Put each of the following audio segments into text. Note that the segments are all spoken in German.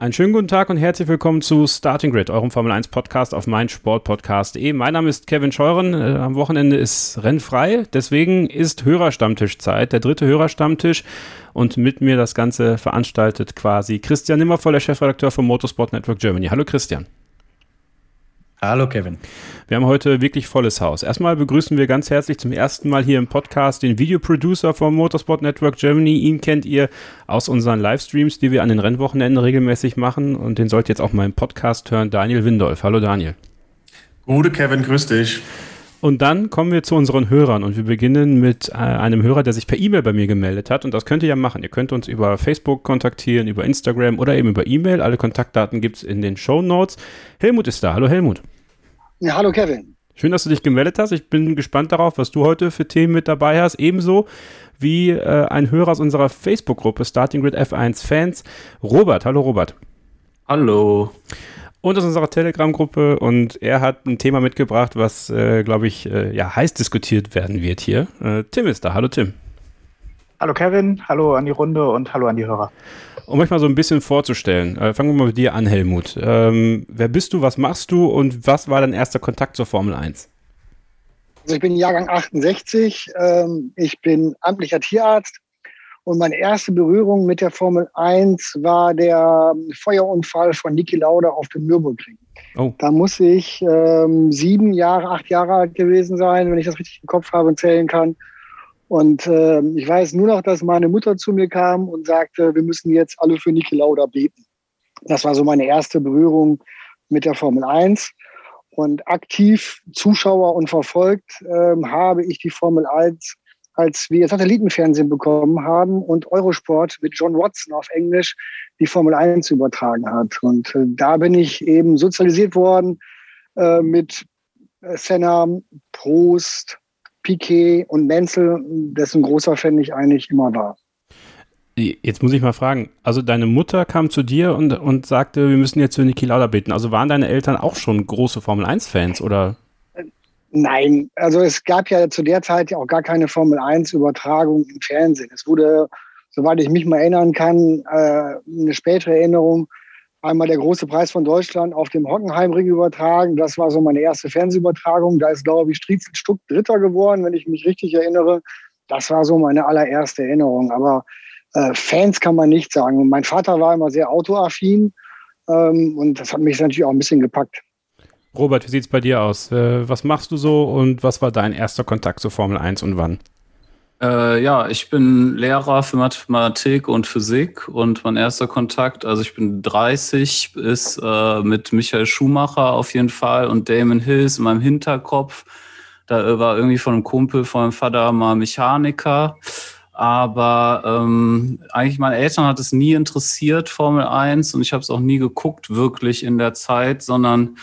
Einen schönen guten Tag und herzlich willkommen zu Starting Grid, eurem Formel 1 Podcast auf meinsportpodcast.de. Mein Name ist Kevin Scheuren. Äh, am Wochenende ist rennfrei, deswegen ist Hörerstammtischzeit, der dritte Hörerstammtisch. Und mit mir das Ganze veranstaltet quasi Christian Nimmervoll, der Chefredakteur vom Motorsport Network Germany. Hallo Christian. Hallo Kevin. Wir haben heute wirklich volles Haus. Erstmal begrüßen wir ganz herzlich zum ersten Mal hier im Podcast den Videoproducer vom Motorsport Network Germany. Ihn kennt ihr aus unseren Livestreams, die wir an den Rennwochenenden regelmäßig machen. Und den sollt ihr jetzt auch mal im Podcast hören. Daniel Windolf. Hallo Daniel. Gute Kevin, grüß dich. Und dann kommen wir zu unseren Hörern und wir beginnen mit äh, einem Hörer, der sich per E-Mail bei mir gemeldet hat. Und das könnt ihr ja machen. Ihr könnt uns über Facebook kontaktieren, über Instagram oder eben über E-Mail. Alle Kontaktdaten gibt es in den Show Notes. Helmut ist da. Hallo Helmut. Ja, hallo Kevin. Schön, dass du dich gemeldet hast. Ich bin gespannt darauf, was du heute für Themen mit dabei hast. Ebenso wie äh, ein Hörer aus unserer Facebook-Gruppe Starting Grid F1 Fans, Robert. Hallo Robert. Hallo. Und aus unserer Telegram-Gruppe und er hat ein Thema mitgebracht, was, äh, glaube ich, äh, ja, heiß diskutiert werden wird hier. Äh, Tim ist da. Hallo Tim. Hallo Kevin, hallo an die Runde und hallo an die Hörer. Um euch mal so ein bisschen vorzustellen, äh, fangen wir mal mit dir an, Helmut. Ähm, wer bist du, was machst du und was war dein erster Kontakt zur Formel 1? Also ich bin Jahrgang 68, ähm, ich bin amtlicher Tierarzt und meine erste Berührung mit der Formel 1 war der Feuerunfall von Niki Lauda auf dem Nürburgring. Oh. Da muss ich ähm, sieben Jahre, acht Jahre alt gewesen sein, wenn ich das richtig im Kopf habe und zählen kann. Und äh, ich weiß nur noch, dass meine Mutter zu mir kam und sagte, wir müssen jetzt alle für Niki Lauda beten. Das war so meine erste Berührung mit der Formel 1. Und aktiv Zuschauer und verfolgt äh, habe ich die Formel 1 als wir Satellitenfernsehen bekommen haben und Eurosport mit John Watson auf Englisch die Formel 1 übertragen hat. Und äh, da bin ich eben sozialisiert worden äh, mit Senna, Prost, Piquet und Menzel, dessen großer Fan ich eigentlich immer war. Jetzt muss ich mal fragen, also deine Mutter kam zu dir und, und sagte, wir müssen jetzt für Niki Lauda beten. Also waren deine Eltern auch schon große Formel 1-Fans oder? Nein, also es gab ja zu der Zeit ja auch gar keine Formel 1-Übertragung im Fernsehen. Es wurde, soweit ich mich mal erinnern kann, äh, eine spätere Erinnerung, einmal der große Preis von Deutschland auf dem Hockenheimring übertragen. Das war so meine erste Fernsehübertragung. Da ist, glaube ich, Striezel Stuck Dritter geworden, wenn ich mich richtig erinnere. Das war so meine allererste Erinnerung. Aber äh, Fans kann man nicht sagen. mein Vater war immer sehr autoaffin ähm, und das hat mich natürlich auch ein bisschen gepackt. Robert, wie sieht es bei dir aus? Äh, was machst du so und was war dein erster Kontakt zur Formel 1 und wann? Äh, ja, ich bin Lehrer für Mathematik und Physik und mein erster Kontakt, also ich bin 30, ist äh, mit Michael Schumacher auf jeden Fall und Damon Hills in meinem Hinterkopf. Da war irgendwie von einem Kumpel von meinem Vater mal Mechaniker. Aber ähm, eigentlich meine Eltern hat es nie interessiert, Formel 1, und ich habe es auch nie geguckt, wirklich in der Zeit, sondern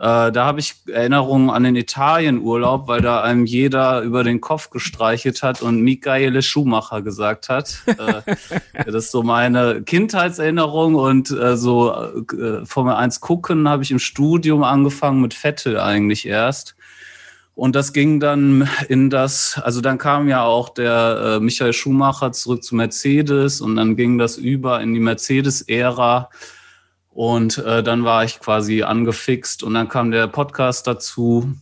äh, da habe ich Erinnerungen an den Italienurlaub, weil da einem jeder über den Kopf gestreichelt hat und Michaele Schumacher gesagt hat. äh, das ist so meine Kindheitserinnerung und äh, so äh, Formel 1 gucken habe ich im Studium angefangen mit Vettel eigentlich erst. Und das ging dann in das, also dann kam ja auch der äh, Michael Schumacher zurück zu Mercedes und dann ging das über in die Mercedes-Ära. Und äh, dann war ich quasi angefixt und dann kam der Podcast dazu.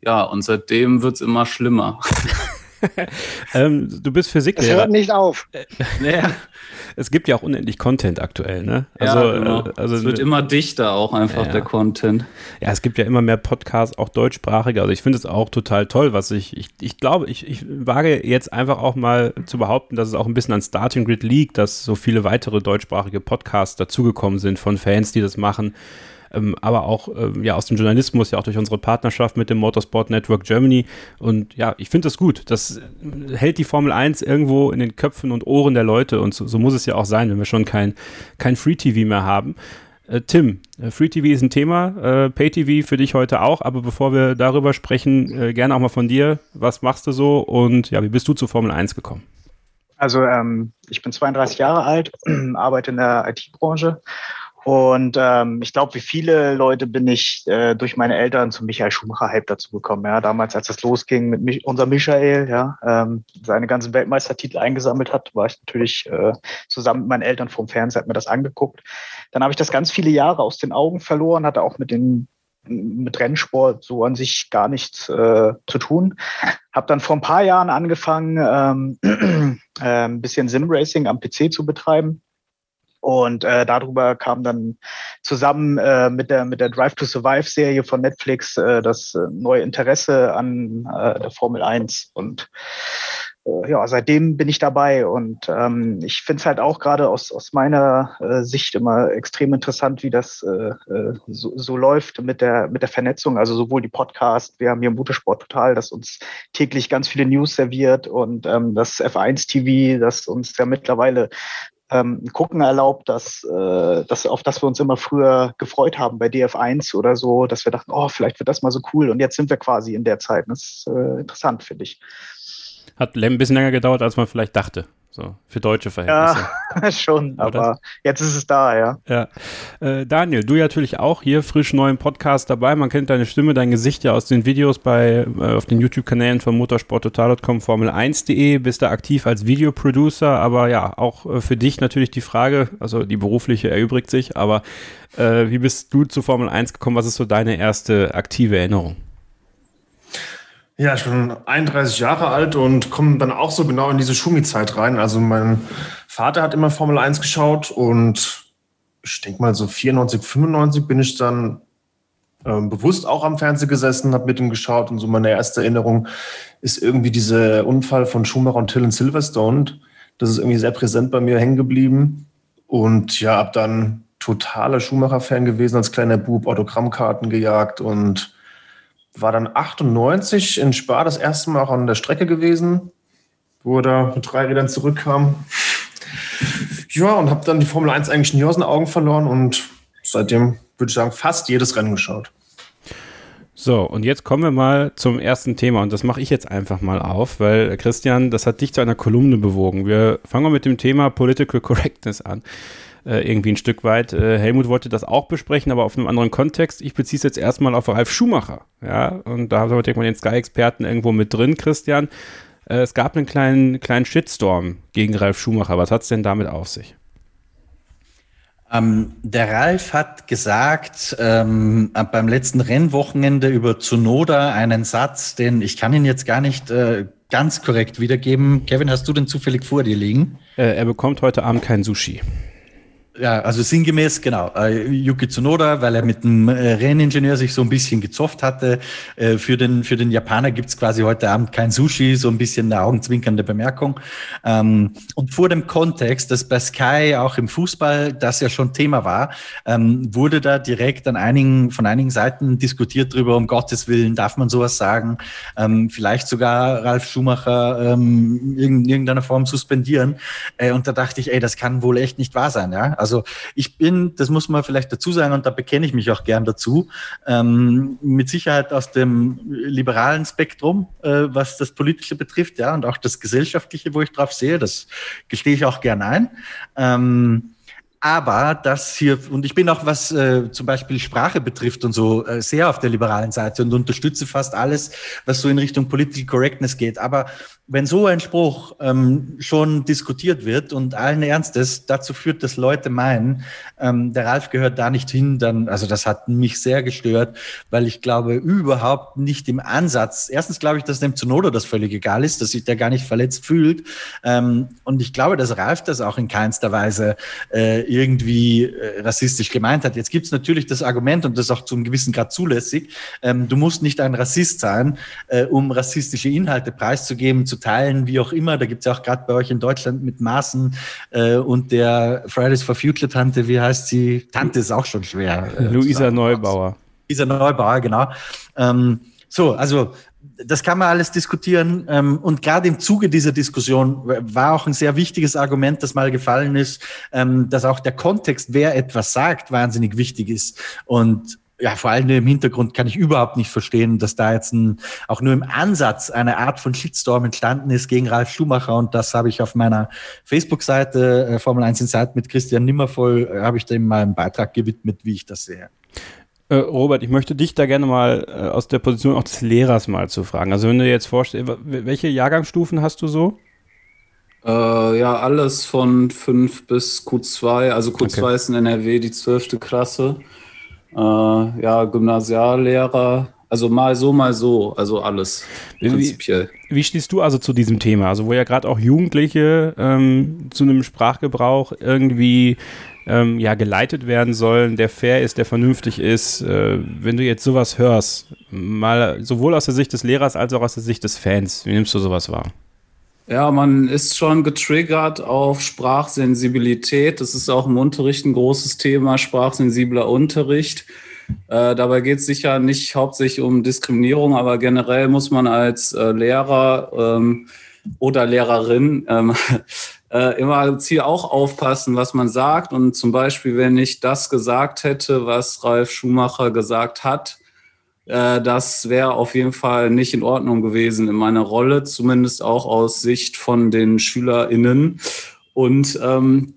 Ja, und seitdem wird es immer schlimmer. ähm, du bist Physiklehrer. Es hört nicht auf. naja, es gibt ja auch unendlich Content aktuell, ne? Also, ja, genau. Äh, also, es wird immer dichter auch einfach ja. der Content. Ja, es gibt ja immer mehr Podcasts, auch deutschsprachige. Also ich finde es auch total toll, was ich, ich, ich glaube, ich, ich wage jetzt einfach auch mal zu behaupten, dass es auch ein bisschen an Starting Grid liegt, dass so viele weitere deutschsprachige Podcasts dazugekommen sind von Fans, die das machen ähm, aber auch ähm, ja aus dem Journalismus, ja auch durch unsere Partnerschaft mit dem Motorsport Network Germany. Und ja, ich finde das gut. Das äh, hält die Formel 1 irgendwo in den Köpfen und Ohren der Leute und so, so muss es ja auch sein, wenn wir schon kein, kein Free-TV mehr haben. Äh, Tim, äh, Free TV ist ein Thema, äh, Pay TV für dich heute auch, aber bevor wir darüber sprechen, äh, gerne auch mal von dir. Was machst du so und ja, wie bist du zur Formel 1 gekommen? Also ähm, ich bin 32 Jahre alt, arbeite in der IT-Branche Und ähm, ich glaube, wie viele Leute bin ich äh, durch meine Eltern zum Michael Schumacher-Hype dazu gekommen. Ja, damals, als es losging mit mich, unser Michael, ja, ähm, seine ganzen Weltmeistertitel eingesammelt hat, war ich natürlich äh, zusammen mit meinen Eltern vorm Fernseher, hat mir das angeguckt. Dann habe ich das ganz viele Jahre aus den Augen verloren, hatte auch mit den mit Rennsport so an sich gar nichts äh, zu tun. Habe dann vor ein paar Jahren angefangen, ähm, äh, ein bisschen Sim-Racing am PC zu betreiben und äh, darüber kam dann zusammen äh, mit der mit der Drive to Survive Serie von Netflix äh, das äh, neue Interesse an äh, der Formel 1 und äh, ja, seitdem bin ich dabei. Und ähm, ich finde es halt auch gerade aus, aus meiner äh, Sicht immer extrem interessant, wie das äh, äh, so, so läuft mit der, mit der Vernetzung. Also sowohl die Podcast, wir haben hier Motorsport Total, das uns täglich ganz viele News serviert. Und ähm, das F1 TV, das uns ja mittlerweile ähm, Gucken erlaubt, dass, äh, dass, auf das wir uns immer früher gefreut haben bei DF1 oder so, dass wir dachten, oh, vielleicht wird das mal so cool. Und jetzt sind wir quasi in der Zeit. Das ist äh, interessant, finde ich. Hat ein bisschen länger gedauert, als man vielleicht dachte. So, für deutsche Verhältnisse. Ja, schon, Oder? aber jetzt ist es da, ja. Ja. Äh, Daniel, du natürlich auch hier frisch neu im Podcast dabei. Man kennt deine Stimme, dein Gesicht ja aus den Videos bei, äh, auf den YouTube-Kanälen von motorsporttotal.com, Formel1.de, bist da aktiv als Videoproducer, aber ja, auch äh, für dich natürlich die Frage, also die berufliche erübrigt sich, aber äh, wie bist du zu Formel 1 gekommen? Was ist so deine erste aktive Erinnerung? Ja, ich bin 31 Jahre alt und komme dann auch so genau in diese Schumi-Zeit rein. Also mein Vater hat immer Formel 1 geschaut und ich denke mal so 94, 95 bin ich dann ähm, bewusst auch am Fernseher gesessen, habe mit ihm geschaut und so meine erste Erinnerung ist irgendwie dieser Unfall von Schumacher und Till in Silverstone. Das ist irgendwie sehr präsent bei mir hängen geblieben und ja, ab dann totaler Schumacher-Fan gewesen als kleiner Bub, Autogrammkarten gejagt und war dann 98 in Spa das erste Mal auch an der Strecke gewesen, wo er da mit drei Rädern zurückkam. Ja, und habe dann die Formel 1 eigentlich nie aus den Augen verloren und seitdem würde ich sagen, fast jedes Rennen geschaut. So, und jetzt kommen wir mal zum ersten Thema und das mache ich jetzt einfach mal auf, weil Christian, das hat dich zu einer Kolumne bewogen. Wir fangen mal mit dem Thema Political Correctness an äh, irgendwie ein Stück weit. Äh, Helmut wollte das auch besprechen, aber auf einem anderen Kontext. Ich beziehe es jetzt erstmal auf Ralf Schumacher. Ja, und da haben wir direkt mal den Sky-Experten irgendwo mit drin, Christian. Äh, es gab einen kleinen, kleinen Shitstorm gegen Ralf Schumacher. Was hat es denn damit auf sich? Ähm, der Ralf hat gesagt ähm, beim letzten Rennwochenende über Zunoda einen Satz, den ich kann ihn jetzt gar nicht äh, ganz korrekt wiedergeben. Kevin, hast du den zufällig vor dir liegen? Äh, er bekommt heute Abend kein Sushi. Ja, also sinngemäß, genau. Äh, Yuki Tsunoda, weil er mit dem äh, Renningenieur sich so ein bisschen gezofft hatte. Äh, für, den, für den Japaner gibt's quasi heute Abend kein Sushi, so ein bisschen eine augenzwinkernde Bemerkung. Ähm, und vor dem Kontext, dass bei Sky auch im Fußball das ja schon Thema war, ähm, wurde da direkt an einigen, von einigen Seiten diskutiert drüber, um Gottes Willen, darf man sowas sagen? Ähm, vielleicht sogar Ralf Schumacher in irgendeiner Form suspendieren. Äh, und da dachte ich, ey, das kann wohl echt nicht wahr sein, ja? Also ich bin, das muss man vielleicht dazu sagen, und da bekenne ich mich auch gern dazu, ähm, mit Sicherheit aus dem liberalen Spektrum, äh, was das Politische betrifft, ja, und auch das Gesellschaftliche, wo ich drauf sehe, das gestehe ich auch gern ein. Ähm, aber das hier, und ich bin auch, was äh, zum Beispiel Sprache betrifft und so, äh, sehr auf der liberalen Seite und unterstütze fast alles, was so in Richtung Political Correctness geht. Aber wenn so ein Spruch ähm, schon diskutiert wird und allen Ernstes dazu führt, dass Leute meinen, ähm, der Ralf gehört da nicht hin, dann, also das hat mich sehr gestört, weil ich glaube überhaupt nicht im Ansatz, erstens glaube ich, dass dem Zunoda das völlig egal ist, dass sich der gar nicht verletzt fühlt. Ähm, und ich glaube, dass Ralf das auch in keinster Weise äh, irgendwie äh, rassistisch gemeint hat. Jetzt gibt es natürlich das Argument, und das auch zu einem gewissen Grad zulässig, ähm, du musst nicht ein Rassist sein, äh, um rassistische Inhalte preiszugeben, zu teilen, wie auch immer. Da gibt es ja auch gerade bei euch in Deutschland mit Maßen äh, und der Fridays for Future Tante, wie heißt sie? Tante ist auch schon schwer. Äh, Luisa Neubauer. Luisa Neubauer, genau. Ähm, so, also das kann man alles diskutieren. Ähm, und gerade im Zuge dieser Diskussion war auch ein sehr wichtiges Argument, das mal gefallen ist, ähm, dass auch der Kontext, wer etwas sagt, wahnsinnig wichtig ist. Und ja, vor allem im Hintergrund kann ich überhaupt nicht verstehen, dass da jetzt ein, auch nur im Ansatz eine Art von Shitstorm entstanden ist gegen Ralf Schumacher. Und das habe ich auf meiner Facebook-Seite äh, Formel 1 Insight mit Christian Nimmervoll, äh, habe ich dem mal einen Beitrag gewidmet, wie ich das sehe. Äh, Robert, ich möchte dich da gerne mal äh, aus der Position auch des Lehrers mal zu fragen. Also wenn du jetzt vorstellst, welche Jahrgangsstufen hast du so? Äh, ja, alles von 5 bis Q2. Also Q2 okay. ist in NRW die 12. Klasse äh, ja, Gymnasiallehrer, also mal so, mal so, also alles prinzipiell. Wie, wie stehst du also zu diesem Thema? Also wo ja gerade auch Jugendliche ähm, zu einem Sprachgebrauch irgendwie ähm, ja geleitet werden sollen, der fair ist, der vernünftig ist. Äh, wenn du jetzt sowas hörst, mal sowohl aus der Sicht des Lehrers als auch aus der Sicht des Fans, wie nimmst du sowas wahr? Ja, man ist schon getriggert auf Sprachsensibilität. Das ist auch im Unterricht ein großes Thema, sprachsensibler Unterricht. Äh, dabei geht es sicher nicht hauptsächlich um Diskriminierung, aber generell muss man als äh, Lehrer ähm, oder Lehrerin ähm, äh, immer Ziel auch aufpassen, was man sagt. Und zum Beispiel, wenn ich das gesagt hätte, was Ralf Schumacher gesagt hat, das wäre auf jeden Fall nicht in Ordnung gewesen in meiner Rolle, zumindest auch aus Sicht von den SchülerInnen und ähm,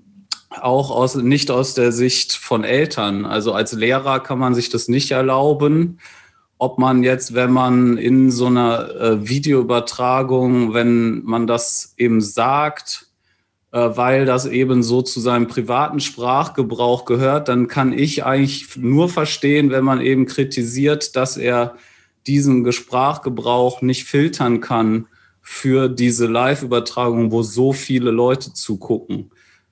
auch aus, nicht aus der Sicht von Eltern. Also als Lehrer kann man sich das nicht erlauben. Ob man jetzt, wenn man in so einer äh, Videoübertragung, wenn man das eben sagt, äh, weil das eben so zu seinem privaten Sprachgebrauch gehört, dann kann ich eigentlich nur verstehen, wenn man eben kritisiert, dass er diesen Sprachgebrauch nicht filtern kann für diese Live-Übertragung, wo so viele Leute zugucken.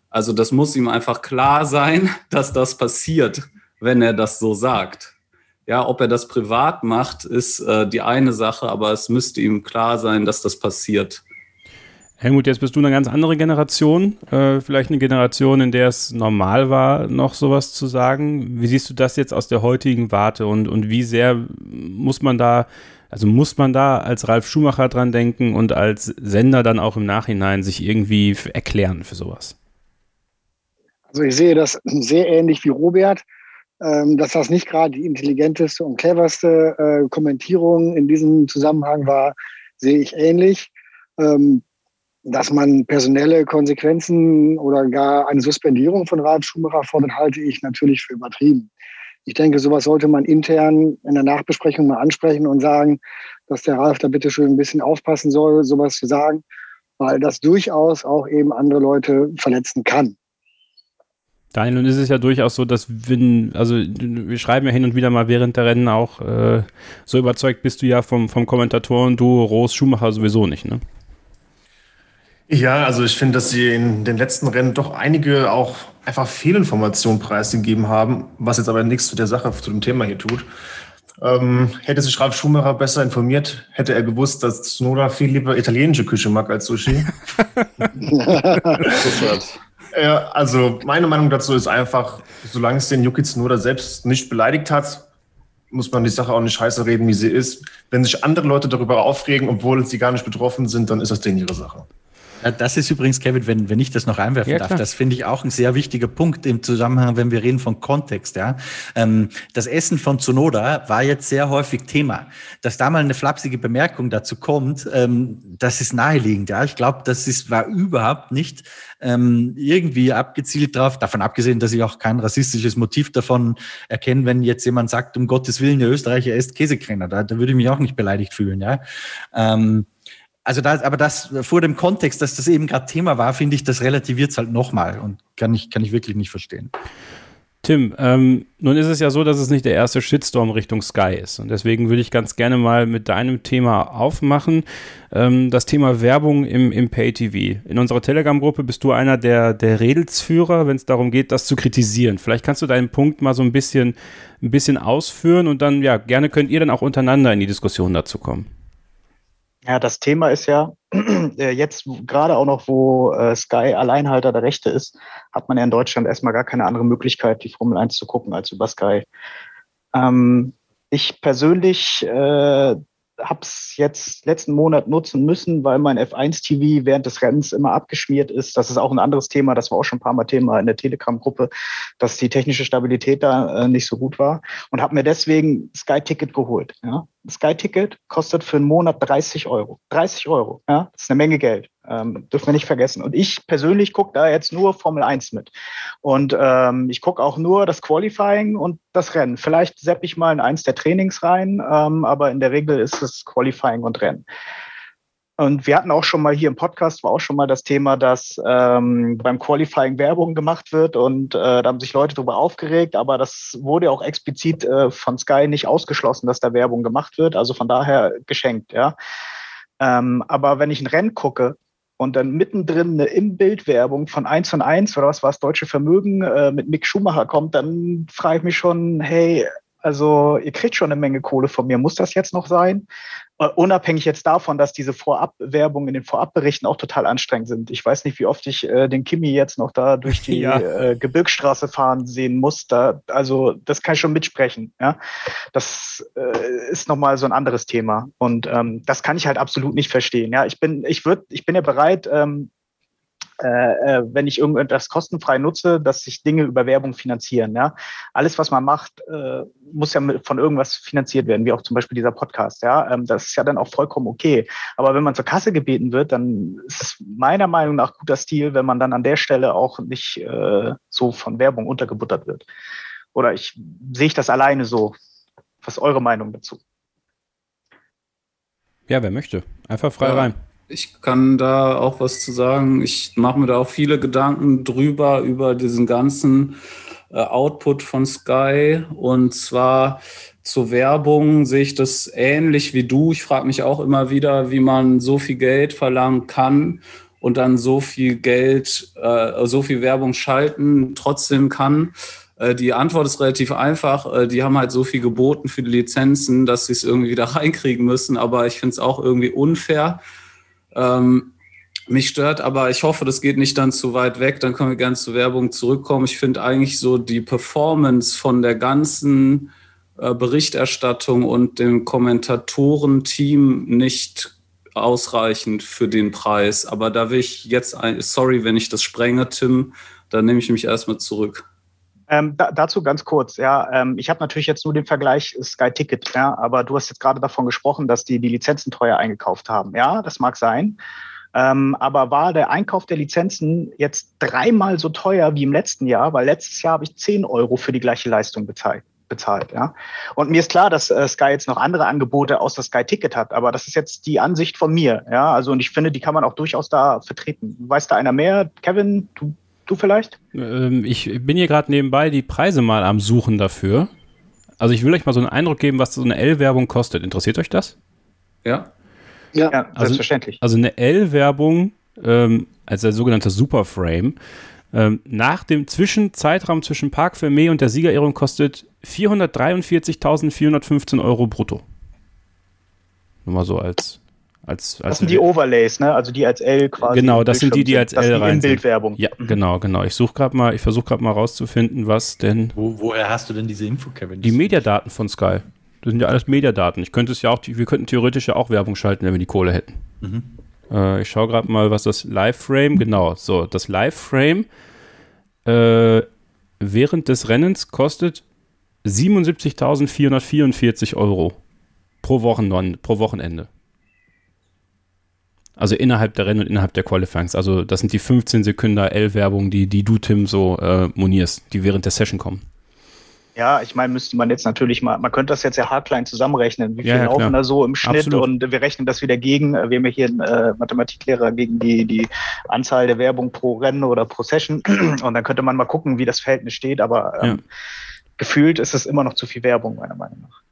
Also das muss ihm einfach klar sein, dass das passiert, wenn er das so sagt. Ja, ob er das privat macht, ist äh, die eine Sache, aber es müsste ihm klar sein, dass das passiert. Helmut, jetzt bist du eine ganz andere Generation, äh, vielleicht eine Generation, in der es normal war, noch sowas zu sagen. Wie siehst du das jetzt aus der heutigen Warte und, und wie sehr muss man da, also muss man da als Ralf Schumacher dran denken und als Sender dann auch im Nachhinein sich irgendwie erklären für sowas? Also ich sehe das sehr ähnlich wie Robert, ähm, dass das nicht gerade die intelligenteste und cleverste äh, Kommentierung in diesem Zusammenhang war, sehe ich ähnlich. Ähm, dass man personelle Konsequenzen oder gar eine Suspendierung von Ralf Schumacher fordert, halte ich natürlich für übertrieben. Ich denke, sowas sollte man intern in der Nachbesprechung mal ansprechen und sagen, dass der Ralf da bitte schön ein bisschen aufpassen soll, sowas zu sagen, weil das durchaus auch eben andere Leute verletzen kann. Daniel, nun ist es ja durchaus so, dass wenn, also wir schreiben ja hin und wieder mal während der Rennen auch, äh, so überzeugt bist du ja vom, vom Kommentatoren-Duo Roos Schumacher sowieso nicht, ne? Ja, also ich finde, dass sie in den letzten Rennen doch einige auch einfach Fehlinformationen preisgegeben haben, was jetzt aber nichts zu der Sache, zu dem Thema hier tut. Ähm, hätte sich Ralf Schumacher besser informiert, hätte er gewusst, dass Tsunoda viel lieber italienische Küche mag als Sushi. ja, also meine Meinung dazu ist einfach, solange es den Yuki Tsunoda selbst nicht beleidigt hat, muss man die Sache auch nicht scheiße reden, wie sie ist. Wenn sich andere Leute darüber aufregen, obwohl sie gar nicht betroffen sind, dann ist das denen ihre Sache. Das ist übrigens, Kevin, wenn, wenn ich das noch einwerfen ja, darf, klar. das finde ich auch ein sehr wichtiger Punkt im Zusammenhang, wenn wir reden von Kontext. Ja. Ähm, das Essen von Zunoda war jetzt sehr häufig Thema. Dass da mal eine flapsige Bemerkung dazu kommt, ähm, das ist naheliegend. Ja. Ich glaube, das ist, war überhaupt nicht ähm, irgendwie abgezielt drauf, davon abgesehen, dass ich auch kein rassistisches Motiv davon erkenne, wenn jetzt jemand sagt, um Gottes Willen, der Österreicher isst Käsekrenner. Da, da würde ich mich auch nicht beleidigt fühlen. Ja. Ähm, also da, aber das vor dem Kontext, dass das eben gerade Thema war, finde ich, das relativiert es halt nochmal und kann ich, kann ich wirklich nicht verstehen. Tim, ähm, nun ist es ja so, dass es nicht der erste Shitstorm Richtung Sky ist. Und deswegen würde ich ganz gerne mal mit deinem Thema aufmachen. Ähm, das Thema Werbung im, im Pay-TV. In unserer Telegram-Gruppe bist du einer der, der Redelsführer, wenn es darum geht, das zu kritisieren. Vielleicht kannst du deinen Punkt mal so ein bisschen, ein bisschen ausführen und dann, ja, gerne könnt ihr dann auch untereinander in die Diskussion dazu kommen. Ja, das Thema ist ja äh, jetzt gerade auch noch, wo äh, Sky Alleinhalter der Rechte ist, hat man ja in Deutschland erstmal gar keine andere Möglichkeit, die Formel 1 zu gucken als über Sky. Ähm, ich persönlich äh, habe es jetzt letzten Monat nutzen müssen, weil mein F1-TV während des Rennens immer abgeschmiert ist. Das ist auch ein anderes Thema, das war auch schon ein paar Mal Thema in der Telegram-Gruppe, dass die technische Stabilität da äh, nicht so gut war und habe mir deswegen Sky-Ticket geholt. Ja? Sky-Ticket kostet für einen Monat 30 Euro. 30 Euro, ja, das ist eine Menge Geld. Ähm, dürfen wir nicht vergessen. Und ich persönlich gucke da jetzt nur Formel 1 mit. Und ähm, ich gucke auch nur das Qualifying und das Rennen. Vielleicht sepp ich mal in eins der Trainings rein, ähm, aber in der Regel ist es Qualifying und Rennen. Und wir hatten auch schon mal hier im Podcast, war auch schon mal das Thema, dass ähm, beim Qualifying Werbung gemacht wird und äh, da haben sich Leute darüber aufgeregt, aber das wurde auch explizit äh, von Sky nicht ausgeschlossen, dass da Werbung gemacht wird. Also von daher geschenkt, ja. Ähm, aber wenn ich ein Rennen gucke und dann mittendrin eine Im-Bild-Werbung von 1 und 1 oder was war das Deutsche Vermögen äh, mit Mick Schumacher kommt, dann frage ich mich schon, hey, also ihr kriegt schon eine Menge Kohle von mir. Muss das jetzt noch sein? Uh, unabhängig jetzt davon, dass diese Vorabwerbung in den Vorabberichten auch total anstrengend sind. Ich weiß nicht, wie oft ich äh, den Kimi jetzt noch da durch die ja. äh, Gebirgsstraße fahren sehen muss. Da, also das kann ich schon mitsprechen. Ja, das äh, ist nochmal so ein anderes Thema und ähm, das kann ich halt absolut nicht verstehen. Ja, ich bin, ich würde, ich bin ja bereit. Ähm, äh, äh, wenn ich irgendetwas kostenfrei nutze, dass sich Dinge über Werbung finanzieren. Ja? Alles, was man macht, äh, muss ja von irgendwas finanziert werden, wie auch zum Beispiel dieser Podcast. Ja? Ähm, das ist ja dann auch vollkommen okay. Aber wenn man zur Kasse gebeten wird, dann ist es meiner Meinung nach guter Stil, wenn man dann an der Stelle auch nicht äh, so von Werbung untergebuttert wird. Oder ich sehe ich das alleine so. Was ist eure Meinung dazu? Ja, wer möchte. Einfach frei ja. rein. Ich kann da auch was zu sagen. Ich mache mir da auch viele Gedanken drüber, über diesen ganzen äh, Output von Sky. Und zwar zur Werbung sehe ich das ähnlich wie du. Ich frage mich auch immer wieder, wie man so viel Geld verlangen kann und dann so viel Geld, äh, so viel Werbung schalten trotzdem kann. Äh, die Antwort ist relativ einfach. Äh, die haben halt so viel geboten für die Lizenzen, dass sie es irgendwie wieder reinkriegen müssen. Aber ich finde es auch irgendwie unfair ähm, mich stört, aber ich hoffe, das geht nicht dann zu weit weg. Dann können wir gerne zur Werbung zurückkommen. Ich finde eigentlich so die Performance von der ganzen äh, Berichterstattung und dem Kommentatorenteam nicht ausreichend für den Preis. Aber da will ich jetzt, ein, sorry, wenn ich das sprenge, Tim, dann nehme ich mich erstmal zurück. Ähm, da, dazu ganz kurz, ja, ähm, ich habe natürlich jetzt nur den Vergleich Sky Ticket, ja, aber du hast jetzt gerade davon gesprochen, dass die die Lizenzen teuer eingekauft haben. Ja, das mag sein. Ähm, aber war der Einkauf der Lizenzen jetzt dreimal so teuer wie im letzten Jahr? Weil letztes Jahr habe ich 10 Euro für die gleiche Leistung bezahlt. bezahlt ja. Und mir ist klar, dass äh, Sky jetzt noch andere Angebote außer Sky Ticket hat, aber das ist jetzt die Ansicht von mir. Ja, also und ich finde, die kann man auch durchaus da vertreten. Weiß da einer mehr? Kevin, du Du vielleicht? Ähm, ich bin hier gerade nebenbei die Preise mal am Suchen dafür. Also ich will euch mal so einen Eindruck geben, was so eine L-Werbung kostet. Interessiert euch das? Ja. Ja, ja also, selbstverständlich. Also eine L-Werbung ähm, als der sogenannte Superframe ähm, nach dem Zwischenzeitraum zwischen Park Fermé und der Siegerehrung kostet 443.415 Euro brutto. Nur mal so als als, als das sind die Overlays, ne? Also die als L quasi. Genau, das sind die, die als L rein sind. Bildwerbung. Ja, mhm. genau, genau. Ich suche gerade mal, ich versuche gerade mal rauszufinden, was denn. Wo, woher hast du denn diese Info, Kevin? Die Mediadaten von Sky. Das sind ja alles Mediadaten. Ich könnte es ja auch, wir könnten theoretisch ja auch Werbung schalten, wenn wir die Kohle hätten. Mhm. Äh, ich schaue gerade mal, was das Live-Frame, genau, so, das Live-Frame äh, während des Rennens kostet 77.444 Euro pro, Wochen, pro Wochenende. Also innerhalb der Rennen und innerhalb der Qualifyings. Also das sind die 15 Sekunden L-Werbung, die, die du, Tim, so äh, monierst, die während der Session kommen. Ja, ich meine, müsste man jetzt natürlich mal, man könnte das jetzt ja hardline zusammenrechnen, wie viel ja, ja, laufen da so im Schnitt Absolut. und wir rechnen das wieder gegen, wir haben ja hier einen äh, Mathematiklehrer gegen die, die Anzahl der Werbung pro Rennen oder pro Session und dann könnte man mal gucken, wie das Verhältnis steht, aber ähm, ja. gefühlt ist es immer noch zu viel Werbung, meiner Meinung nach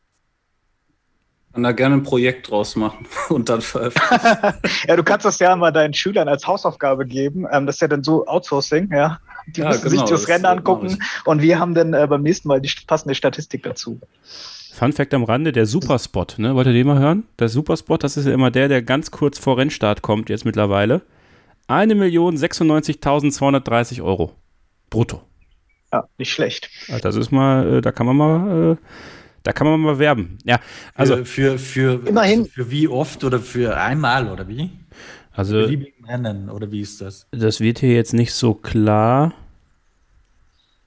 kann da gerne ein Projekt draus machen und dann veröffentlichen. ja, du kannst das ja mal deinen Schülern als Hausaufgabe geben. Ähm, das ist ja dann so Outsourcing, ja. Die ja, müssen genau, sich das, das Rennen angucken und wir haben dann äh, beim nächsten Mal die passende Statistik dazu. Fun Fact am Rande, der Superspot, ne? Wollt ihr den mal hören? Der Superspot, das ist ja immer der, der ganz kurz vor Rennstart kommt, jetzt mittlerweile. 1.096.230 Euro. Brutto. Ja, nicht schlecht. Das ist mal, äh, da kann man mal äh, Da kann man mal werben. Ja, also für, für, für, Immerhin. für wie oft oder für einmal oder wie? also Rennen oder wie ist das? das wird hier jetzt nicht so klar,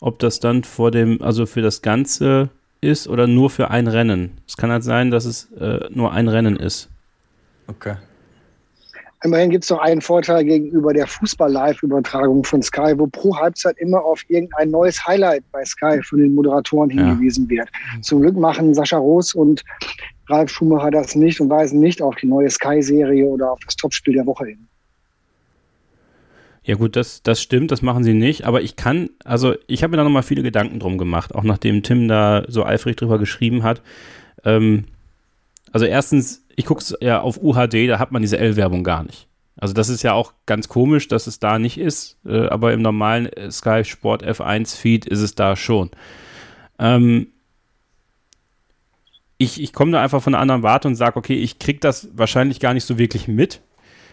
ob das dann vor dem, also für das Ganze ist oder nur für ein Rennen. Es kann halt sein, dass es äh, nur ein Rennen ist. Okay. Immerhin gibt es noch einen Vorteil gegenüber der Fußball-Live-Übertragung von Sky, wo pro Halbzeit immer auf irgendein neues Highlight bei Sky von den Moderatoren Ja. hingewiesen wird. Zum Glück machen Sascha Roos und Ralf Schumacher das nicht und weisen nicht auf die neue Sky-Serie oder auf das Topspiel der Woche hin. Ja gut, das, das stimmt, das machen sie nicht, aber ich kann, also ich habe mir da nochmal viele Gedanken drum gemacht, auch nachdem Tim da so eifrig drüber geschrieben hat. Ähm, also erstens, ich gucke es ja auf UHD, da hat man diese L-Werbung gar nicht. Also das ist ja auch ganz komisch, dass es da nicht ist, äh, aber im normalen äh, Sky Sport F1 Feed ist es da schon. Ähm, ich ich komme da einfach von einer anderen Warte und sage, okay, ich kriege das wahrscheinlich gar nicht so wirklich mit,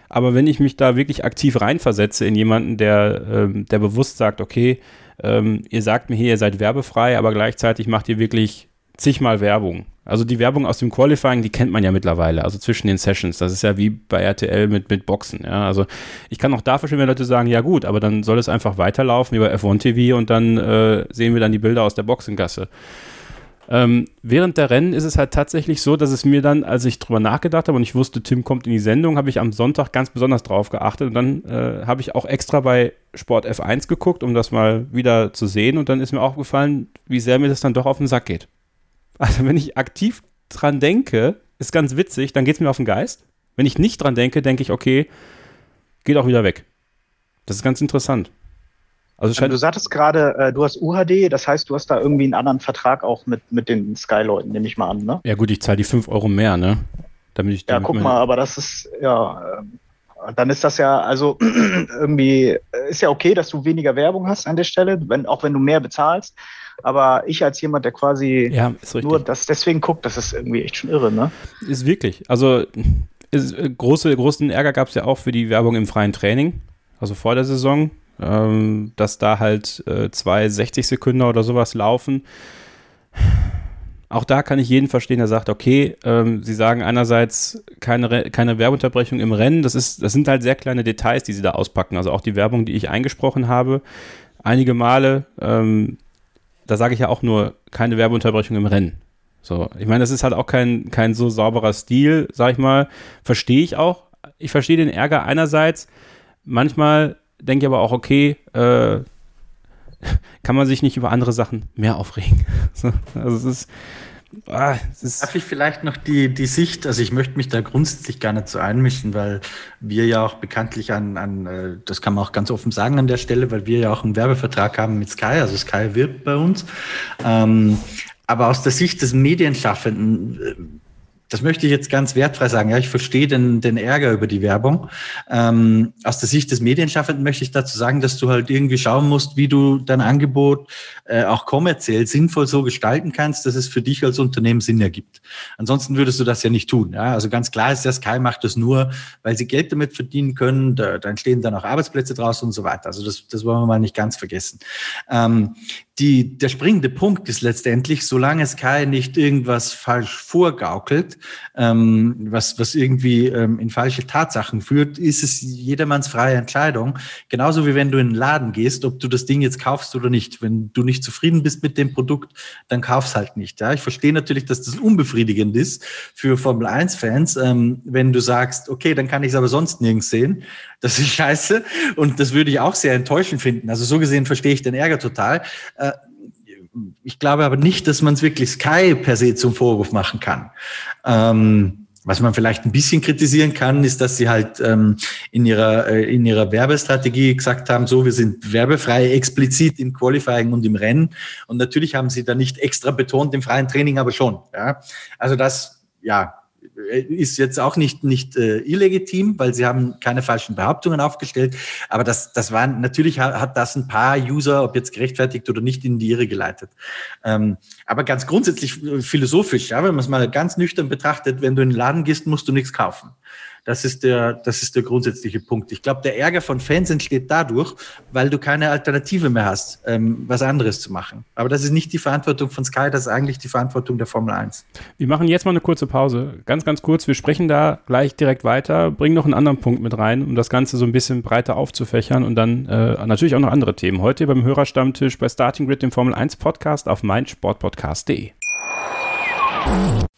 aber wenn ich mich da wirklich aktiv reinversetze in jemanden, der, ähm, der bewusst sagt, okay, ähm, ihr sagt mir hier, ihr seid werbefrei, aber gleichzeitig macht ihr wirklich zigmal Werbung. Also die Werbung aus dem Qualifying, die kennt man ja mittlerweile, also zwischen den Sessions. Das ist ja wie bei RTL mit, mit Boxen. Ja? Also ich kann auch da verstehen, wenn Leute sagen, ja gut, aber dann soll es einfach weiterlaufen über F1 TV und dann äh, sehen wir dann die Bilder aus der Boxengasse. Ähm, während der Rennen ist es halt tatsächlich so, dass es mir dann, als ich drüber nachgedacht habe und ich wusste, Tim kommt in die Sendung, habe ich am Sonntag ganz besonders drauf geachtet und dann äh, habe ich auch extra bei Sport F1 geguckt, um das mal wieder zu sehen und dann ist mir auch gefallen, wie sehr mir das dann doch auf den Sack geht. Also wenn ich aktiv dran denke, ist ganz witzig, dann geht es mir auf den Geist. Wenn ich nicht dran denke, denke ich, okay, geht auch wieder weg. Das ist ganz interessant. Also es Du sagtest gerade, äh, du hast UHD, das heißt, du hast da irgendwie einen anderen Vertrag auch mit, mit den Sky-Leuten, nehme ich mal an, ne? ja gut, ich zahle die 5 Euro mehr, ne? Damit ich Ja, guck mal, aber das ist, ja, ähm, dann ist das ja, also irgendwie, äh, ist ja okay, dass du weniger Werbung hast an der Stelle, wenn, auch wenn du mehr bezahlst. Aber ich als jemand, der quasi Ja, nur das deswegen guckt, das ist irgendwie echt schon irre, ne? Ist wirklich. Also ist, äh, große, großen Ärger gab es ja auch für die Werbung im freien Training, also vor der Saison, ähm, dass da halt äh, zwei 60 Sekunden oder sowas laufen. Auch da kann ich jeden verstehen, der sagt, okay, ähm, sie sagen einerseits keine, Re- keine Werbeunterbrechung im Rennen. Das, ist, das sind halt sehr kleine Details, die sie da auspacken. Also auch die Werbung, die ich eingesprochen habe, einige Male, ähm, da sage ich ja auch nur keine Werbeunterbrechung im Rennen. So, ich meine, das ist halt auch kein, kein so sauberer Stil, sag ich mal. Verstehe ich auch. Ich verstehe den Ärger einerseits. Manchmal denke ich aber auch, okay, äh, kann man sich nicht über andere Sachen mehr aufregen. So, also es ist, ah, Darf ich vielleicht noch die, die Sicht, also ich möchte mich da grundsätzlich gar nicht so einmischen, weil wir ja auch bekanntlich an, an, äh, das kann man auch ganz offen sagen an der Stelle, weil wir ja auch einen Werbevertrag haben mit Sky, also Sky wirbt bei uns. Ähm, aber aus der Sicht des Medienschaffenden, äh, das möchte ich jetzt ganz wertfrei sagen. Ja, ich verstehe den, den Ärger über die Werbung. Ähm, aus der Sicht des Medienschaffenden möchte ich dazu sagen, dass du halt irgendwie schauen musst, wie du dein Angebot äh, auch kommerziell sinnvoll so gestalten kannst, dass es für dich als Unternehmen Sinn ergibt. Ansonsten würdest du das ja nicht tun. Ja? Also ganz klar ist, der Sky macht das nur, weil sie Geld damit verdienen können. Da, da entstehen dann auch Arbeitsplätze draus und so weiter. Also das, das wollen wir mal nicht ganz vergessen. Ähm, die, der springende Punkt ist letztendlich, solange Sky nicht irgendwas falsch vorgaukelt, ähm, was, was irgendwie ähm, in falsche Tatsachen führt, ist es jedermanns freie Entscheidung. Genauso wie wenn du in einen Laden gehst, ob du das Ding jetzt kaufst oder nicht. Wenn du nicht zufrieden bist mit dem Produkt, dann kauf's halt nicht. Ja? Ich verstehe natürlich, dass das unbefriedigend ist für Formel 1-Fans, ähm, wenn du sagst, okay, dann kann ich es aber sonst nirgends sehen. Das ist scheiße. Und das würde ich auch sehr enttäuschend finden. Also so gesehen verstehe ich den Ärger total. Äh, ich glaube aber nicht, dass man es wirklich Sky per se zum Vorwurf machen kann. Ähm, was man vielleicht ein bisschen kritisieren kann, ist, dass sie halt ähm, in ihrer äh, in ihrer Werbestrategie gesagt haben, so wir sind werbefrei explizit im Qualifying und im Rennen. Und natürlich haben sie da nicht extra betont im freien Training, aber schon. Ja, also das ja ist jetzt auch nicht, nicht äh, illegitim, weil sie haben keine falschen Behauptungen aufgestellt. Aber das, das war natürlich hat, hat das ein paar User, ob jetzt gerechtfertigt oder nicht, in die Irre geleitet. Ähm, aber ganz grundsätzlich äh, philosophisch, ja, wenn man es mal ganz nüchtern betrachtet, wenn du in den Laden gehst, musst du nichts kaufen. Das ist der, das ist der grundsätzliche Punkt. Ich glaube, der Ärger von Fans entsteht dadurch, weil du keine Alternative mehr hast, ähm, was anderes zu machen. Aber das ist nicht die Verantwortung von Sky, das ist eigentlich die Verantwortung der Formel 1. Wir machen jetzt mal eine kurze Pause. Ganz, ganz kurz. Wir sprechen da gleich direkt weiter, bringen noch einen anderen Punkt mit rein, um das Ganze so ein bisschen breiter aufzufächern und dann äh, natürlich auch noch andere Themen. Heute beim Hörerstammtisch bei Starting Grid, dem Formel 1 Podcast auf meinsportpodcast.de.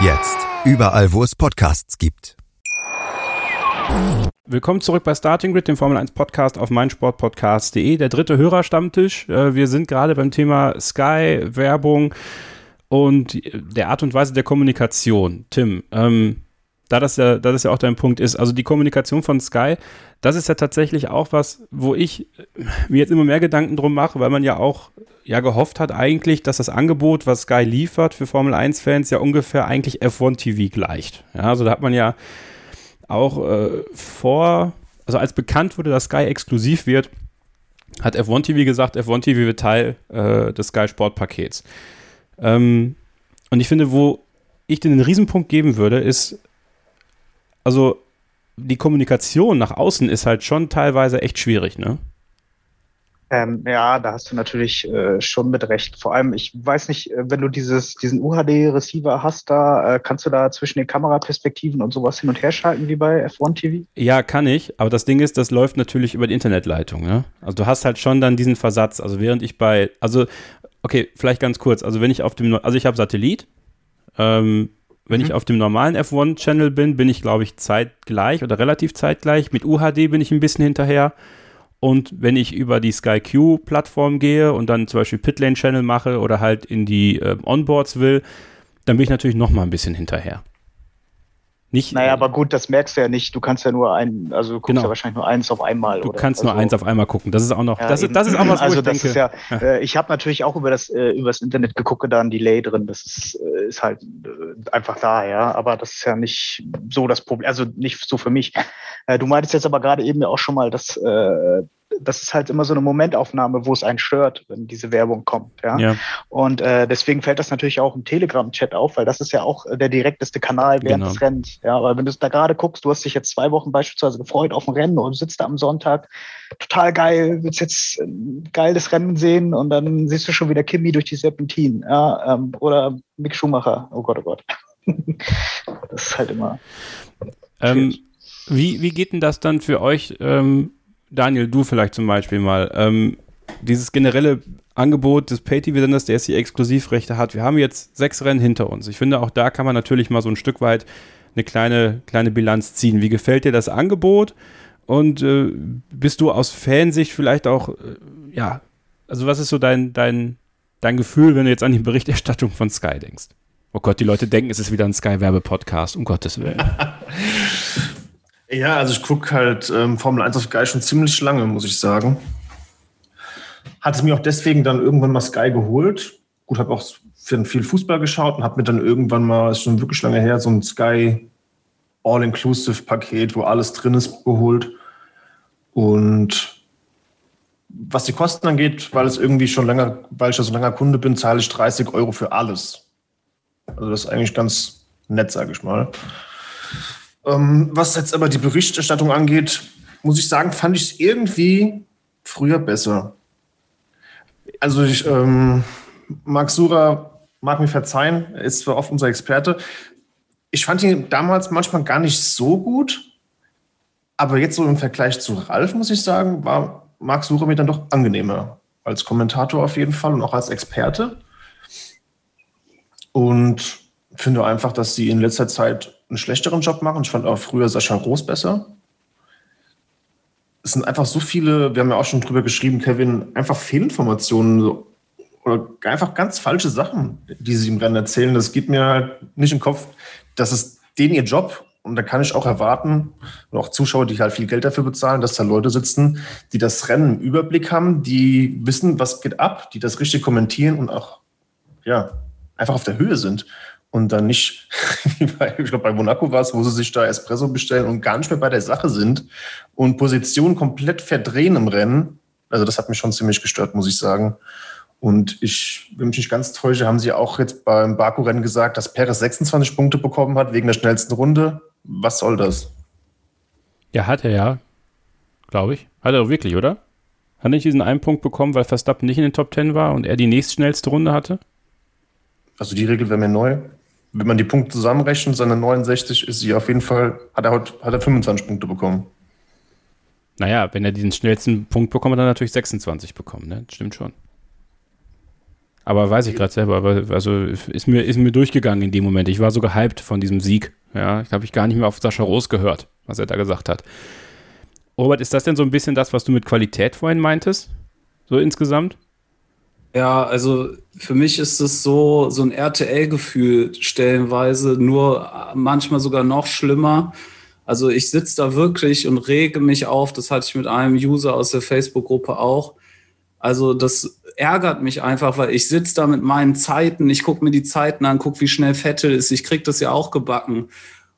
Jetzt. Überall, wo es Podcasts gibt. Willkommen zurück bei Starting Grid, dem Formel 1 Podcast auf meinsportpodcast.de. Der dritte Hörerstammtisch. Äh, wir sind gerade beim Thema Sky, Werbung und der Art und Weise der Kommunikation. Tim, ähm, da das ja, da das ja auch dein Punkt ist, also die Kommunikation von Sky, das ist ja tatsächlich auch was, wo ich mir jetzt immer mehr Gedanken drum mache, weil man ja auch ja gehofft hat eigentlich, dass das Angebot, was Sky liefert für Formel 1 Fans ja ungefähr eigentlich F1 TV gleicht. Ja, also da hat man ja auch äh, vor, also als bekannt wurde, dass Sky exklusiv wird, hat F1 TV gesagt, F1 TV wird Teil äh, des Sky Sport Pakets. Ähm, und ich finde, wo ich den Riesenpunkt geben würde, ist, also die Kommunikation nach außen ist halt schon teilweise echt schwierig, ne? Ähm, ja, da hast du natürlich äh, schon mit recht. Vor allem, ich weiß nicht, äh, wenn du dieses, diesen UHD-Receiver hast, da äh, kannst du da zwischen den Kameraperspektiven und sowas hin und her schalten wie bei F1 TV? Ja, kann ich, aber das Ding ist, das läuft natürlich über die Internetleitung. Ne? Also du hast halt schon dann diesen Versatz. Also während ich bei, also okay, vielleicht ganz kurz. Also wenn ich auf dem, also ich habe Satellit. Ähm, wenn mhm. ich auf dem normalen F1-Channel bin, bin ich, glaube ich, zeitgleich oder relativ zeitgleich. Mit UHD bin ich ein bisschen hinterher. Und wenn ich über die Sky Q-Plattform gehe und dann zum Beispiel Pitlane Channel mache oder halt in die äh, Onboards will, dann bin ich natürlich noch mal ein bisschen hinterher. Nicht, naja, aber gut, das merkst du ja nicht. Du kannst ja nur ein, also du guckst genau. ja wahrscheinlich nur eins auf einmal. Du oder? kannst also, nur eins auf einmal gucken. Das ist auch noch, ja, das, ist, das ist auch was, wo also ich das denke. Ist ja, ja. Äh, ich habe natürlich auch über das, äh, über das Internet geguckt, da ein Delay drin. Das ist, äh, ist halt äh, einfach da, ja. Aber das ist ja nicht so das Problem, also nicht so für mich. Äh, du meintest jetzt aber gerade eben ja auch schon mal, dass äh, das ist halt immer so eine Momentaufnahme, wo es einen stört, wenn diese Werbung kommt. Ja. ja. Und äh, deswegen fällt das natürlich auch im Telegram-Chat auf, weil das ist ja auch der direkteste Kanal während genau. des Rennens. Ja, weil wenn du da gerade guckst, du hast dich jetzt zwei Wochen beispielsweise gefreut auf ein Rennen und sitzt da am Sonntag, total geil, willst jetzt ein geiles Rennen sehen und dann siehst du schon wieder Kimi durch die Serpentin. Ja, ähm, oder Mick Schumacher. Oh Gott, oh Gott. das ist halt immer. Ähm, wie, wie geht denn das dann für euch? Ähm Daniel, du vielleicht zum Beispiel mal, ähm, dieses generelle Angebot des Pay-TV-Senders, der jetzt die Exklusivrechte hat. Wir haben jetzt sechs Rennen hinter uns. Ich finde, auch da kann man natürlich mal so ein Stück weit eine kleine, kleine Bilanz ziehen. Wie gefällt dir das Angebot? Und äh, bist du aus Fansicht vielleicht auch, äh, ja, also was ist so dein, dein, dein Gefühl, wenn du jetzt an die Berichterstattung von Sky denkst? Oh Gott, die Leute denken, es ist wieder ein Sky-Werbe-Podcast, um Gottes Willen. Ja, also ich gucke halt ähm, Formel 1 auf Sky schon ziemlich lange, muss ich sagen. Hatte mir auch deswegen dann irgendwann mal Sky geholt. Gut, habe auch viel Fußball geschaut und habe mir dann irgendwann mal, ist schon wirklich lange her, so ein Sky All-Inclusive-Paket, wo alles drin ist, geholt. Und was die Kosten angeht, weil es irgendwie schon länger, weil ich ja so langer Kunde bin, zahle ich 30 Euro für alles. Also das ist eigentlich ganz nett, sage ich mal. Ähm, was jetzt aber die Berichterstattung angeht, muss ich sagen, fand ich es irgendwie früher besser. Also ich, ähm, Marc Sura mag mir verzeihen, er ist zwar oft unser Experte. Ich fand ihn damals manchmal gar nicht so gut, aber jetzt so im Vergleich zu Ralf, muss ich sagen, war Marc Sura mir dann doch angenehmer. Als Kommentator auf jeden Fall und auch als Experte. Und finde einfach, dass sie in letzter Zeit einen schlechteren Job machen. Ich fand auch früher Sascha Roos besser. Es sind einfach so viele, wir haben ja auch schon drüber geschrieben, Kevin, einfach Fehlinformationen so, oder einfach ganz falsche Sachen, die sie im Rennen erzählen. Das geht mir halt nicht im Kopf. Das ist denen ihr Job Und da kann ich auch erwarten, und auch Zuschauer, die halt viel Geld dafür bezahlen, dass da Leute sitzen, die das Rennen im Überblick haben, die wissen, was geht ab, die das richtig kommentieren und auch, ja, einfach auf der Höhe sind. Und dann nicht, ich glaube, bei Monaco war es, wo sie sich da Espresso bestellen und gar nicht mehr bei der Sache sind und Positionen komplett verdrehen im Rennen. Also das hat mich schon ziemlich gestört, muss ich sagen. Und ich, wenn mich nicht ganz täusche, haben sie auch jetzt beim Baku-Rennen gesagt, dass Perez 26 Punkte bekommen hat wegen der schnellsten Runde. Was soll das? Ja, hat er ja. Glaube ich. Hat er wirklich, oder? Hat er nicht diesen einen Punkt bekommen, weil Verstappen nicht in den Top 10 war und er die nächstschnellste Runde hatte? Also die Regel wäre mir neu. Wenn man die Punkte zusammenrechnet, seine 69 ist sie auf jeden Fall, hat er, hat er 25 Punkte bekommen. Naja, wenn er diesen schnellsten Punkt bekommt, hat er natürlich 26 bekommen, ne? Stimmt schon. Aber weiß ich gerade selber, also ist mir, ist mir durchgegangen in dem Moment. Ich war so gehypt von diesem Sieg. Ja, ich habe ich gar nicht mehr auf Sascha Roos gehört, was er da gesagt hat. Robert, ist das denn so ein bisschen das, was du mit Qualität vorhin meintest? So insgesamt? Ja, also für mich ist es so, so ein RTL-Gefühl stellenweise, nur manchmal sogar noch schlimmer. Also ich sitze da wirklich und rege mich auf. Das hatte ich mit einem User aus der Facebook-Gruppe auch. Also das ärgert mich einfach, weil ich sitze da mit meinen Zeiten, ich gucke mir die Zeiten an, gucke, wie schnell Vettel ist. Ich kriege das ja auch gebacken.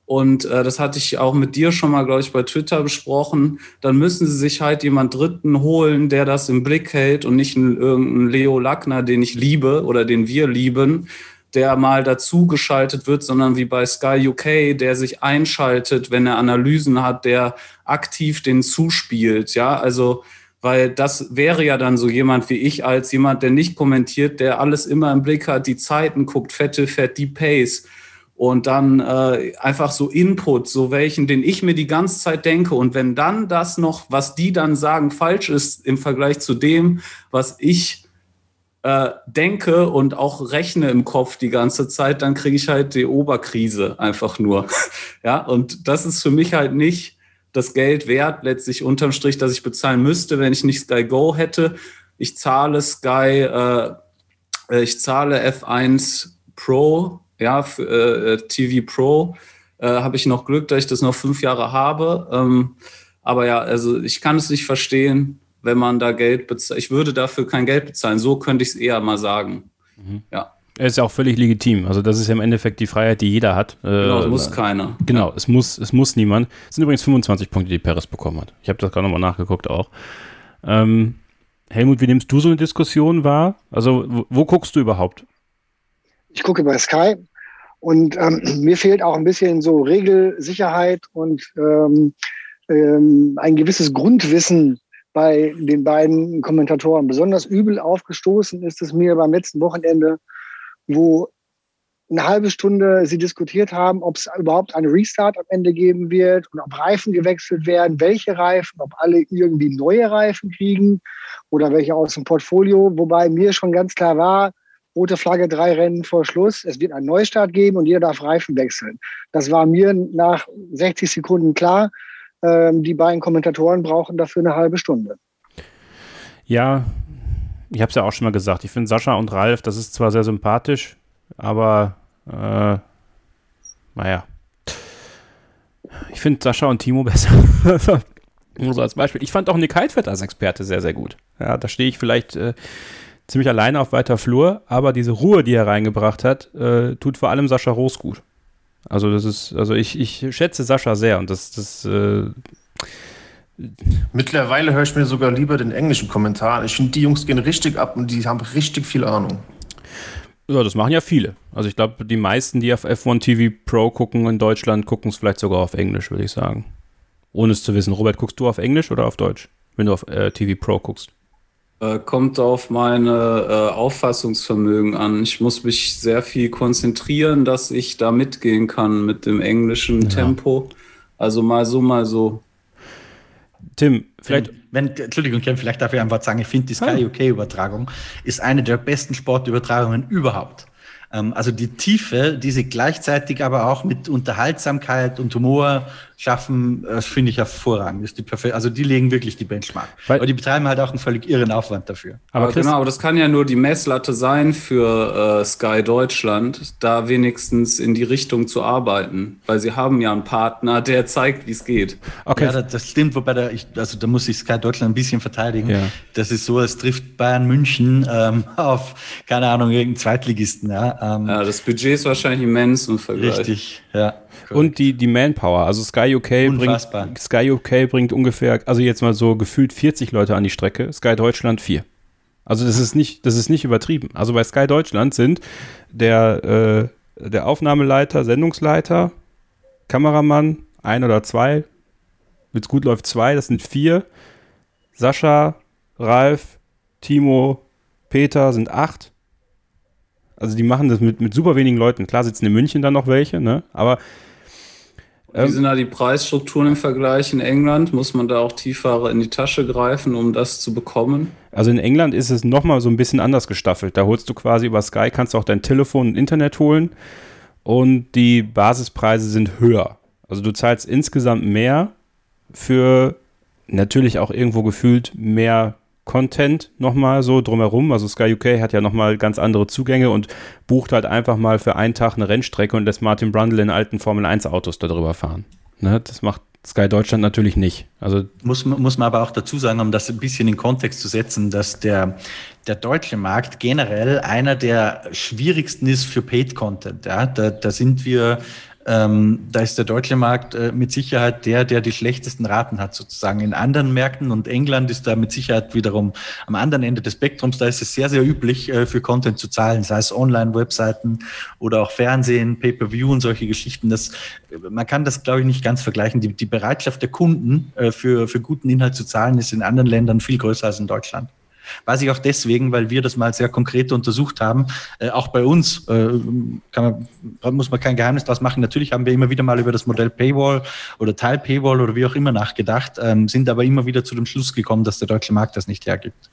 Und äh, das hatte ich auch mit dir schon mal, glaube ich, bei Twitter besprochen. Dann müssen sie sich halt jemand Dritten holen, der das im Blick hält und nicht einen, irgendeinen Leo Lackner, den ich liebe oder den wir lieben, der mal dazu geschaltet wird, sondern wie bei Sky UK, der sich einschaltet, wenn er Analysen hat, der aktiv den zuspielt. Ja, also weil das wäre ja dann so jemand wie ich als jemand, der nicht kommentiert, der alles immer im Blick hat, die Zeiten guckt, Fette fährt die Pace und dann äh, einfach so Input, so welchen, den ich mir die ganze Zeit denke und wenn dann das noch, was die dann sagen, falsch ist im Vergleich zu dem, was ich äh, denke und auch rechne im Kopf die ganze Zeit, dann kriege ich halt die Oberkrise einfach nur. ja, und das ist für mich halt nicht das Geld wert, letztlich unterm Strich, dass ich bezahlen müsste, wenn ich nicht Sky Go hätte. Ich zahle Sky, äh, äh ich zahle F1 Pro, ja, für, äh, TV Pro. Äh, habe ich noch Glück, dass ich das noch fünf Jahre habe. Ähm, aber ja, also ich kann es nicht verstehen, wenn man da Geld bezahlt. Ich würde dafür kein Geld bezahlen. So könnte ich es eher mal sagen. Mhm. Ja. Ist ja auch völlig legitim. Also das ist ja im Endeffekt die Freiheit, die jeder hat. Genau, es äh, muss keiner. Genau, es muss, es muss niemand. Es sind übrigens 25 Punkte, die Perez bekommen hat. Ich habe das gerade nochmal nachgeguckt auch. Ähm, Helmut, wie nimmst du so eine Diskussion wahr? Also wo, wo guckst du überhaupt? Ich gucke bei Sky und ähm, mir fehlt auch ein bisschen so Regelsicherheit und ähm, ähm, ein gewisses Grundwissen bei den beiden Kommentatoren. Besonders übel aufgestoßen ist es mir beim letzten Wochenende, wo eine halbe Stunde sie diskutiert haben, ob es überhaupt einen Restart am Ende geben wird und ob Reifen gewechselt werden, welche Reifen, ob alle irgendwie neue Reifen kriegen oder welche aus dem Portfolio. Wobei mir schon ganz klar war, rote Flagge, drei Rennen vor Schluss, es wird einen Neustart geben und jeder darf Reifen wechseln. Das war mir nach 60 Sekunden klar. Ähm, die beiden Kommentatoren brauchen dafür eine halbe Stunde. Ja, ich habe es ja auch schon mal gesagt, ich finde Sascha und Ralf, das ist zwar sehr sympathisch, aber äh, naja. Ich finde Sascha und Timo besser. Nur so als Beispiel. Ich fand auch Nick Heidfeld als Experte sehr, sehr gut. Ja, da stehe ich vielleicht äh, ziemlich alleine auf weiter Flur, aber diese Ruhe, die er reingebracht hat, äh, tut vor allem Sascha Roos gut. Also das ist, also ich, ich schätze Sascha sehr und das, das äh, Mittlerweile höre ich mir sogar lieber den englischen Kommentar. Ich finde, die Jungs gehen richtig ab und die haben richtig viel Ahnung. Ja, das machen ja viele. Also ich glaube, die meisten, die auf F1 TV Pro gucken in Deutschland, gucken es vielleicht sogar auf Englisch, würde ich sagen. Ohne es zu wissen. Robert, guckst du auf Englisch oder auf Deutsch, wenn du auf äh, TV Pro guckst? Äh, kommt auf meine äh, Auffassungsvermögen an. Ich muss mich sehr viel konzentrieren, dass ich da mitgehen kann mit dem englischen ja. Tempo. Also mal so, mal so. Tim, vielleicht. Wenn, wenn, Entschuldigung, Ken, vielleicht darf ich einfach sagen, ich finde die Sky UK-Übertragung ist eine der besten Sportübertragungen überhaupt. Ähm, also die Tiefe, die sie gleichzeitig aber auch mit Unterhaltsamkeit und Humor schaffen, das finde ich hervorragend. ist die perfekt, also die legen wirklich die Benchmark. Weil- aber die betreiben halt auch einen völlig irren Aufwand dafür. Aber Aber genau, aber das kann ja nur die Messlatte sein für äh, Sky Deutschland, da wenigstens in die Richtung zu arbeiten. Weil sie haben ja einen Partner, der zeigt, wie es geht. okay, Ja, das, das stimmt, wobei da ich, also da muss ich Sky Deutschland ein bisschen verteidigen. Ja. Das ist so, es trifft Bayern München ähm, auf, keine Ahnung, irgendeinen Zweitligisten. Ja, ähm, Ja, das Budget ist wahrscheinlich immens im Vergleich. richtig, ja. Und die, die Manpower, also Sky UK Unfassbar. bringt, Sky UK bringt ungefähr, also jetzt mal so gefühlt 40 Leute an die Strecke, Sky Deutschland 4. Also das ist nicht, das ist nicht übertrieben. Also bei Sky Deutschland sind der, äh, der Aufnahmeleiter, Sendungsleiter, Kameramann, ein oder zwei, wenn es gut läuft, zwei, das sind vier. Sascha, Ralf, Timo, Peter sind acht. Also die machen das mit, mit super wenigen Leuten. Klar sitzen in München dann noch welche, ne? Aber Wie sind da die Preisstrukturen im Vergleich in England? Muss man da auch tiefer in die Tasche greifen, um das zu bekommen? Also in England ist es nochmal so ein bisschen anders gestaffelt. Da holst du quasi über Sky, kannst du auch dein Telefon und Internet holen und die Basispreise sind höher. Also du zahlst insgesamt mehr für natürlich auch irgendwo gefühlt mehr Content nochmal so drumherum. Also Sky UK hat ja nochmal ganz andere Zugänge und bucht halt einfach mal für einen Tag eine Rennstrecke und lässt Martin Brundle in alten Formel 1 Autos darüber fahren. Ne? Das macht Sky Deutschland natürlich nicht. Also Muss, man- muss man aber auch dazu sagen, um das ein bisschen in Kontext zu setzen, dass der, der deutsche Markt generell einer der schwierigsten ist für Paid Content. Ja? Da, da sind wir, ähm, da ist der deutsche Markt äh, mit Sicherheit der, der die schlechtesten Raten hat, sozusagen. In anderen Märkten und England ist da mit Sicherheit wiederum am anderen Ende des Spektrums, da ist es sehr, sehr üblich, äh, für Content zu zahlen, sei es Online-Webseiten oder auch Fernsehen, Pay-Per-View und solche Geschichten. Das, man kann das, glaube ich, nicht ganz vergleichen. Die, die Bereitschaft der Kunden äh, für, für guten Inhalt zu zahlen ist in anderen Ländern viel größer als in Deutschland. Weiß ich auch deswegen, weil wir das mal sehr konkret untersucht haben. Äh, auch bei uns äh, man, muss man kein Geheimnis draus machen. Natürlich haben wir immer wieder mal über das Modell Paywall oder Teil Paywall oder wie auch immer nachgedacht, ähm, sind aber immer wieder zu dem Schluss gekommen, dass der deutsche Markt das nicht hergibt.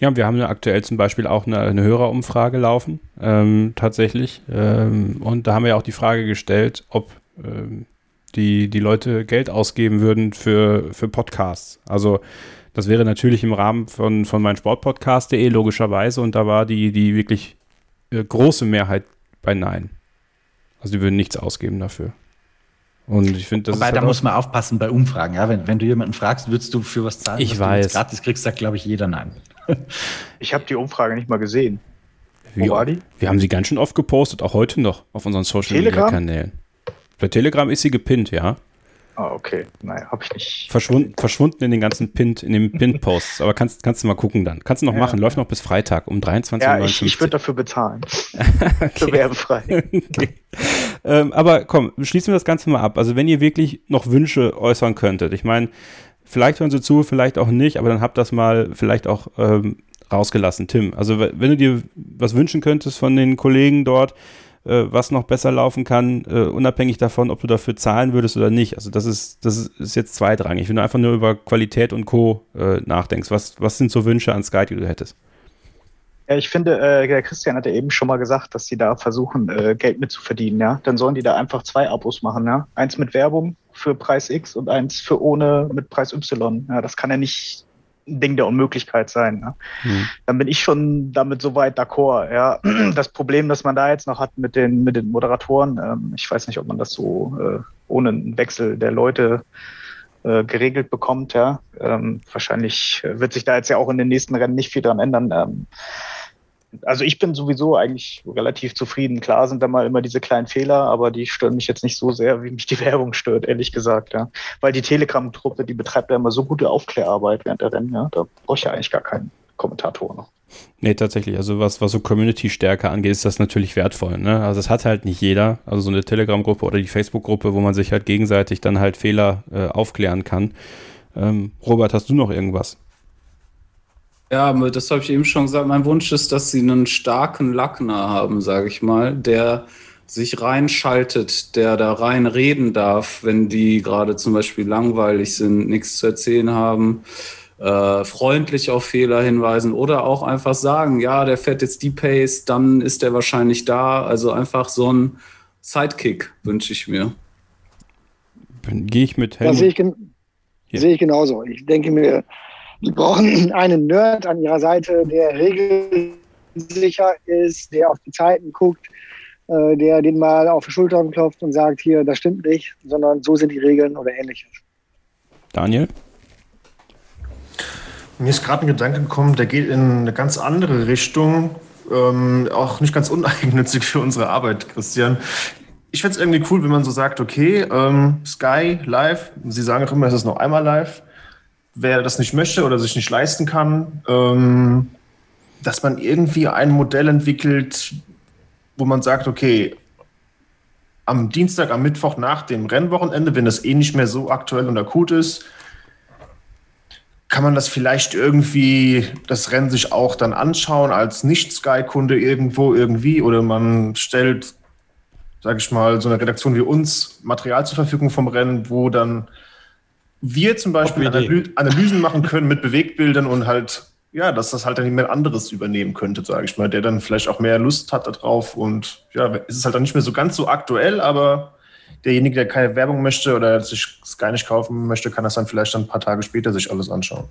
Ja, wir haben aktuell zum Beispiel auch eine, eine Hörerumfrage laufen, ähm, tatsächlich. Ähm, und da haben wir auch die Frage gestellt, ob ähm, die, die Leute Geld ausgeben würden für, für Podcasts. Also das wäre natürlich im Rahmen von, von meinsportpodcast.de logischerweise und da war die, die wirklich äh, große Mehrheit bei Nein. Also die würden nichts ausgeben dafür. Und ich finde, das Wobei, ist da halt muss man aufpassen bei Umfragen. Ja? Wenn, wenn du jemanden fragst, würdest du für was zahlen, Ich was weiß. du jetzt gratis kriegst, sagt, glaube ich, jeder Nein. Ich habe die Umfrage nicht mal gesehen. wie, Wo war die? wir haben sie ganz schön oft gepostet, auch heute noch auf unseren Social Media Telegram? Kanälen. Bei Telegram ist sie gepinnt, ja. Ah, okay. Naja, habe ich nicht. Verschwunden, verschwunden in den ganzen Pint, in den Pin-Posts. Aber kannst, kannst du mal gucken dann. Kannst du noch Ja. machen. Läuft noch bis Freitag um 23.59 Ja, ich, ich würde dafür bezahlen. Für werbefrei. okay. ähm, aber komm, schließen wir das Ganze mal ab. Also wenn ihr wirklich noch Wünsche äußern könntet, ich meine, vielleicht hören sie zu, vielleicht auch nicht, aber dann habt das mal vielleicht auch ähm, rausgelassen, Tim. Also wenn du dir was wünschen könntest von den Kollegen dort, äh, was noch besser laufen kann, äh, unabhängig davon, ob du dafür zahlen würdest oder nicht. Also das ist, das ist, jetzt zweitrangig. Wenn du einfach nur über Qualität und Co. Äh, nachdenkst, was, was sind so Wünsche an Sky, die du hättest? Ja, ich finde, äh, der Christian hat ja eben schon mal gesagt, dass sie da versuchen, äh, Geld mit zu verdienen, ja. Dann sollen die da einfach zwei Abos machen, ja. Eins mit Werbung für Preis X und eins für ohne mit Preis Y. Ja, das kann ja nicht ein Ding der Unmöglichkeit sein. Ja? Hm. Dann bin ich schon damit soweit d'accord. Ja. Das Problem, das man da jetzt noch hat mit den, mit den Moderatoren, ähm, ich weiß nicht, ob man das so äh, ohne einen Wechsel der Leute äh, geregelt bekommt. Ja. Ähm, wahrscheinlich äh, wird sich da jetzt ja auch in den nächsten Rennen nicht viel dran ändern. Ähm, also ich bin sowieso eigentlich relativ zufrieden. Klar sind da mal immer diese kleinen Fehler, aber die stören mich jetzt nicht so sehr, wie mich die Werbung stört, ehrlich gesagt, ja. Weil die Telegram-Truppe, die betreibt ja immer so gute Aufklärarbeit während der Rennen, ja. Da brauche ich ja eigentlich gar keinen Kommentator noch. Nee, tatsächlich. Also was, was so Community-Stärke angeht, ist das natürlich wertvoll. Ne? Also das hat halt nicht jeder. Also so eine Telegram-Gruppe oder die Facebook-Gruppe, wo man sich halt gegenseitig dann halt Fehler äh, aufklären kann. Ähm, Robert, hast du noch irgendwas? Ja, das habe ich eben schon gesagt. Mein Wunsch ist, dass sie einen starken Lackner haben, sage ich mal, der sich reinschaltet, der da rein reden darf, wenn die gerade zum Beispiel langweilig sind, nichts zu erzählen haben. äh, freundlich auf Fehler hinweisen oder auch einfach sagen, ja, der fährt jetzt die Pace, dann ist er wahrscheinlich da. Also einfach so ein Sidekick wünsche ich mir. Gehe ich mit Das Helmut. sehe ich, gen sehe ich genauso. Ich denke mir, die brauchen einen Nerd an ihrer Seite, der regelsicher ist, der auf die Zeiten guckt, äh, der den mal auf die Schultern klopft und sagt, hier, das stimmt nicht, sondern so sind die Regeln oder ähnliches. Daniel? Mir ist gerade ein Gedanke gekommen, der geht in eine ganz andere Richtung. Ähm, auch nicht ganz uneigennützig für unsere Arbeit, Christian. Ich fände es irgendwie cool, wenn man so sagt, okay, ähm, Sky live, Sie sagen auch immer, es ist noch einmal live. Wer das nicht möchte oder sich nicht leisten kann, ähm, dass man irgendwie ein Modell entwickelt, wo man sagt, okay, am Dienstag, am Mittwoch nach dem Rennwochenende, wenn das eh nicht mehr so aktuell und akut ist, kann man das vielleicht irgendwie, das Rennen sich auch dann anschauen als Nicht-Sky-Kunde irgendwo irgendwie oder man stellt, sage ich mal, so eine Redaktion wie uns Material zur Verfügung vom Rennen, wo dann wir zum Beispiel. Analy Analysen machen können mit Bewegbildern und halt, ja, dass das halt dann jemand anderes übernehmen könnte, sage ich mal, der dann vielleicht auch mehr Lust hat darauf und ja, es ist halt dann nicht mehr so ganz so aktuell, aber derjenige, der keine Werbung möchte oder sich Sky nicht kaufen möchte, kann das dann vielleicht dann ein paar Tage später sich alles anschauen.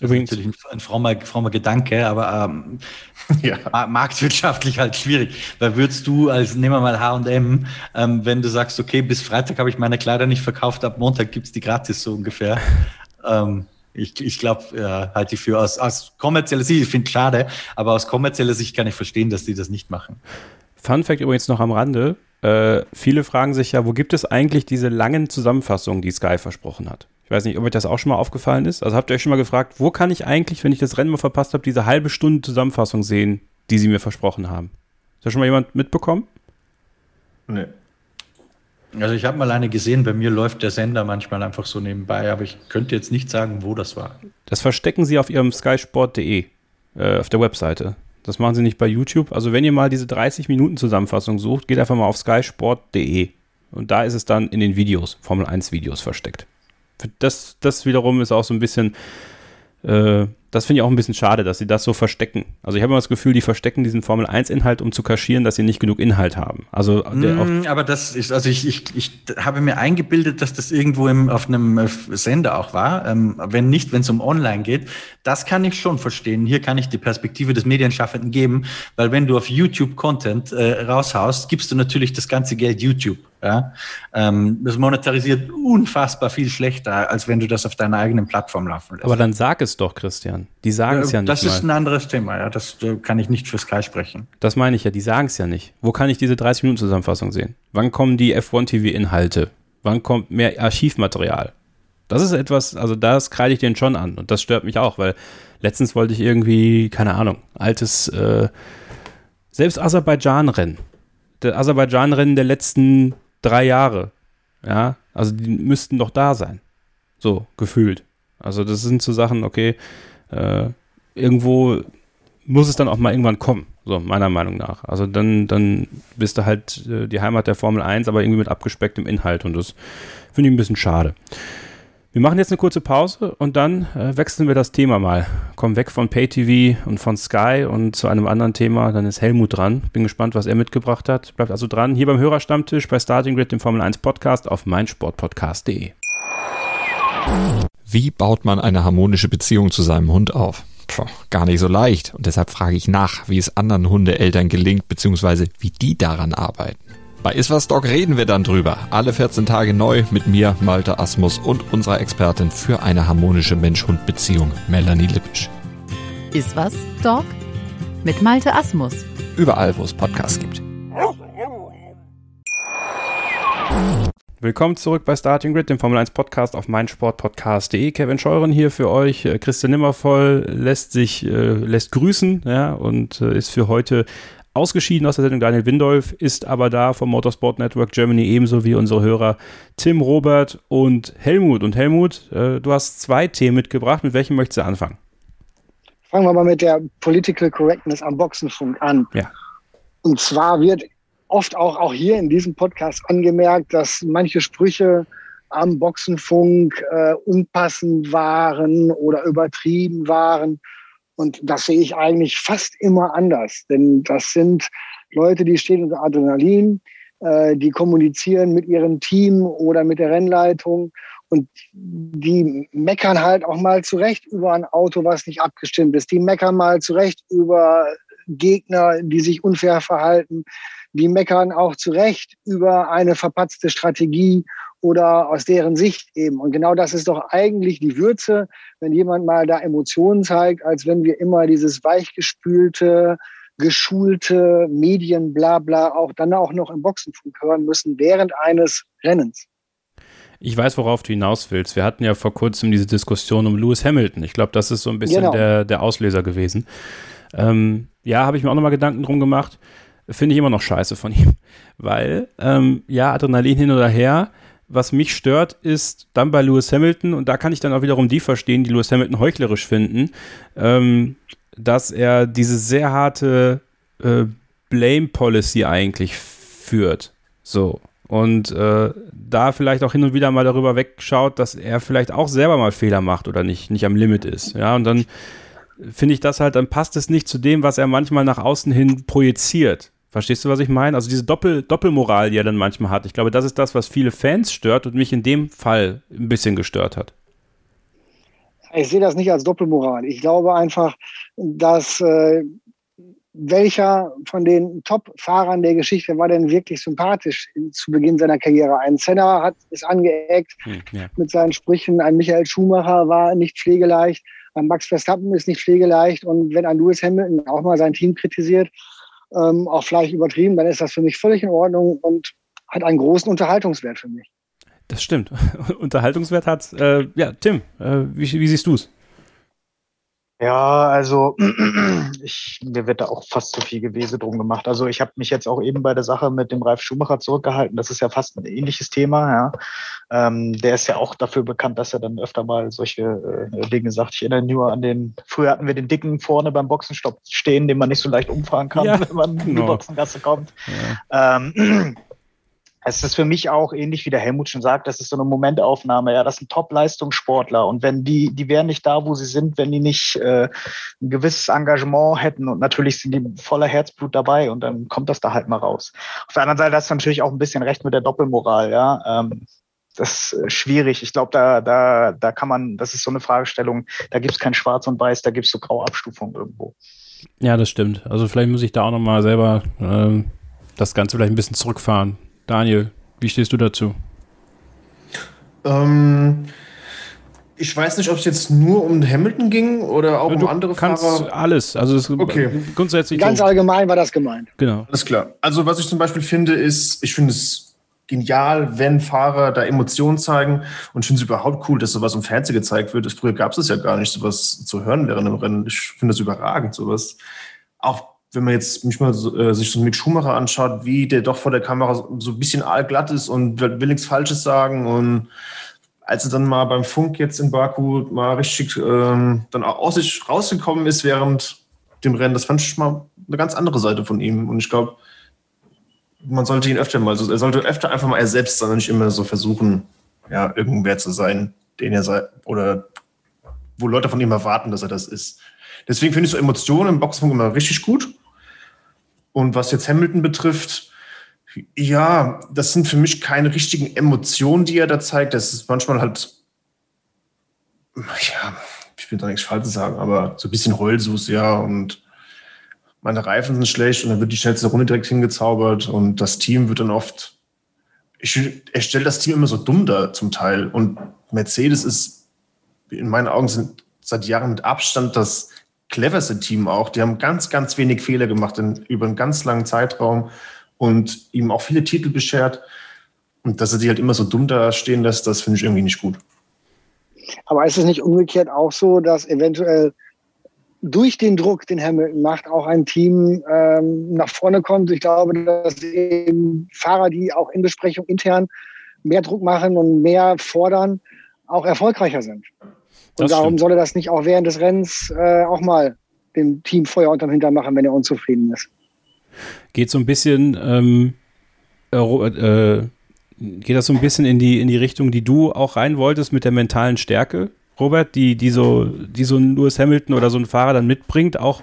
Übrigens, Natürlich ein, frommer, frommer Gedanke, aber ähm, Ja. ma- marktwirtschaftlich halt schwierig. Weil würdest du als, nehmen wir mal H&M, ähm, wenn du sagst, okay, bis Freitag habe ich meine Kleider nicht verkauft, ab Montag gibt's die gratis so ungefähr. ähm, ich ich glaube, ja, halte ich für aus, aus kommerzieller Sicht, ich finde schade, aber aus kommerzieller Sicht kann ich verstehen, dass die das nicht machen. Fun Fact übrigens noch am Rande. Äh, viele fragen sich ja, wo gibt es eigentlich diese langen Zusammenfassungen, die Sky versprochen hat? Ich weiß nicht, ob euch das auch schon mal aufgefallen ist. Also habt ihr euch schon mal gefragt, wo kann ich eigentlich, wenn ich das Rennen mal verpasst habe, diese halbe Stunde Zusammenfassung sehen, die sie mir versprochen haben? Ist da schon mal jemand mitbekommen? Nee. Also ich habe mal eine gesehen, bei mir läuft der Sender manchmal einfach so nebenbei, aber ich könnte jetzt nicht sagen, wo das war. Das verstecken sie auf ihrem skysport.de, äh, auf der Webseite. Das machen sie nicht bei YouTube. Also wenn ihr mal diese 30 Minuten Zusammenfassung sucht, geht einfach mal auf skysport.de und da ist es dann in den Videos, Formel 1 Videos versteckt. Das, das wiederum ist auch so ein bisschen, äh, das finde ich auch ein bisschen schade, dass sie das so verstecken. Also ich habe immer das Gefühl, die verstecken diesen Formel 1 Inhalt, um zu kaschieren, dass sie nicht genug Inhalt haben. Also auch, Mm, aber das ist, also ich, ich, ich habe mir eingebildet, dass das irgendwo im, auf einem äh, Sender auch war. Ähm, wenn nicht, wenn es um online geht, das kann ich schon verstehen. Hier kann ich die Perspektive des Medienschaffenden geben, weil wenn du auf YouTube Content äh, raushaust, gibst du natürlich das ganze Geld YouTube. Ja? Ähm, das monetarisiert unfassbar viel schlechter, als wenn du das auf deiner eigenen Plattform laufen lässt. aber dann sag es doch, Christian. Die sagen es ja nicht das mal. ist ein anderes Thema, ja. Das äh, kann ich nicht für Sky sprechen. Das meine ich ja, die sagen es ja nicht. Wo kann ich diese 30-Minuten-Zusammenfassung sehen? Wann kommen die F1-TV-Inhalte? Wann kommt mehr Archivmaterial? Das ist etwas, also das kreide ich denen schon an und das stört mich auch, weil letztens wollte ich irgendwie, keine Ahnung, altes, äh, selbst Aserbaidschan-Rennen. Der Aserbaidschan-Rennen der letzten drei Jahre. Ja, also die müssten doch da sein. So, gefühlt. Also das sind so Sachen, okay, äh, irgendwo muss es dann auch mal irgendwann kommen, so meiner Meinung nach. Also dann, dann bist du halt äh, die Heimat der Formel 1, aber irgendwie mit abgespecktem Inhalt und das finde ich ein bisschen schade. Wir machen jetzt eine kurze Pause und dann äh, wechseln wir das Thema mal. Kommen weg von PayTV und von Sky und zu einem anderen Thema. Dann ist Helmut dran. Bin gespannt, was er mitgebracht hat. Bleibt also dran. Hier beim Hörerstammtisch bei Starting Grid, dem Formel 1 Podcast auf meinsportpodcast.de. Wie baut man eine harmonische Beziehung zu seinem Hund auf? Puh, gar nicht so leicht. Und deshalb frage ich nach, wie es anderen Hundeeltern gelingt, beziehungsweise wie die daran arbeiten. Bei Iswas Dog reden wir dann drüber. Alle 14 Tage neu mit mir, Malte Asmus und unserer Expertin für eine harmonische Mensch-Hund-Beziehung, Melanie Lippisch. Ist was, Dog? Mit Malte Asmus. Überall, wo es Podcasts gibt. Willkommen zurück bei Starting Grid, dem Formel 1 Podcast auf meinsportpodcast.de. Kevin Scheuren hier für euch. Christian Nimmervoll lässt sich, äh, lässt grüßen, ja, und äh, ist für heute ausgeschieden aus der Sendung. Daniel Windolf ist aber da vom Motorsport Network Germany ebenso wie unsere Hörer Tim, Robert und Helmut. Und Helmut, äh, du hast zwei Themen mitgebracht. Mit welchem möchtest du anfangen? Fangen wir mal mit der Political Correctness am Boxenfunk an. Ja. Und zwar wird oft auch, auch hier in diesem Podcast angemerkt, dass manche Sprüche am Boxenfunk äh, unpassend waren oder übertrieben waren. Und das sehe ich eigentlich fast immer anders. Denn das sind Leute, die stehen unter Adrenalin, äh, die kommunizieren mit ihrem Team oder mit der Rennleitung und die meckern halt auch mal zurecht über ein Auto, was nicht abgestimmt ist. Die meckern mal zurecht über Gegner, die sich unfair verhalten. Die meckern auch zurecht über eine verpatzte Strategie oder aus deren Sicht eben. Und genau das ist doch eigentlich die Würze, wenn jemand mal da Emotionen zeigt, als wenn wir immer dieses weichgespülte, geschulte Medien, bla bla, auch dann auch noch im Boxenfunk hören müssen während eines Rennens. Ich weiß, worauf du hinaus willst. Wir hatten ja vor kurzem diese Diskussion um Lewis Hamilton. Ich glaube, das ist so ein bisschen genau. der, der Auslöser gewesen. Ähm, ja, habe ich mir auch nochmal Gedanken drum gemacht. Finde ich immer noch scheiße von ihm. Weil, ähm, ja, Adrenalin hin oder her. Was mich stört, ist dann bei Lewis Hamilton, und da kann ich dann auch wiederum die verstehen, die Lewis Hamilton heuchlerisch finden, ähm, dass er diese sehr harte äh, Blame Policy eigentlich führt. So. Und äh, da vielleicht auch hin und wieder mal darüber wegschaut, dass er vielleicht auch selber mal Fehler macht oder nicht, nicht am Limit ist. Ja, und dann finde ich das halt, dann passt es nicht zu dem, was er manchmal nach außen hin projiziert. Verstehst du, was ich meine? Also diese Doppel Doppelmoral, die er dann manchmal hat. Ich glaube, das ist das, was viele Fans stört und mich in dem Fall ein bisschen gestört hat. Ich sehe das nicht als Doppelmoral. Ich glaube einfach, dass äh, welcher von den Top-Fahrern der Geschichte war denn wirklich sympathisch zu Beginn seiner Karriere? Ein Senna hat es angeeckt hm, ja. mit seinen Sprüchen. Ein Michael Schumacher war nicht pflegeleicht. Ein Max Verstappen ist nicht pflegeleicht. Und wenn ein Lewis Hamilton auch mal sein Team kritisiert, ähm, auch vielleicht übertrieben, dann ist das für mich völlig in Ordnung und hat einen großen Unterhaltungswert für mich. Das stimmt. Unterhaltungswert hat äh, ja, Tim, äh, wie, wie siehst du es? Ja, also ich, mir wird da auch fast zu viel Gewese drum gemacht. Also ich habe mich jetzt auch eben bei der Sache mit dem Ralf Schumacher zurückgehalten. Das ist ja fast ein ähnliches Thema. Ja. Ähm, der ist ja auch dafür bekannt, dass er dann öfter mal solche äh, Dinge sagt. Ich erinnere nur an den, früher hatten wir den Dicken vorne beim Boxenstopp stehen, den man nicht so leicht umfahren kann, ja, wenn man genau. in die genau. Boxengasse kommt. Ja. Ähm, es ist für mich auch ähnlich wie der Helmut schon sagt, das ist so eine Momentaufnahme. Ja, das sind Top-Leistungssportler und wenn die, die wären nicht da, wo sie sind, wenn die nicht äh, ein gewisses Engagement hätten und natürlich sind die voller Herzblut dabei und dann kommt das da halt mal raus. Auf der anderen Seite hast du natürlich auch ein bisschen recht mit der Doppelmoral. Ja, ähm, das ist schwierig. Ich glaube, da, da, da kann man, das ist so eine Fragestellung, da gibt es kein Schwarz und Weiß, da gibt es so Grauabstufung irgendwo. Ja, das stimmt. Also vielleicht muss ich da auch nochmal selber äh, das Ganze vielleicht ein bisschen zurückfahren Daniel, wie stehst du dazu? Ähm, ich weiß nicht, ob es jetzt nur um Hamilton ging oder auch ja, um andere kannst Fahrer. Alles. Also es okay. grundsätzlich. Ganz so. allgemein war das gemeint. Genau. Alles klar. Also was ich zum Beispiel finde, ist, ich finde es genial, wenn Fahrer da Emotionen zeigen und ich finde es überhaupt cool, dass sowas im Fernsehen gezeigt wird. Früher gab es es ja gar nicht, sowas zu hören während dem Rennen. Ich finde das überragend, sowas. Auch wenn man jetzt mich mal so, äh, sich so Mick Schumacher anschaut, wie der doch vor der Kamera so ein bisschen allglatt ist und will nichts Falsches sagen und als er dann mal beim Funk jetzt in Baku mal richtig ähm, dann auch aus sich rausgekommen ist während dem Rennen, das fand ich mal eine ganz andere Seite von ihm und ich glaube, man sollte ihn öfter mal, so, er sollte öfter einfach mal er selbst sein und nicht immer so versuchen, ja, irgendwer zu sein, den er sei, oder wo Leute von ihm erwarten, dass er das ist. Deswegen finde ich so Emotionen im Boxfunk immer richtig gut. Und was jetzt Hamilton betrifft, ja, das sind für mich keine richtigen Emotionen, die er da zeigt. Das ist manchmal halt, ja, ich will da nichts Falsches sagen, aber so ein bisschen Heulsus, ja, und meine Reifen sind schlecht und dann wird die schnellste Runde direkt hingezaubert und das Team wird dann oft, ich, er stellt das Team immer so dumm da zum Teil und Mercedes ist in meinen Augen sind seit Jahren mit Abstand das cleverste Team auch. Die haben ganz, ganz wenig Fehler gemacht in, über einen ganz langen Zeitraum und ihm auch viele Titel beschert. Und dass er die halt immer so dumm da stehen lässt, das finde ich irgendwie nicht gut. Aber ist es nicht umgekehrt auch so, dass eventuell durch den Druck, den Hamilton macht, auch ein Team ähm, nach vorne kommt? Ich glaube, dass eben Fahrer, die auch in Besprechung intern mehr Druck machen und mehr fordern, auch erfolgreicher sind. Und darum stimmt. soll er das nicht auch während des Rennens äh, auch mal dem Team Feuer unterm Hintern machen, wenn er unzufrieden ist. Geht so ein bisschen ähm, äh, geht das so ein bisschen in die, in die Richtung, die du auch rein wolltest mit der mentalen Stärke, Robert, die, die so, die so ein Lewis Hamilton oder so ein Fahrer dann mitbringt, auch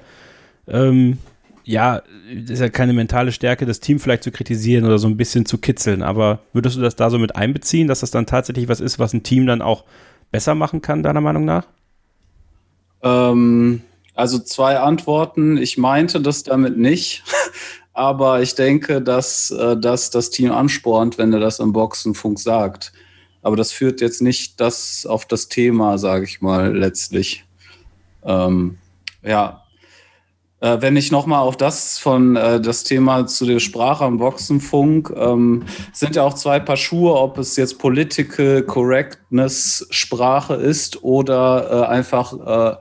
ähm, ja, ist ja keine mentale Stärke, das Team vielleicht zu kritisieren oder so ein bisschen zu kitzeln, aber würdest du das da so mit einbeziehen, dass das dann tatsächlich was ist, was ein Team dann auch besser machen kann, deiner Meinung nach? Ähm, also zwei Antworten. Ich meinte das damit nicht, aber ich denke, dass, äh, dass das Team anspornt, wenn er das im Boxenfunk sagt. Aber das führt jetzt nicht das auf das Thema, sage ich mal, letztlich. Ähm, ja, äh, wenn ich nochmal auf das von äh, das Thema zu der Sprache am Boxenfunk, ähm, sind ja auch zwei Paar Schuhe, ob es jetzt Political Correctness Sprache ist oder äh, einfach äh,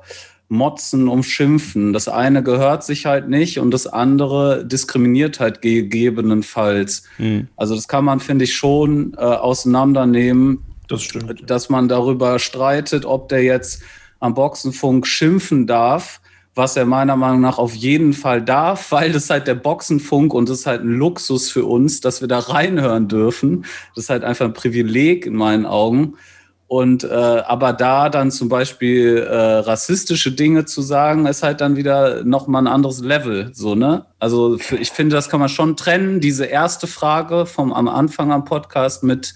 Motzen, umschimpfen. Das eine gehört sich halt nicht und das andere diskriminiert halt gegebenenfalls. Mhm. Also das kann man, finde ich, schon äh, auseinandernehmen. Das stimmt. Dass man darüber streitet, ob der jetzt am Boxenfunk schimpfen darf was er meiner Meinung nach auf jeden Fall darf, weil das halt der Boxenfunk und das ist halt ein Luxus für uns, dass wir da reinhören dürfen. Das ist halt einfach ein Privileg in meinen Augen. Und äh, aber da dann zum Beispiel äh, rassistische Dinge zu sagen, ist halt dann wieder nochmal ein anderes Level. So, ne? Also für, ich finde, das kann man schon trennen, diese erste Frage vom am Anfang am Podcast mit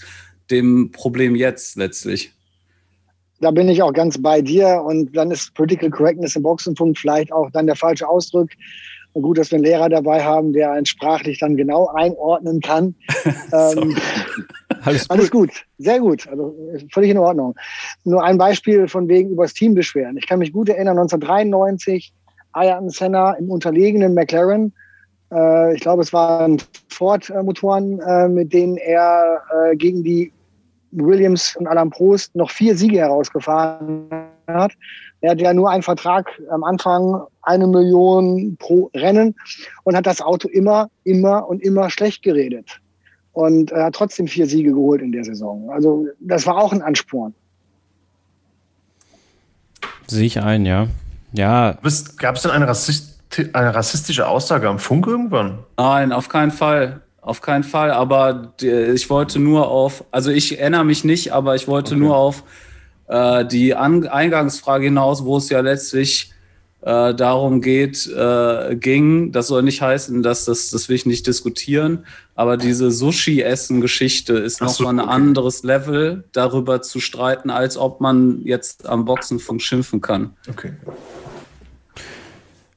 dem Problem jetzt letztlich da bin ich auch ganz bei dir. Und dann ist Political Correctness im Boxenpunkt vielleicht auch dann der falsche Ausdruck. Und gut, dass wir einen Lehrer dabei haben, der einen sprachlich dann genau einordnen kann. ähm, alles, gut. alles gut, sehr gut, also völlig in Ordnung. Nur ein Beispiel von wegen übers Team beschweren. Ich kann mich gut erinnern, 1993, Ayrton Senna im unterlegenen McLaren. Äh, ich glaube, es waren Ford-Motoren, äh, mit denen er äh, gegen die Williams und Alan Prost noch vier Siege herausgefahren hat. Er hat ja nur einen Vertrag am Anfang, eine Million pro Rennen und hat das Auto immer, immer und immer schlecht geredet. Und er hat trotzdem vier Siege geholt in der Saison. Also das war auch ein Ansporn. Sehe ich ein, ja. Ja. Gab es denn eine, Rassist eine rassistische Aussage am Funk irgendwann? Nein, auf keinen Fall. Auf keinen Fall, aber ich wollte nur auf, also ich erinnere mich nicht, aber ich wollte okay. nur auf äh, die An Eingangsfrage hinaus, wo es ja letztlich äh, darum geht, äh, ging. Das soll nicht heißen, dass das, das will ich nicht diskutieren, aber diese Sushi-Essen-Geschichte ist so, nochmal ein okay. anderes Level, darüber zu streiten, als ob man jetzt am Boxenfunk schimpfen kann. Okay.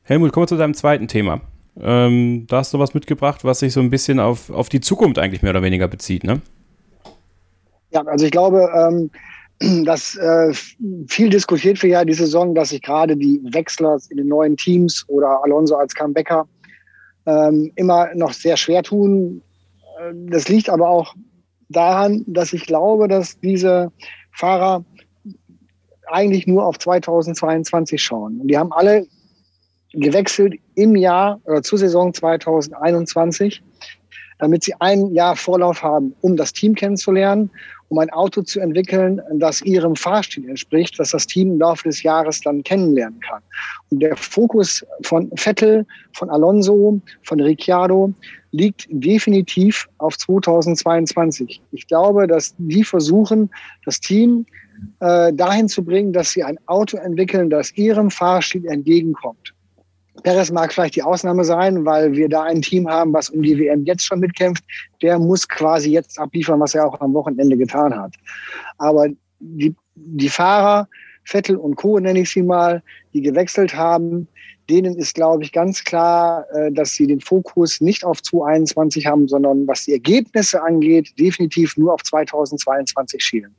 Helmut, kommen wir zu deinem zweiten Thema. Ähm, da hast du was mitgebracht, was sich so ein bisschen auf, auf die Zukunft eigentlich mehr oder weniger bezieht, ne? Ja, also ich glaube, ähm, dass äh, viel diskutiert wird ja die Saison, dass sich gerade die Wechsler in den neuen Teams oder Alonso als Comebacker ähm, immer noch sehr schwer tun. Äh, das liegt aber auch daran, dass ich glaube, dass diese Fahrer eigentlich nur auf 2022 schauen. Und die haben alle gewechselt im Jahr oder zur Saison 2021, damit sie ein Jahr Vorlauf haben, um das Team kennenzulernen, um ein Auto zu entwickeln, das ihrem Fahrstil entspricht, das das Team im Laufe des Jahres dann kennenlernen kann. Und der Fokus von Vettel, von Alonso, von Ricciardo liegt definitiv auf 2022. Ich glaube, dass die versuchen, das Team äh, dahin zu bringen, dass sie ein Auto entwickeln, das ihrem Fahrstil entgegenkommt. Perez mag vielleicht die Ausnahme sein, weil wir da ein Team haben, was um die WM jetzt schon mitkämpft. Der muss quasi jetzt abliefern, was er auch am Wochenende getan hat. Aber die, die Fahrer, Vettel und Co., nenne ich sie mal, die gewechselt haben, denen ist, glaube ich, ganz klar, äh, dass sie den Fokus nicht auf 2021 haben, sondern was die Ergebnisse angeht, definitiv nur auf 2022 schielen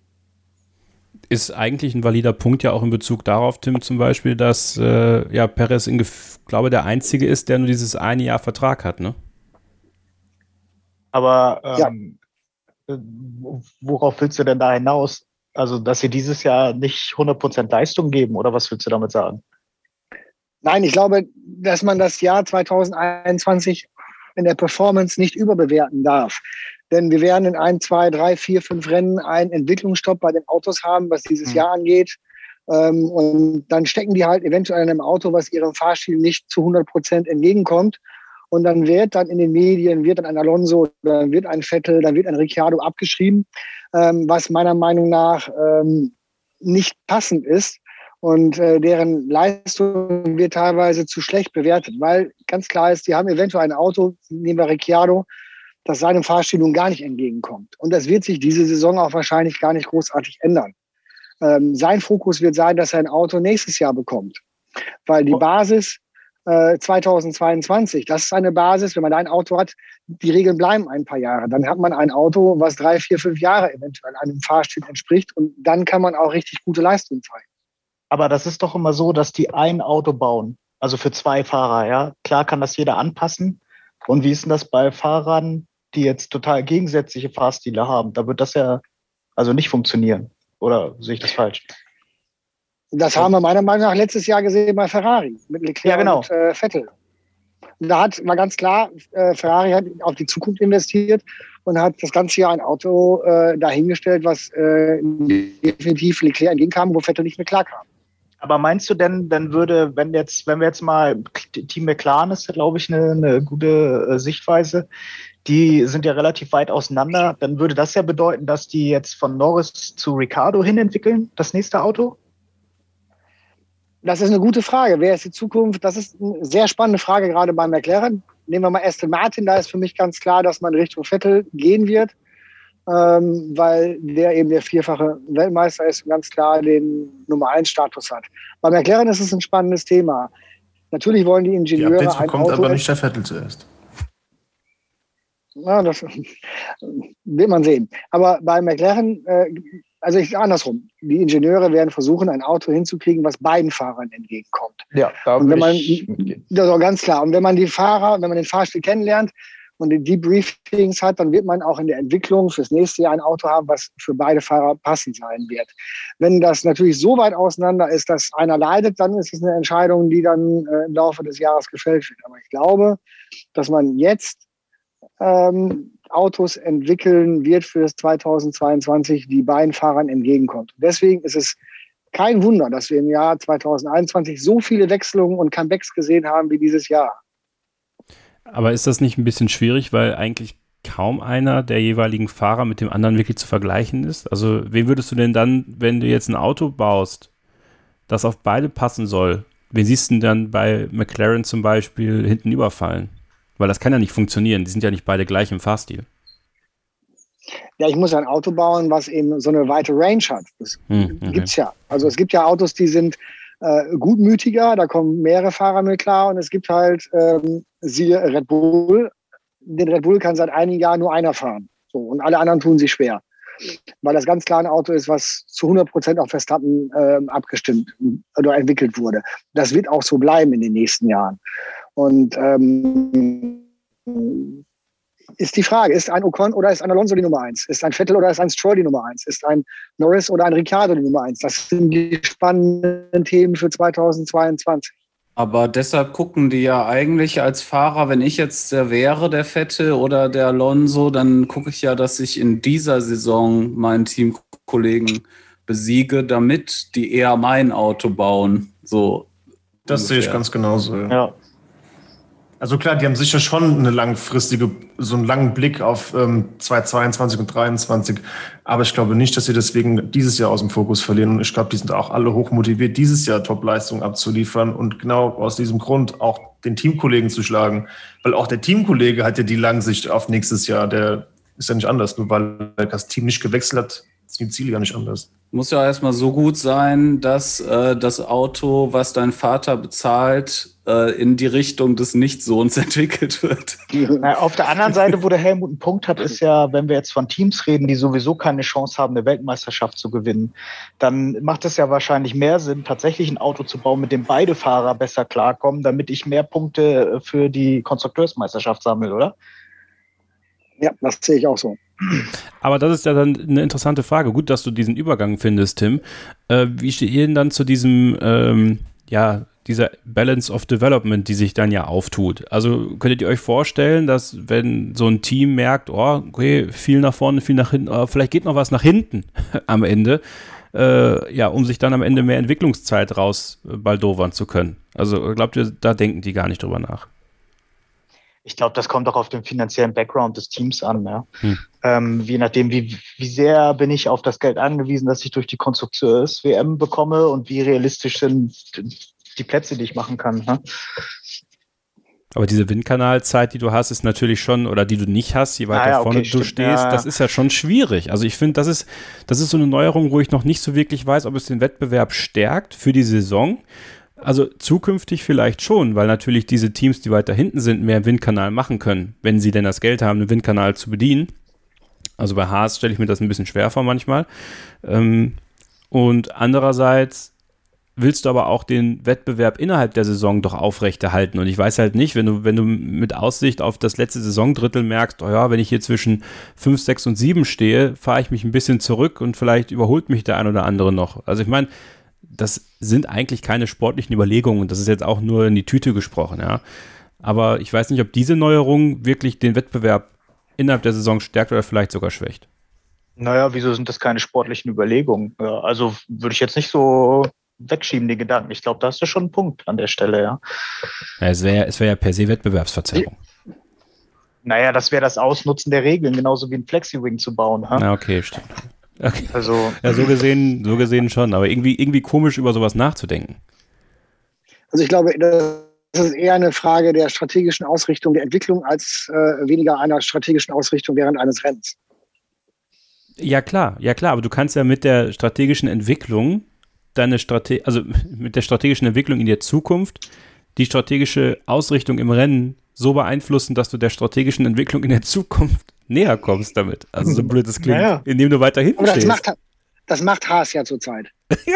ist eigentlich ein valider Punkt ja auch in Bezug darauf, Tim, zum Beispiel, dass äh, ja Perez in glaube der einzige ist, der nur dieses eine Jahr Vertrag hat, ne? Aber ähm, ja. worauf willst du denn da hinaus? Also, dass sie dieses Jahr nicht 100% Leistung geben oder was willst du damit sagen? Nein, ich glaube, dass man das Jahr 2021 in der Performance nicht überbewerten darf. Denn wir werden in ein, zwei, drei, vier, fünf Rennen einen Entwicklungsstopp bei den Autos haben, was dieses mhm. Jahr angeht. Ähm, und dann stecken die halt eventuell in einem Auto, was ihrem Fahrstil nicht zu 100 Prozent entgegenkommt. Und dann wird dann in den Medien, wird dann ein Alonso, dann wird ein Vettel, dann wird ein Ricciardo abgeschrieben, ähm, was meiner Meinung nach ähm, nicht passend ist. Und äh, deren Leistung wird teilweise zu schlecht bewertet, weil ganz klar ist, die haben eventuell ein Auto, nehmen wir Ricciardo, das seinem Fahrstil nun gar nicht entgegenkommt. Und das wird sich diese Saison auch wahrscheinlich gar nicht großartig ändern. Ähm, sein Fokus wird sein, dass er ein Auto nächstes Jahr bekommt. Weil die Basis äh, 2022, das ist eine Basis, wenn man da ein Auto hat, die Regeln bleiben ein paar Jahre. Dann hat man ein Auto, was drei, vier, fünf Jahre eventuell einem Fahrstil entspricht und dann kann man auch richtig gute Leistung zeigen. Aber das ist doch immer so, dass die ein Auto bauen, also für zwei Fahrer, ja. Klar kann das jeder anpassen. Und wie ist denn das bei Fahrern, die jetzt total gegensätzliche Fahrstile haben? Da wird das ja also nicht funktionieren. Oder sehe ich das falsch? Das haben wir meiner Meinung nach letztes Jahr gesehen bei Ferrari mit Leclerc Ja, genau. und äh, Vettel. Und da hat, war ganz klar, äh, Ferrari hat auf die Zukunft investiert und hat das ganze Jahr ein Auto äh, dahingestellt, was äh, definitiv Leclerc entgegenkam, wo Vettel nicht mehr klarkam. Aber meinst du denn, dann würde, wenn jetzt, wenn wir jetzt mal, Team McLaren ist, glaube ich, eine, eine gute äh, Sichtweise, die sind ja relativ weit auseinander, dann würde das ja bedeuten, dass die jetzt von Norris zu Ricardo hin entwickeln, das nächste Auto? Das ist eine gute Frage. Wer ist die Zukunft? Das ist eine sehr spannende Frage, gerade bei McLaren. Nehmen wir mal Aston Martin, da ist für mich ganz klar, dass man Richtung Vettel gehen wird, ähm, weil der eben der vierfache Weltmeister ist und ganz klar den Nummer 1 Status hat. Bei McLaren ist es ein spannendes Thema. Natürlich wollen die Die Ingenieure Updates ein bekommt Auto aber nicht der Vettel zuerst. Ja, das wird man sehen. Aber bei McLaren, äh, also ich andersrum. Die Ingenieure werden versuchen, ein Auto hinzukriegen, was beiden Fahrern entgegenkommt. Ja, da Und wenn man, ich mitgehen. das ist auch ganz klar. Und wenn man die Fahrer, wenn man den Fahrstil kennenlernt und die Debriefings hat, dann wird man auch in der Entwicklung fürs nächste Jahr ein Auto haben, was für beide Fahrer passend sein wird. Wenn das natürlich so weit auseinander ist, dass einer leidet, dann ist es eine Entscheidung, die dann äh, im Laufe des Jahres gefällt wird. Aber ich glaube, dass man jetzt ähm, Autos entwickeln wird für das 2022, die beiden Fahrern entgegenkommt. Deswegen ist es kein Wunder, dass wir im Jahr 2021 so viele Wechselungen und Comebacks gesehen haben wie dieses Jahr. Aber ist das nicht ein bisschen schwierig, weil eigentlich kaum einer der jeweiligen Fahrer mit dem anderen wirklich zu vergleichen ist? Also, wen würdest du denn dann, wenn du jetzt ein Auto baust, das auf beide passen soll, wen siehst du denn dann bei McLaren zum Beispiel hinten überfallen? Weil das kann ja nicht funktionieren. Die sind ja nicht beide gleich im Fahrstil. Ja, ich muss ein Auto bauen, was eben so eine weite Range hat. Das Hm, okay. gibt's ja. Also es gibt ja Autos, die sind äh, gutmütiger, da kommen mehrere Fahrer mit klar und es gibt halt, ähm, siehe Red Bull, den Red Bull kann seit einigen Jahren nur einer fahren. So, und alle anderen tun sich schwer. Weil das ganz klar ein Auto ist, was zu 100 Prozent auf Verstappen ähm, abgestimmt oder entwickelt wurde. Das wird auch so bleiben in den nächsten Jahren. Und ähm, ist die Frage, ist ein Ocon oder ist ein Alonso die Nummer eins? Ist ein Vettel oder ist ein Stroll die Nummer eins? Ist ein Norris oder ein Ricciardo die Nummer eins? Das sind die spannenden Themen für 2022. Aber deshalb gucken die ja eigentlich als Fahrer, wenn ich jetzt der wäre, der Vettel oder der Alonso, dann gucke ich ja, dass ich in dieser Saison meinen Teamkollegen besiege, damit die eher mein Auto bauen. So. Das sehe ich ungefähr. ganz genauso. Ja. Ja. Also klar, die haben sicher schon eine langfristige, so einen langen Blick auf ähm, 2022 und 2023. Aber ich glaube nicht, dass sie deswegen dieses Jahr aus dem Fokus verlieren. Und ich glaube, die sind auch alle hoch motiviert, dieses Jahr Top-Leistungen abzuliefern und genau aus diesem Grund auch den Teamkollegen zu schlagen. Weil auch der Teamkollege hat ja die Langsicht auf nächstes Jahr. Der ist ja nicht anders. Nur weil das Team nicht gewechselt hat, sind die Ziele ja nicht anders. Muss ja erstmal so gut sein, dass äh, das Auto, was dein Vater bezahlt, äh, in die Richtung des Nichtsohns entwickelt wird. Na, auf der anderen Seite, wo der Helmut einen Punkt hat, ist ja, wenn wir jetzt von Teams reden, die sowieso keine Chance haben, eine Weltmeisterschaft zu gewinnen, dann macht es ja wahrscheinlich mehr Sinn, tatsächlich ein Auto zu bauen, mit dem beide Fahrer besser klarkommen, damit ich mehr Punkte äh, für die Konstrukteursmeisterschaft sammle, oder? Ja, das sehe ich auch so. Aber das ist ja dann eine interessante Frage. Gut, dass du diesen Übergang findest, Tim. Äh, wie steht ihr denn dann zu diesem, ähm, ja, dieser Balance of Development, die sich dann ja auftut? Also könntet ihr euch vorstellen, dass wenn so ein Team merkt, oh, okay, viel nach vorne, viel nach hinten, aber vielleicht geht noch was nach hinten am Ende, äh, ja, um sich dann am Ende mehr Entwicklungszeit raus baldowern zu können. Also glaubt ihr, da denken die gar nicht drüber nach? Ich glaube, das kommt auch auf den finanziellen Background des Teams an. Ja. Hm. Ähm, je nachdem, wie, wie sehr bin ich auf das Geld angewiesen, dass ich durch die Konstrukteurs-WM bekomme und wie realistisch sind die Plätze, die ich machen kann. Ne? Aber diese Windkanalzeit, die du hast, ist natürlich schon, oder die du nicht hast, je weiter ah, ja, vorne okay, du stehst, ja. das ist ja schon schwierig. Also ich finde, das ist, das ist so eine Neuerung, wo ich noch nicht so wirklich weiß, ob es den Wettbewerb stärkt für die Saison. Also zukünftig vielleicht schon, weil natürlich diese Teams, die weiter hinten sind, mehr Windkanal machen können, wenn sie denn das Geld haben, einen Windkanal zu bedienen. Also bei Haas stelle ich mir das ein bisschen schwer vor manchmal. Ähm, und andererseits willst du aber auch den Wettbewerb innerhalb der Saison doch aufrechterhalten. Und ich weiß halt nicht, wenn du, wenn du mit Aussicht auf das letzte Saisondrittel merkst, oh ja, wenn ich hier zwischen 5, 6 und 7 stehe, fahre ich mich ein bisschen zurück und vielleicht überholt mich der ein oder andere noch. Also ich meine, das sind eigentlich keine sportlichen Überlegungen. Das ist jetzt auch nur in die Tüte gesprochen, ja. Aber ich weiß nicht, ob diese Neuerung wirklich den Wettbewerb innerhalb der Saison stärkt oder vielleicht sogar schwächt. Naja, wieso sind das keine sportlichen Überlegungen? Also würde ich jetzt nicht so wegschieben, die Gedanken. Ich glaube, da hast du schon einen Punkt an der Stelle, ja. ja es wäre es wär ja per se Wettbewerbsverzerrung. Naja, das wäre das Ausnutzen der Regeln, genauso wie ein Flexi-Wing zu bauen. Ha? Ja, okay, stimmt. Okay. Also, ja, so gesehen, so gesehen schon, aber irgendwie, irgendwie komisch über sowas nachzudenken. Also ich glaube, das ist eher eine Frage der strategischen Ausrichtung der Entwicklung als äh, weniger einer strategischen Ausrichtung während eines Rennens. Ja, klar, ja klar, aber du kannst ja mit der strategischen Entwicklung deine Strate also mit der strategischen Entwicklung in der Zukunft die strategische Ausrichtung im Rennen so beeinflussen, dass du der strategischen Entwicklung in der Zukunft näher kommst damit. Also so blöd es klingt, naja. indem du weiter hinten Aber das stehst. Macht, das macht Haas ja zurzeit.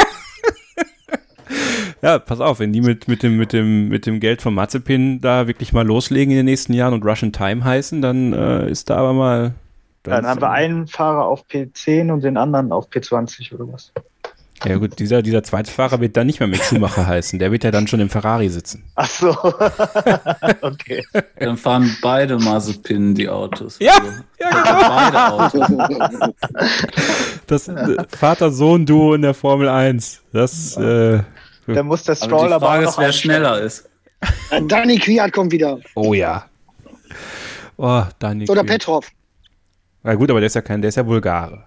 ja, pass auf, wenn die mit, mit, dem, mit, dem, mit dem Geld von Mazepin da wirklich mal loslegen in den nächsten Jahren und Russian Time heißen, dann äh, ist da aber mal. Dann, dann haben wir einen Fahrer auf P10 und den anderen auf P20 oder was. Ja gut, dieser, dieser zweite Fahrer wird dann nicht mehr mit Schumacher heißen. Der wird ja dann schon im Ferrari sitzen. Ach so. okay. Dann fahren beide Mazepin die Autos. Ja, also, ja genau. Beide Autos. Das äh, Vater-Sohn-Duo in der Formel 1. Das, äh, da muss der Stroll aber, die Frage ist, wer schneller ist. Danny Kwiat kommt wieder. Oh ja. Oh, Danny Oder Petrov. Na gut, aber der ist ja kein, der ist ja Bulgare.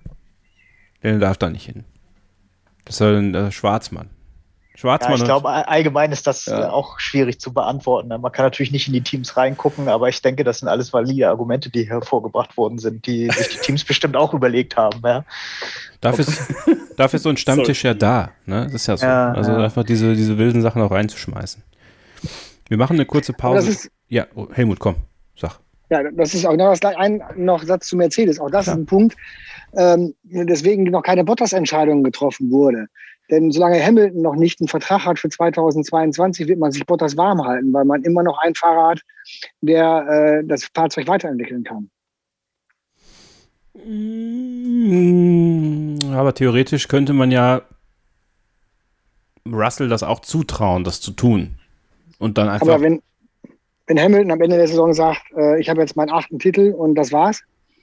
Der darf da nicht hin. Das ist ein äh, Schwarzmann. Schwarzmann. Ja, ich glaube, allgemein ist das ja. Äh, auch schwierig zu beantworten. Man kann natürlich nicht in die Teams reingucken, aber ich denke, das sind alles valide Argumente, die hervorgebracht worden sind, die sich die Teams bestimmt auch überlegt haben. Ja. Dafür, ist, dafür ist so ein Stammtisch ja da. Ne? Das ist ja so. Ja, also einfach diese, diese wilden Sachen auch reinzuschmeißen. Wir machen eine kurze Pause. Ist, ja, oh, Helmut, komm, sag. Ja, das ist auch noch ein noch Satz zu Mercedes. Auch das Klar. ist ein Punkt, ähm, deswegen noch keine Bottas-Entscheidung getroffen wurde. Denn solange Hamilton noch nicht einen Vertrag hat für 2022, wird man sich Bottas warm halten, weil man immer noch einen Fahrer hat, der äh, das Fahrzeug weiterentwickeln kann. Mm, aber theoretisch könnte man ja Russell das auch zutrauen, das zu tun. Und dann einfach. Aber wenn, wenn Hamilton am Ende der Saison sagt, äh, ich habe jetzt meinen achten Titel und das war's,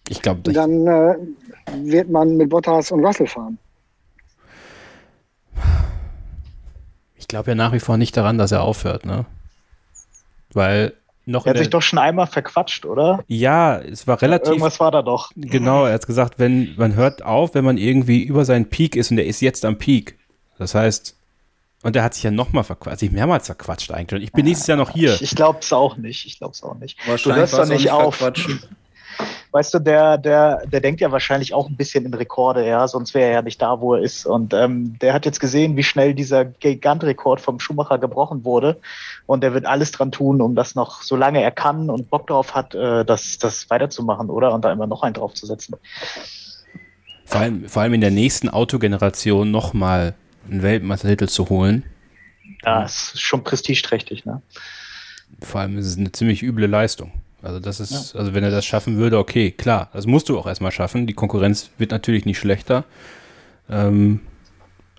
ich glaube, dann äh, wird man mit Bottas und Russell fahren. Ich glaube ja nach wie vor nicht daran, dass er aufhört, ne? Weil noch. Er hat sich doch schon einmal verquatscht, oder? Ja, es war relativ. Irgendwas war da doch. Genau, er hat gesagt, wenn man hört auf, wenn man irgendwie über seinen Peak ist und er ist jetzt am Peak. Das heißt, und er hat sich ja nochmal verquatscht, sich mehrmals verquatscht eigentlich. Und ich bin nächstes Jahr noch hier. Ich, ich glaube es auch nicht. Ich glaube es auch nicht. Du hörst doch nicht auf. weißt du, der, der, der denkt ja wahrscheinlich auch ein bisschen in Rekorde, ja, sonst wäre er ja nicht da, wo er ist. Und ähm, der hat jetzt gesehen, wie schnell dieser Gigantrekord vom Schumacher gebrochen wurde. Und er wird alles dran tun, um das noch, solange er kann und Bock drauf hat, äh, das, das weiterzumachen, oder? Und da immer noch einen draufzusetzen. Vor allem, vor allem in der nächsten Autogeneration nochmal einen Weltmeistertitel zu holen. Ja, ist schon prestigeträchtig, ne? Vor allem ist es eine ziemlich üble Leistung. Also das ist, ja. also wenn er das schaffen würde, okay, klar, das musst du auch erstmal schaffen. Die Konkurrenz wird natürlich nicht schlechter. Ähm,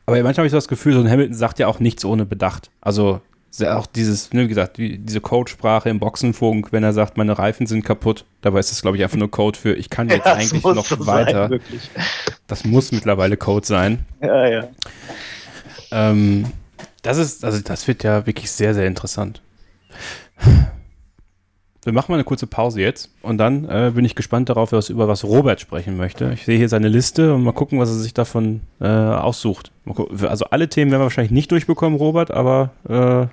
aber manchmal habe ich so das Gefühl, so ein Hamilton sagt ja auch nichts ohne Bedacht. Also auch dieses, ne, wie gesagt, diese Codesprache im Boxenfunk, wenn er sagt, meine Reifen sind kaputt, dabei ist das, glaube ich, einfach nur Code für, ich kann jetzt ja, eigentlich noch so weiter. Sein, das muss mittlerweile Code sein. Ja, ja. Ähm, das ist, also das wird ja wirklich sehr, sehr interessant. wir machen mal eine kurze Pause jetzt und dann äh, bin ich gespannt darauf, was, über was Robert sprechen möchte. Ich sehe hier seine Liste und mal gucken, was er sich davon äh, aussucht. Also alle Themen werden wir wahrscheinlich nicht durchbekommen, Robert, aber ein äh,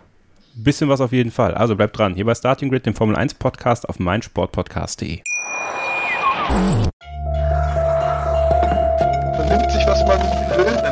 bisschen was auf jeden Fall. Also bleibt dran. Hier bei Starting Grid, dem Formel 1 Podcast auf meinsportpodcast.de. Vernimmt sich, was man will,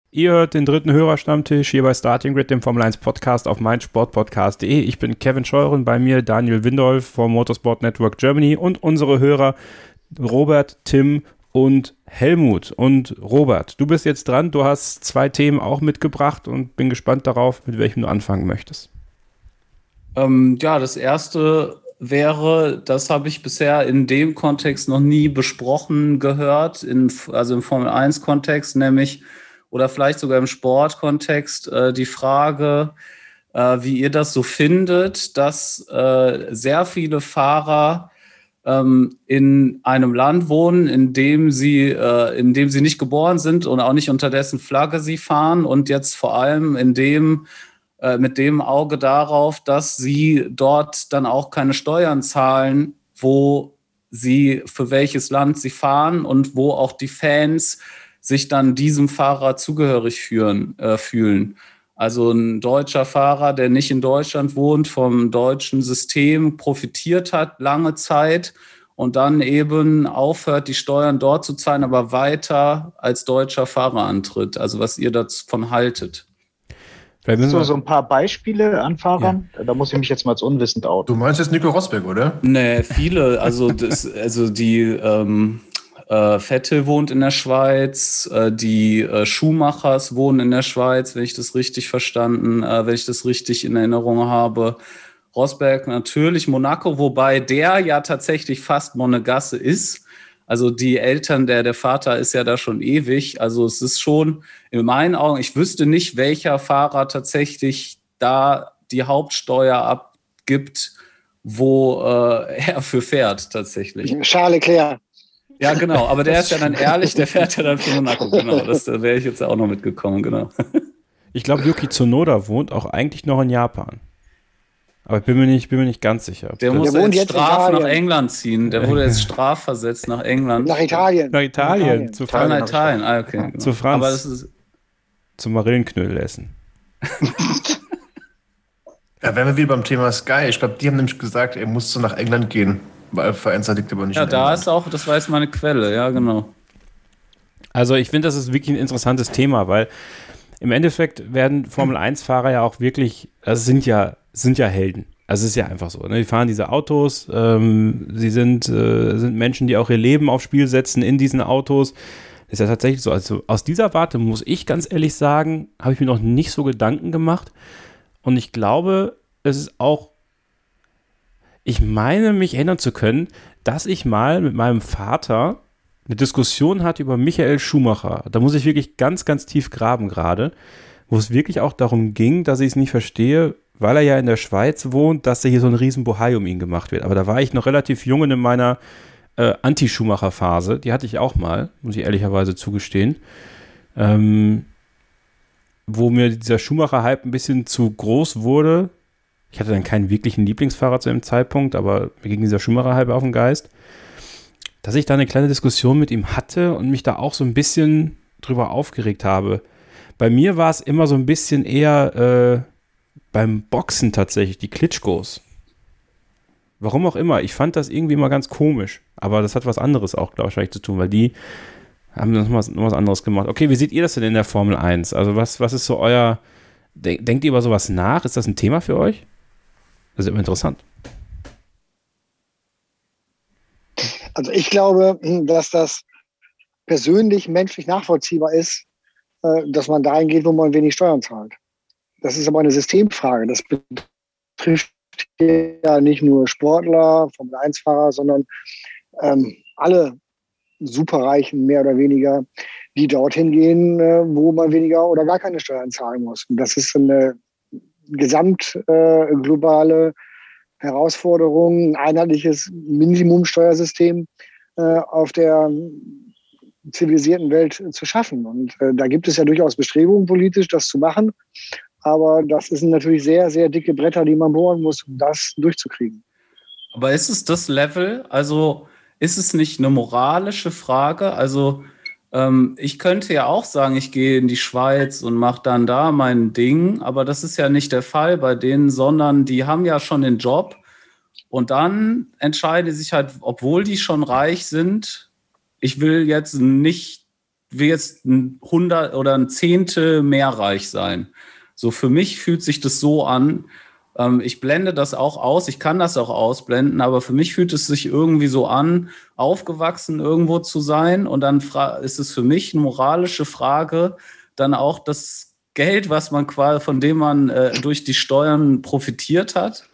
Ihr hört den dritten Hörerstammtisch hier bei Starting Grid, dem Formel 1 Podcast auf meinsportpodcast.de. Ich bin Kevin Scheuren, bei mir Daniel Windolf vom Motorsport Network Germany und unsere Hörer Robert, Tim und Helmut. Und Robert, du bist jetzt dran. Du hast zwei Themen auch mitgebracht und bin gespannt darauf, mit welchem du anfangen möchtest. Ähm, ja, das erste wäre, das habe ich bisher in dem Kontext noch nie besprochen gehört, in, also im Formel 1-Kontext, nämlich oder vielleicht sogar im Sportkontext, äh, die Frage, äh, wie ihr das so findet, dass äh, sehr viele Fahrer ähm, in einem Land wohnen, in dem sie, äh, in dem sie nicht geboren sind und auch nicht unter dessen Flagge sie fahren und jetzt vor allem in dem äh, mit dem Auge darauf, dass sie dort dann auch keine Steuern zahlen, wo sie für welches Land sie fahren und wo auch die Fans sich dann diesem Fahrer zugehörig führen, äh, fühlen. Also ein deutscher Fahrer, der nicht in Deutschland wohnt, vom deutschen System profitiert hat lange Zeit und dann eben aufhört, die Steuern dort zu zahlen, aber weiter als deutscher Fahrer antritt. Also was ihr davon haltet. So, so ein paar Beispiele an Fahrern. Ja. Da muss ich mich jetzt mal als unwissend out. Du meinst jetzt Nico Rosberg, oder? Nee, viele. Also, das, also die ähm, äh, Vettel wohnt in der Schweiz, äh, die äh, Schuhmachers wohnen in der Schweiz, wenn ich das richtig verstanden, äh, wenn ich das richtig in Erinnerung habe. Rosberg natürlich, Monaco, wobei der ja tatsächlich fast Monegasse ist. Also die Eltern, der, der Vater ist ja da schon ewig. Also es ist schon in meinen Augen, ich wüsste nicht, welcher Fahrer tatsächlich da die Hauptsteuer abgibt, wo äh, er für fährt tatsächlich. Charles Leclerc. Ja, genau, aber der ist ja dann ehrlich, der fährt ja dann für Monaco, genau. Das da wäre ich jetzt auch noch mitgekommen, genau. Ich glaube, Yuki Tsunoda wohnt auch eigentlich noch in Japan. Aber ich bin mir nicht, bin mir nicht ganz sicher. Der, muss jetzt, jetzt Straf nach England ziehen. Der wurde jetzt strafversetzt nach England. Nach Italien. Nach Italien. Nach Italien. Zu Franz. Nach Italien, ah, okay. Genau. Zu Franz. Aber das ist Zum Marillenknödel essen. ja, wären wir wieder beim Thema Sky. Ich glaube, die haben nämlich gesagt, er musste nach England gehen. Weil Vereinsser liegt aber nicht Ja, da England. ist auch, das weiß meine Quelle, ja, genau. Also ich finde, das ist wirklich ein interessantes Thema, weil im Endeffekt werden Formel-1-Fahrer ja auch wirklich, also sind ja, sind ja Helden. Also es ist ja einfach so. Ne? Die fahren diese Autos, ähm, sie sind, äh, sind Menschen, die auch ihr Leben aufs Spiel setzen in diesen Autos. ist ja tatsächlich so. Also aus dieser Warte muss ich ganz ehrlich sagen, habe ich mir noch nicht so Gedanken gemacht. Und ich glaube, es ist auch ich meine, mich erinnern zu können, dass ich mal mit meinem Vater eine Diskussion hatte über Michael Schumacher. Da muss ich wirklich ganz, ganz tief graben gerade, wo es wirklich auch darum ging, dass ich es nicht verstehe, weil er ja in der Schweiz wohnt, dass da hier so ein riesen Bohai um ihn gemacht wird. Aber da war ich noch relativ jung in meiner äh, Anti-Schumacher-Phase. Die hatte ich auch mal, muss ich ehrlicherweise zugestehen. Ähm, wo mir dieser Schumacher-Hype ein bisschen zu groß wurde, ich hatte dann keinen wirklichen Lieblingsfahrer zu dem Zeitpunkt, aber mir ging dieser Schumacher halb auf den Geist, dass ich da eine kleine Diskussion mit ihm hatte und mich da auch so ein bisschen drüber aufgeregt habe. Bei mir war es immer so ein bisschen eher äh, beim Boxen tatsächlich, die Klitschkos. Warum auch immer, ich fand das irgendwie mal ganz komisch. Aber das hat was anderes auch, glaube ich, zu tun, weil die haben noch was, noch was anderes gemacht. Okay, wie seht ihr das denn in der Formel 1? Also was, was ist so euer, denkt ihr über sowas nach? Ist das ein Thema für euch? Das ist immer interessant. Also ich glaube, dass das persönlich menschlich nachvollziehbar ist, äh, dass man dahin geht, wo man wenig Steuern zahlt. Das ist aber eine Systemfrage. Das betrifft ja nicht nur Sportler, Formel-1-Fahrer, sondern ähm, alle Superreichen mehr oder weniger, die dorthin gehen, äh, wo man weniger oder gar keine Steuern zahlen muss. Und das ist eine gesamt äh, Herausforderung, ein einheitliches Minimumsteuersystem äh, auf der zivilisierten Welt zu schaffen. Und äh, da gibt es ja durchaus Bestrebungen politisch, das zu machen. Aber das sind natürlich sehr, sehr dicke Bretter, die man bohren muss, um das durchzukriegen. Aber ist es das Level? Also ist es nicht eine moralische Frage? Also ähm, ich könnte ja auch sagen, ich gehe in die Schweiz und mache dann da mein Ding, aber das ist ja nicht der Fall bei denen, sondern die haben ja schon den Job und dann entscheide sich halt, obwohl die schon reich sind, ich will jetzt nicht, will jetzt ein Hundert oder ein Zehntel mehr reich sein. So für mich fühlt sich das so an. Ähm, ich blende das auch aus, ich kann das auch ausblenden, aber für mich fühlt es sich irgendwie so an, aufgewachsen irgendwo zu sein. Und dann ist es für mich eine moralische Frage, dann auch das Geld, was man quasi, von dem man äh, durch die Steuern profitiert hat,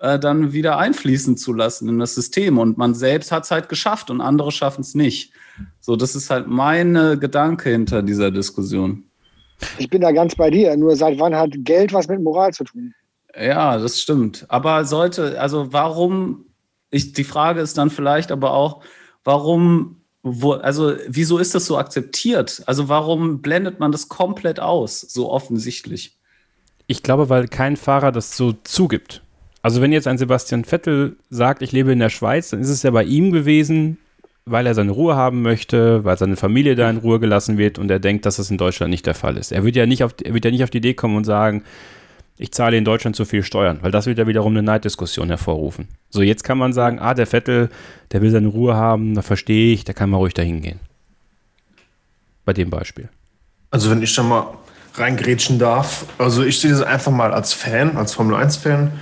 äh, dann wieder einfließen zu lassen in das System. Und man selbst hat es halt geschafft und andere schaffen es nicht. So, das ist halt meine Gedanke hinter dieser Diskussion. Ich bin da ganz bei dir. Nur seit wann hat Geld was mit Moral zu tun? Ja, das stimmt. Aber sollte, also warum, ich, die Frage ist dann vielleicht aber auch, warum, wo, also wieso ist das so akzeptiert? Also warum blendet man das komplett aus, so offensichtlich? Ich glaube, weil kein Fahrer das so zugibt. Also wenn jetzt ein Sebastian Vettel sagt, ich lebe in der Schweiz, dann ist es ja bei ihm gewesen, weil er seine Ruhe haben möchte, weil seine Familie da in Ruhe gelassen wird und er denkt, dass das in Deutschland nicht der Fall ist. Er wird ja nicht auf, er wird ja nicht auf die Idee kommen und sagen, ich zahle in Deutschland zu viel Steuern, weil das wird ja wiederum eine Neiddiskussion hervorrufen. So, jetzt kann man sagen, ah, der Vettel, der will seine Ruhe haben, da verstehe ich, der kann mal ruhig dahin gehen. Bei dem Beispiel. Also, wenn ich da mal reingrätschen darf, also ich sehe das einfach mal als Fan, als Formel 1-Fan.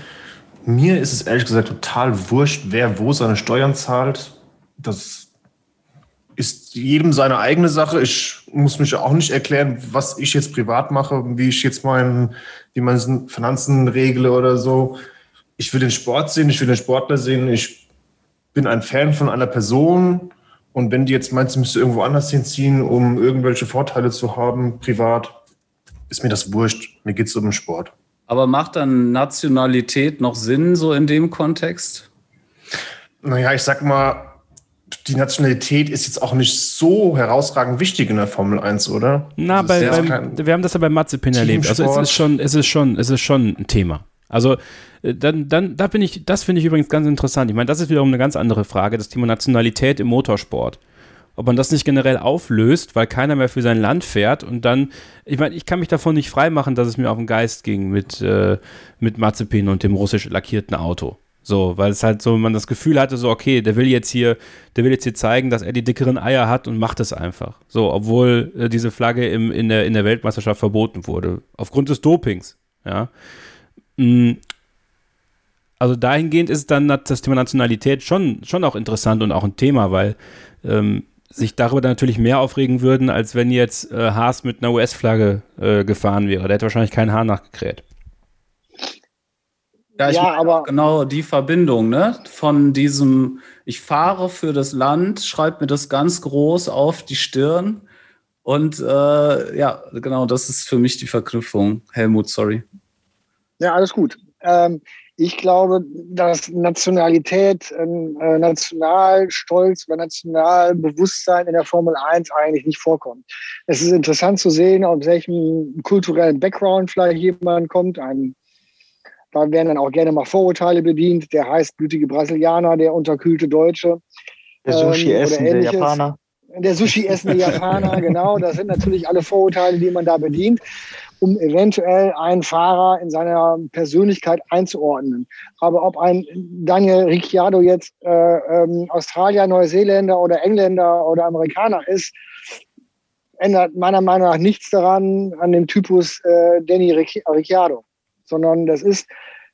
Mir ist es ehrlich gesagt total wurscht, wer wo seine Steuern zahlt. Das ist jedem seine eigene Sache. Ich muss mich auch nicht erklären, was ich jetzt privat mache, wie ich jetzt mein, wie meine Finanzen regle oder so. Ich will den Sport sehen, ich will den Sportler sehen. Ich bin ein Fan von einer Person. Und wenn die jetzt meint, sie müsste irgendwo anders hinziehen, um irgendwelche Vorteile zu haben, privat, ist mir das wurscht. Mir geht es um den Sport. Aber macht dann Nationalität noch Sinn, so in dem Kontext? Naja, ich sag mal, die Nationalität ist jetzt auch nicht so herausragend wichtig in der Formel 1, oder? Na, bei, beim, wir haben das ja bei Mazepin erlebt. Also es ist schon, es ist schon, es ist schon ein Thema. Also äh, dann, dann, da bin ich, das finde ich übrigens ganz interessant. Ich meine, das ist wiederum eine ganz andere Frage, das Thema Nationalität im Motorsport. Ob man das nicht generell auflöst, weil keiner mehr für sein Land fährt und dann, ich meine, ich kann mich davon nicht freimachen, dass es mir auf den Geist ging mit, äh, mit Mazepin und dem russisch lackierten Auto. So, weil es halt so, man das Gefühl hatte, so, okay, der will jetzt hier, der will jetzt hier zeigen, dass er die dickeren Eier hat und macht es einfach. So, obwohl äh, diese Flagge im, in, der, in der Weltmeisterschaft verboten wurde. Aufgrund des Dopings, ja. Mm. Also dahingehend ist dann das Thema Nationalität schon, schon auch interessant und auch ein Thema, weil ähm, sich darüber natürlich mehr aufregen würden, als wenn jetzt äh, Haas mit einer US-Flagge äh, gefahren wäre. Der hätte wahrscheinlich kein Haar nachgekräht. Ja, ich ja, aber genau die Verbindung, ne? Von diesem, ich fahre für das Land, schreibt mir das ganz groß auf die Stirn. Und äh, ja, genau, das ist für mich die Verknüpfung. Helmut, sorry. Ja, alles gut. Ähm, ich glaube, dass Nationalität, äh, Nationalstolz oder Nationalbewusstsein in der Formel 1 eigentlich nicht vorkommt. Es ist interessant zu sehen, aus welchem kulturellen Background vielleicht jemand kommt. Ein da werden dann auch gerne mal Vorurteile bedient. Der heißblütige Brasilianer, der unterkühlte Deutsche. Der Sushi ähm, Japaner. Der Sushi essende Japaner, genau. Das sind natürlich alle Vorurteile, die man da bedient, um eventuell einen Fahrer in seiner Persönlichkeit einzuordnen. Aber ob ein Daniel Ricciardo jetzt äh, ähm, Australier, Neuseeländer oder Engländer oder Amerikaner ist, ändert meiner Meinung nach nichts daran an dem Typus äh, Danny Ricciardo sondern das ist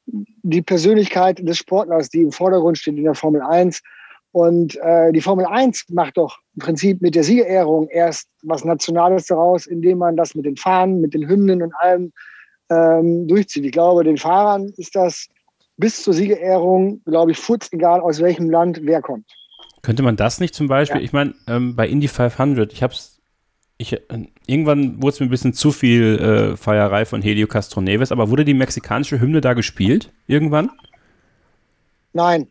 die Persönlichkeit des Sportlers, die im Vordergrund steht in der Formel 1. Und äh, die Formel 1 macht doch im Prinzip mit der Siegerehrung erst was Nationales daraus, indem man das mit den Fahnen, mit den Hymnen und allem ähm, durchzieht. Ich glaube, den Fahrern ist das bis zur Siegerehrung, glaube ich, futz egal, aus welchem Land wer kommt. Könnte man das nicht zum Beispiel, Ja. ich meine, ähm, bei Indy 500, ich hab's, ich, äh, irgendwann wurde es mir ein bisschen zu viel äh, Feierei von Helio Castroneves, aber wurde die mexikanische Hymne da gespielt? Irgendwann? Nein,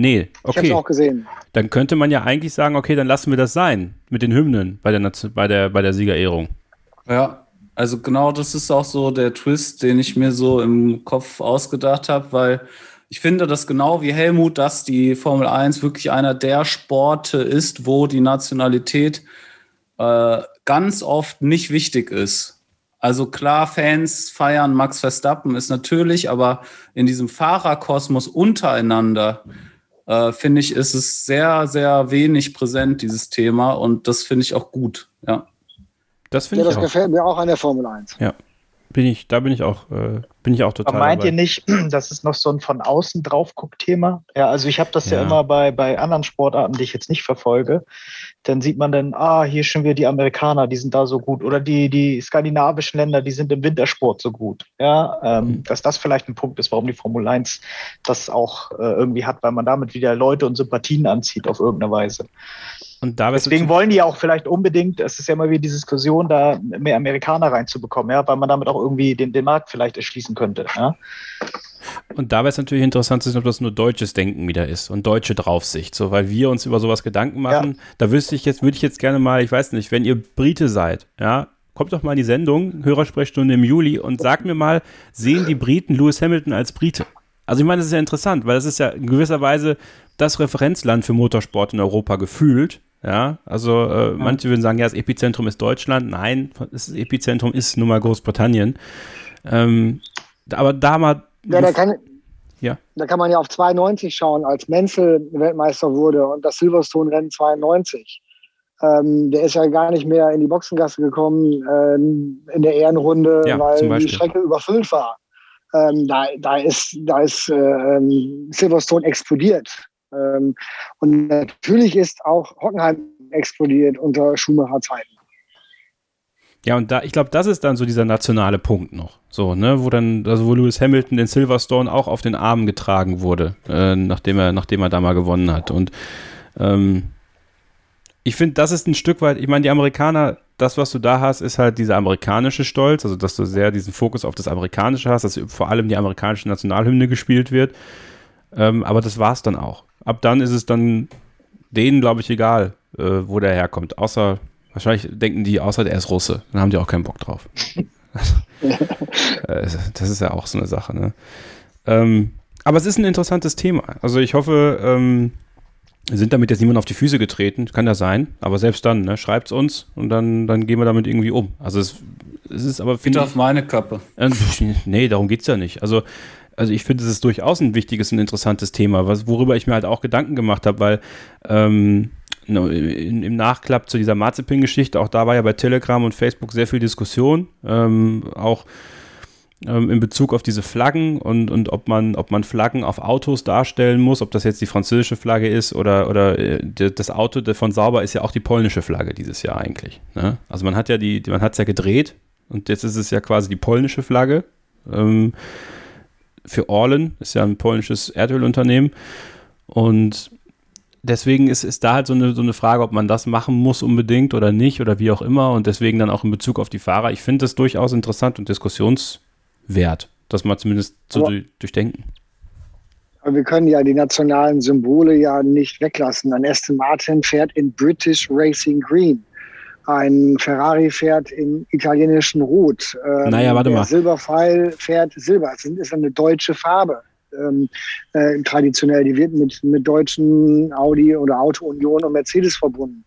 Nee, ich habe es okay. auch gesehen. Dann könnte man ja eigentlich sagen, okay, dann lassen wir das sein mit den Hymnen bei der, bei der, bei der Siegerehrung. Ja, also genau das ist auch so der Twist, den ich mir so im Kopf ausgedacht habe, weil ich finde, dass genau wie Helmut, dass die Formel 1 wirklich einer der Sporte ist, wo die Nationalität äh, ganz oft nicht wichtig ist. Also klar, Fans feiern Max Verstappen ist natürlich, aber in diesem Fahrerkosmos untereinander äh, finde ich, ist es sehr, sehr wenig präsent, dieses Thema. Und das finde ich auch gut. Ja. Das Ja, finde das ich auch. gefällt mir auch an der Formel 1. Ja. Bin ich, da bin ich auch, äh, bin ich auch total. Aber meint dabei. ihr nicht, das ist noch so ein von außen drauf guck Thema? Ja, also ich habe das ja. Ja. immer bei, bei anderen Sportarten, die ich jetzt nicht verfolge. Dann sieht man dann, ah, hier schon wieder die Amerikaner, die sind da so gut. Oder die, die skandinavischen Länder, die sind im Wintersport so gut. Ja, ähm, Mhm. dass das vielleicht ein Punkt ist, warum die Formel 1 das auch äh, irgendwie hat, weil man damit wieder Leute und Sympathien anzieht auf irgendeine Weise. Und da Deswegen wollen die ja auch vielleicht unbedingt, es ist ja immer wieder die Diskussion, da mehr Amerikaner reinzubekommen, ja, weil man damit auch irgendwie den, den Markt vielleicht erschließen könnte. Ja? Und da wäre es natürlich interessant zu sehen, ob das nur deutsches Denken wieder ist und deutsche Draufsicht, so weil wir uns über sowas Gedanken machen. Da wüsste ich jetzt, würde ich jetzt gerne mal, ich weiß nicht, wenn ihr Brite seid, ja, kommt doch mal in die Sendung, Hörersprechstunde im Juli und sagt mir mal, sehen die Briten Lewis Hamilton als Brite? Also ich meine, das ist ja interessant, weil das ist ja in gewisser Weise das Referenzland für Motorsport in Europa gefühlt. Ja, also äh, manche würden sagen, ja, das Epizentrum ist Deutschland. Nein, das Epizentrum ist nun mal Großbritannien. Ähm, aber da mal Ja, da kann, Ja. da kann man ja auf 92 schauen, als Menzel Weltmeister wurde und das Silverstone-Rennen 92. Ähm, der ist ja gar nicht mehr in die Boxengasse gekommen ähm, in der Ehrenrunde, Ja, weil die. Strecke überfüllt war. Ähm, da, da ist, da ist äh, ähm, Silverstone explodiert. Ähm, und natürlich ist auch Hockenheim explodiert unter Schumacher-Zeiten. Ja, und da, ich glaube, das ist dann so dieser nationale Punkt noch. So, ne, wo dann, also wo Lewis Hamilton den Silverstone auch auf den Armen getragen wurde, äh, nachdem er, nachdem er da mal gewonnen hat. Und ähm, ich finde, das ist ein Stück weit, ich meine, die Amerikaner, das, was du da hast, ist halt dieser amerikanische Stolz, also dass du sehr diesen Fokus auf das Amerikanische hast, dass vor allem die amerikanische Nationalhymne gespielt wird. Ähm, aber das war's dann auch. Ab dann ist es dann denen, glaube ich, egal, äh, wo der herkommt. Außer, wahrscheinlich denken die, außer der ist Russe. Dann haben die auch keinen Bock drauf. Äh, das ist ja auch so eine Sache, ne? Ähm, aber es ist ein interessantes Thema. Also ich hoffe, ähm, wir sind damit jetzt niemand auf die Füße getreten. Kann ja sein. Aber selbst dann, ne, schreibt's uns und dann, dann gehen wir damit irgendwie um. Also es, es ist aber, finde Bitte auf meine Kappe. äh, nee, darum geht's ja nicht. Also, also ich finde, es ist durchaus ein wichtiges und interessantes Thema, was, worüber ich mir halt auch Gedanken gemacht habe, weil ähm, in, im Nachklapp zu dieser Marzipin-Geschichte, auch da war ja bei Telegram und Facebook sehr viel Diskussion, ähm, auch ähm, in Bezug auf diese Flaggen und, und ob man, ob man Flaggen auf Autos darstellen muss, ob das jetzt die französische Flagge ist oder, oder äh, das Auto von Sauber ist ja auch die polnische Flagge dieses Jahr eigentlich. Ne? Also man hat ja die, man hat es ja gedreht und jetzt ist es ja quasi die polnische Flagge. Ähm, für Orlen, ist ja ein polnisches Erdölunternehmen. Und deswegen ist, ist da halt so eine, so eine Frage, ob man das machen muss unbedingt oder nicht oder wie auch immer. Und deswegen dann auch in Bezug auf die Fahrer. Ich finde das durchaus interessant und diskussionswert, das mal zumindest zu Aber- du- durchdenken. Aber wir können ja die nationalen Symbole ja nicht weglassen. Ein Aston Martin fährt in British Racing Green. Ein Ferrari fährt in italienischen Rot. Ähm, Naja, warte mal. Silberpfeil fährt Silber. Es ist eine deutsche Farbe. Ähm, äh, traditionell, die wird mit, mit deutschen Audi oder Auto Union und Mercedes verbunden.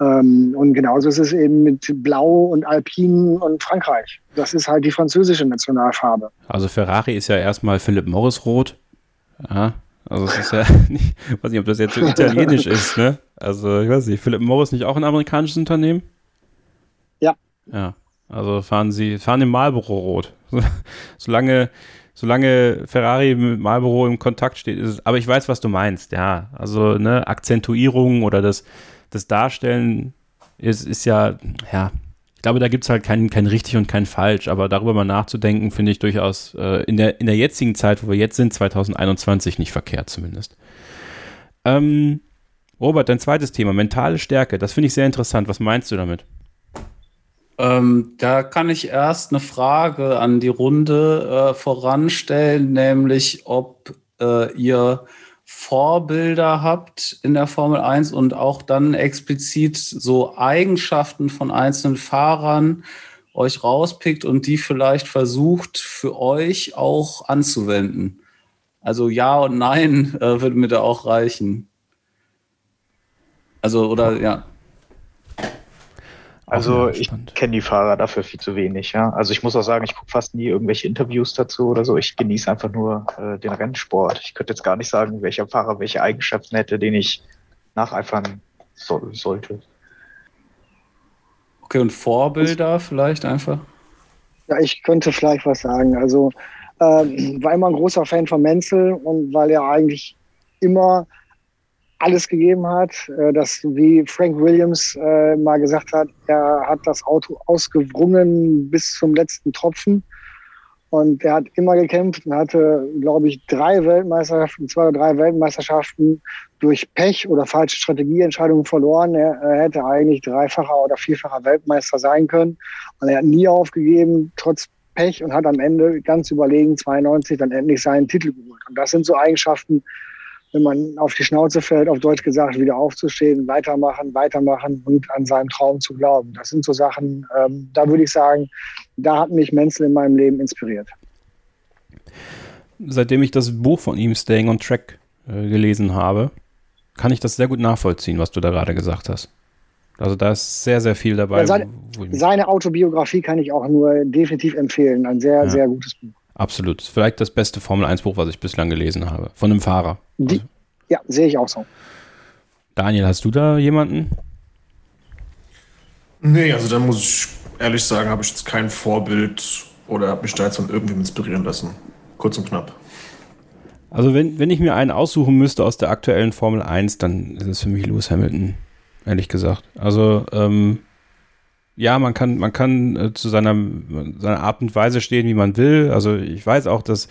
Ähm, und genauso ist es eben mit Blau und Alpinen und Frankreich. Das ist halt die französische Nationalfarbe. Also Ferrari ist ja erstmal Philipp Morris rot. Ja, also es ist ja nicht, weiß nicht, ob das jetzt so italienisch ist, ne? Also ich weiß nicht, Philipp Morris nicht auch ein amerikanisches Unternehmen? Ja. Ja, also fahren sie, fahren im Marlboro rot. solange, solange Ferrari mit Marlboro im Kontakt steht, ist es, aber ich weiß, was du meinst, ja. Also, ne, Akzentuierung oder das, das Darstellen ist, ist ja, ja, ich glaube, da gibt es halt kein, kein richtig und kein falsch, aber darüber mal nachzudenken, finde ich durchaus äh, in, der, in der jetzigen Zeit, wo wir jetzt sind, 2021, nicht verkehrt zumindest. Ähm, Robert, dein zweites Thema, mentale Stärke. Das finde ich sehr interessant. Was meinst du damit? Ähm, da kann ich erst eine Frage an die Runde äh, voranstellen, nämlich ob äh, ihr Vorbilder habt in der Formel 1 und auch dann explizit so Eigenschaften von einzelnen Fahrern euch rauspickt und die vielleicht versucht für euch auch anzuwenden. Also ja und nein äh, würde mir da auch reichen. Also oder ja. Also ich kenne die Fahrer dafür viel zu wenig, ja. Also ich muss auch sagen, ich gucke fast nie irgendwelche Interviews dazu oder so. Ich genieße einfach nur äh, den Rennsport. Ich könnte jetzt gar nicht sagen, welcher Fahrer welche Eigenschaften hätte, den ich nacheifern so, sollte. Okay, und Vorbilder vielleicht einfach? Ja, ich könnte vielleicht was sagen. Also ähm, war immer ein großer Fan von Menzel und weil er eigentlich immer alles gegeben hat, äh, dass wie Frank Williams äh, mal gesagt hat, er hat das Auto ausgewrungen bis zum letzten Tropfen. Und er hat immer gekämpft und hatte, glaube ich, drei Weltmeisterschaften, zwei oder drei Weltmeisterschaften durch Pech oder falsche Strategieentscheidungen verloren. Er, er hätte eigentlich dreifacher oder vierfacher Weltmeister sein können. Und er hat nie aufgegeben, trotz Pech und hat am Ende ganz überlegen 92 dann endlich seinen Titel geholt. Und das sind so Eigenschaften, wenn man auf die Schnauze fällt, auf Deutsch gesagt, wieder aufzustehen, weitermachen, weitermachen und an seinen Traum zu glauben. Das sind so Sachen, ähm, da würde ich sagen, da hat mich Menzel in meinem Leben inspiriert. Seitdem ich das Buch von ihm, Staying on Track, äh, gelesen habe, kann ich das sehr gut nachvollziehen, was du da gerade gesagt hast. Also da ist sehr, sehr viel dabei. Ja, seine, seine, Autobiografie kann ich auch nur definitiv empfehlen. Ein sehr, ja. sehr gutes Buch. Absolut. Vielleicht das beste Formel-1-Buch, was ich bislang gelesen habe. Von einem Fahrer. Die, also. Ja, sehe ich auch so. Daniel, hast du da jemanden? Nee, also da muss ich ehrlich sagen, habe ich jetzt kein Vorbild oder habe mich da jetzt von irgendwem inspirieren lassen. Kurz und knapp. Also wenn, wenn ich mir einen aussuchen müsste aus der aktuellen Formel 1, dann ist es für mich Lewis Hamilton, ehrlich gesagt. Also ähm, ja, man kann, man kann äh, zu seiner, seiner Art und Weise stehen, wie man will. Also ich weiß auch, dass,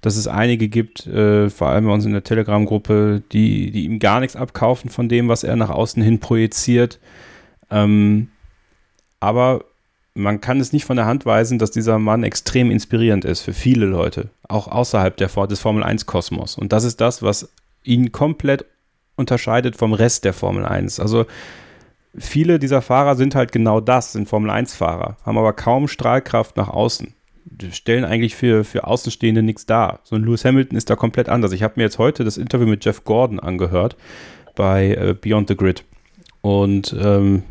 dass es einige gibt, äh, vor allem bei uns in der Telegram-Gruppe, die, die ihm gar nichts abkaufen von dem, was er nach außen hin projiziert. Ähm, aber man kann es nicht von der Hand weisen, dass dieser Mann extrem inspirierend ist für viele Leute, auch außerhalb der, des Formel 1-Kosmos. Und das ist das, was ihn komplett unterscheidet vom Rest der Formel 1. Also viele dieser Fahrer sind halt genau das, sind Formel-1-Fahrer, haben aber kaum Strahlkraft nach außen. Die stellen eigentlich für, für Außenstehende nichts dar. So ein Lewis Hamilton ist da komplett anders. Ich habe mir jetzt heute das Interview mit Jeff Gordon angehört bei äh, Beyond the Grid. Und ähm,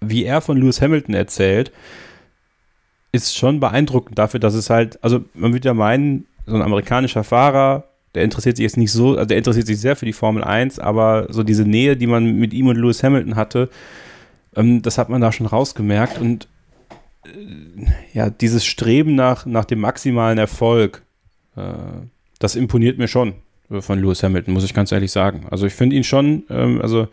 wie er von Lewis Hamilton erzählt, ist schon beeindruckend dafür, dass es halt, also man würde ja meinen, so ein amerikanischer Fahrer, der interessiert sich jetzt nicht so, also der interessiert sich sehr für die Formel 1, aber so diese Nähe, die man mit ihm und Lewis Hamilton hatte, ähm, das hat man da schon rausgemerkt und äh, ja, dieses Streben nach, nach dem maximalen Erfolg, äh, das imponiert mir schon von Lewis Hamilton, muss ich ganz ehrlich sagen. Also ich finde ihn schon, ähm, also,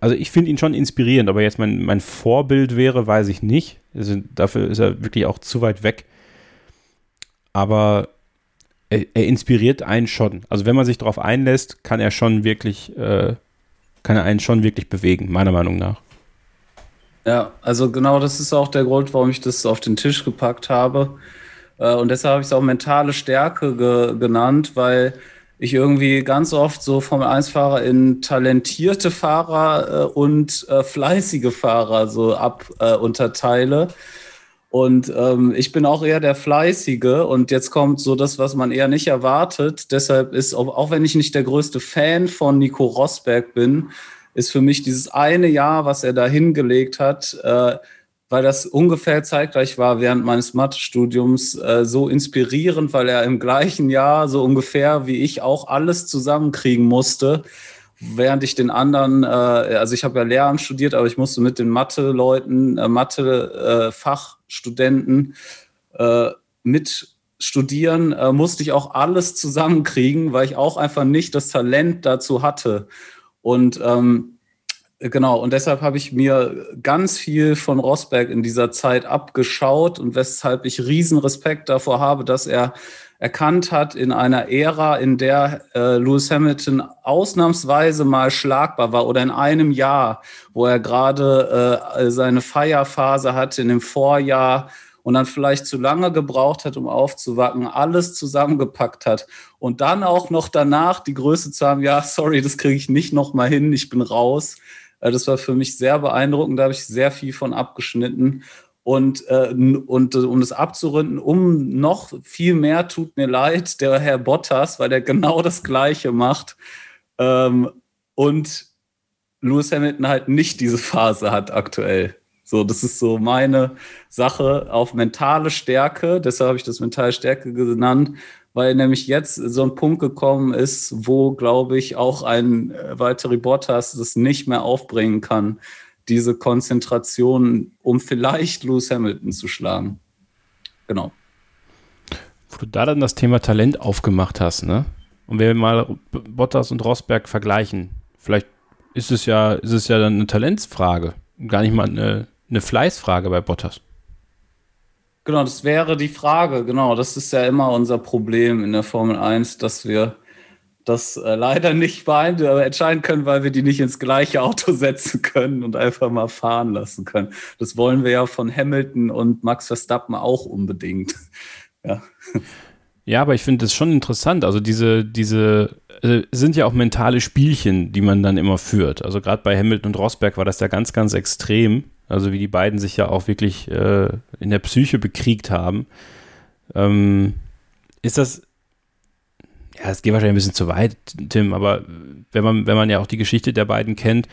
also ich finde ihn schon inspirierend, aber jetzt mein, mein Vorbild wäre, weiß ich nicht. Also dafür ist er wirklich auch zu weit weg. Aber er, er, inspiriert einen schon. Also wenn man sich darauf einlässt, kann er schon wirklich, äh, kann er einen schon wirklich bewegen, meiner Meinung nach. Ja, also genau das ist auch der Grund, warum ich das auf den Tisch gepackt habe. Äh, und deshalb habe ich es auch mentale Stärke ge genannt, weil ich irgendwie ganz oft so Formel 1-Fahrer in talentierte Fahrer äh, und äh, fleißige Fahrer so ab äh, unterteile. Und ähm, ich bin auch eher der Fleißige und jetzt kommt so das, was man eher nicht erwartet. Deshalb ist, auch wenn ich nicht der größte Fan von Nico Rosberg bin, ist für mich dieses eine Jahr, was er da hingelegt hat, äh, weil das ungefähr zeitgleich war während meines Mathestudiums, äh, so inspirierend, weil er im gleichen Jahr so ungefähr wie ich auch alles zusammenkriegen musste während ich den anderen, äh, also ich habe ja Lehramt studiert, aber ich musste mit den Mathe-Leuten, äh, Mathe-Fachstudenten äh, mit studieren, äh, musste ich auch alles zusammenkriegen, weil ich auch einfach nicht das Talent dazu hatte. Und ähm, Genau, und deshalb habe ich mir ganz viel von Rosberg in dieser Zeit abgeschaut und weshalb ich riesen Respekt davor habe, dass er erkannt hat in einer Ära, in der äh, Lewis Hamilton ausnahmsweise mal schlagbar war oder in einem Jahr, wo er gerade äh, seine Feierphase hatte in dem Vorjahr und dann vielleicht zu lange gebraucht hat, um aufzuwacken, alles zusammengepackt hat und dann auch noch danach die Größe zu haben, ja, sorry, das kriege ich nicht noch mal hin, ich bin raus. Äh, das war für mich sehr beeindruckend, da habe ich sehr viel von abgeschnitten. Und, äh, und um das abzurunden, um noch viel mehr tut mir leid, der Herr Bottas, weil der genau das Gleiche macht. Ähm, und Lewis Hamilton halt nicht diese Phase hat aktuell. So, das ist so meine Sache auf mentale Stärke. Deshalb habe ich das mentale Stärke genannt, weil nämlich jetzt so ein Punkt gekommen ist, wo, glaube ich, auch ein äh, Valtteri Bottas das nicht mehr aufbringen kann, diese Konzentration, um vielleicht Lewis Hamilton zu schlagen. Genau. Wo du da dann das Thema Talent aufgemacht hast, ne? Und wenn wir mal Bottas und Rosberg vergleichen, vielleicht ist es ja, ist es ja dann eine Talentsfrage, gar nicht mal eine, eine Fleißfrage bei Bottas. Genau, das wäre die Frage. Genau, das ist ja immer unser Problem in der Formel 1, dass wir das äh, leider nicht entscheiden können, weil wir die nicht ins gleiche Auto setzen können und einfach mal fahren lassen können. Das wollen wir ja von Hamilton und Max Verstappen auch unbedingt. ja. Ja, aber ich finde das schon interessant. Also diese, diese äh, sind ja auch mentale Spielchen, die man dann immer führt. Also gerade bei Hamilton und Rosberg war das ja ganz, ganz extrem. Also wie die beiden sich ja auch wirklich äh, in der Psyche bekriegt haben. Ähm, ist das, ja, es geht wahrscheinlich ein bisschen zu weit, Tim, aber wenn man, wenn man ja auch die Geschichte der beiden kennt,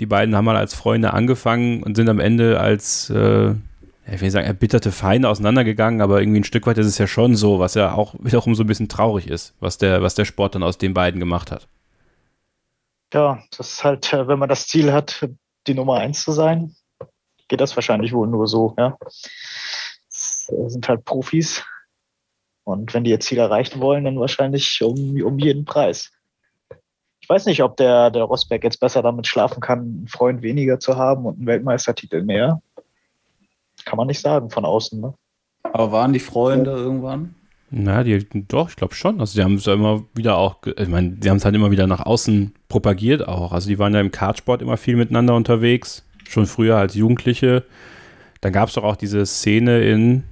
die beiden haben mal als Freunde angefangen und sind am Ende als, äh, ich will nicht sagen, erbitterte Feinde auseinandergegangen, aber irgendwie ein Stück weit ist es ja schon so, was ja auch wiederum so ein bisschen traurig ist, was der, was der Sport dann aus den beiden gemacht hat. Ja, das ist halt, äh, wenn man das Ziel hat, die Nummer eins zu sein, geht das wahrscheinlich wohl nur so, ja. Das sind halt Profis. Und wenn die ihr Ziel erreichen wollen, dann wahrscheinlich um, um jeden Preis. Ich weiß nicht, ob der, der Rosberg jetzt besser damit schlafen kann, einen Freund weniger zu haben und einen Weltmeistertitel mehr. Kann man nicht sagen von außen. Ne? Aber waren die Freunde ja. irgendwann? Na, die, doch, ich glaube schon. Also, sie haben es ja immer wieder auch, ich meine, sie haben es halt immer wieder nach außen propagiert auch. Also, die waren ja im Kartsport immer viel miteinander unterwegs schon früher als Jugendliche. Dann gab es doch auch diese Szene in,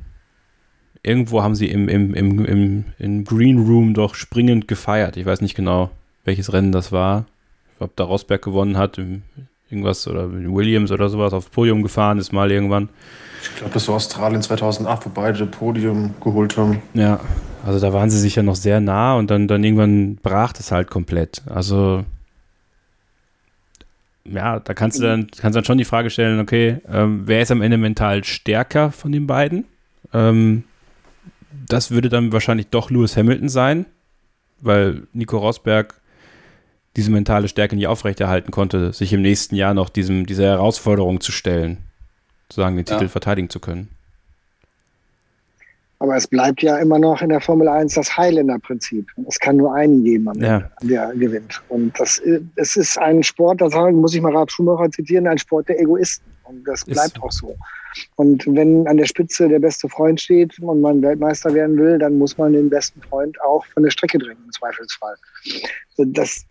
irgendwo haben sie im, im, im, im, im Green Room doch springend gefeiert. Ich weiß nicht genau, welches Rennen das war. Ob da Rosberg gewonnen hat, irgendwas oder Williams oder sowas aufs Podium gefahren ist mal irgendwann. Ich glaube, das war Australien 2008, wo beide Podium geholt haben. Ja, also da waren sie sich ja noch sehr nah und dann, dann irgendwann brach das halt komplett. Also ja, da kannst du dann, kannst dann schon die Frage stellen, okay, ähm, wer ist am Ende mental stärker von den beiden? Ähm, das würde dann wahrscheinlich doch Lewis Hamilton sein, weil Nico Rosberg diese mentale Stärke nicht aufrechterhalten konnte, sich im nächsten Jahr noch diesem, dieser Herausforderung zu stellen, sozusagen den Titel ja. verteidigen zu können. Aber es bleibt ja immer noch in der Formel 1 das Highlander-Prinzip. Es kann nur einen geben, am ja. der gewinnt. Und das es ist ein Sport, das muss ich mal Ralf Schumacher zitieren, ein Sport der Egoisten. Und das bleibt ist. auch so. Und wenn an der Spitze der beste Freund steht und man Weltmeister werden will, dann muss man den besten Freund auch von der Strecke drängen, im Zweifelsfall. Das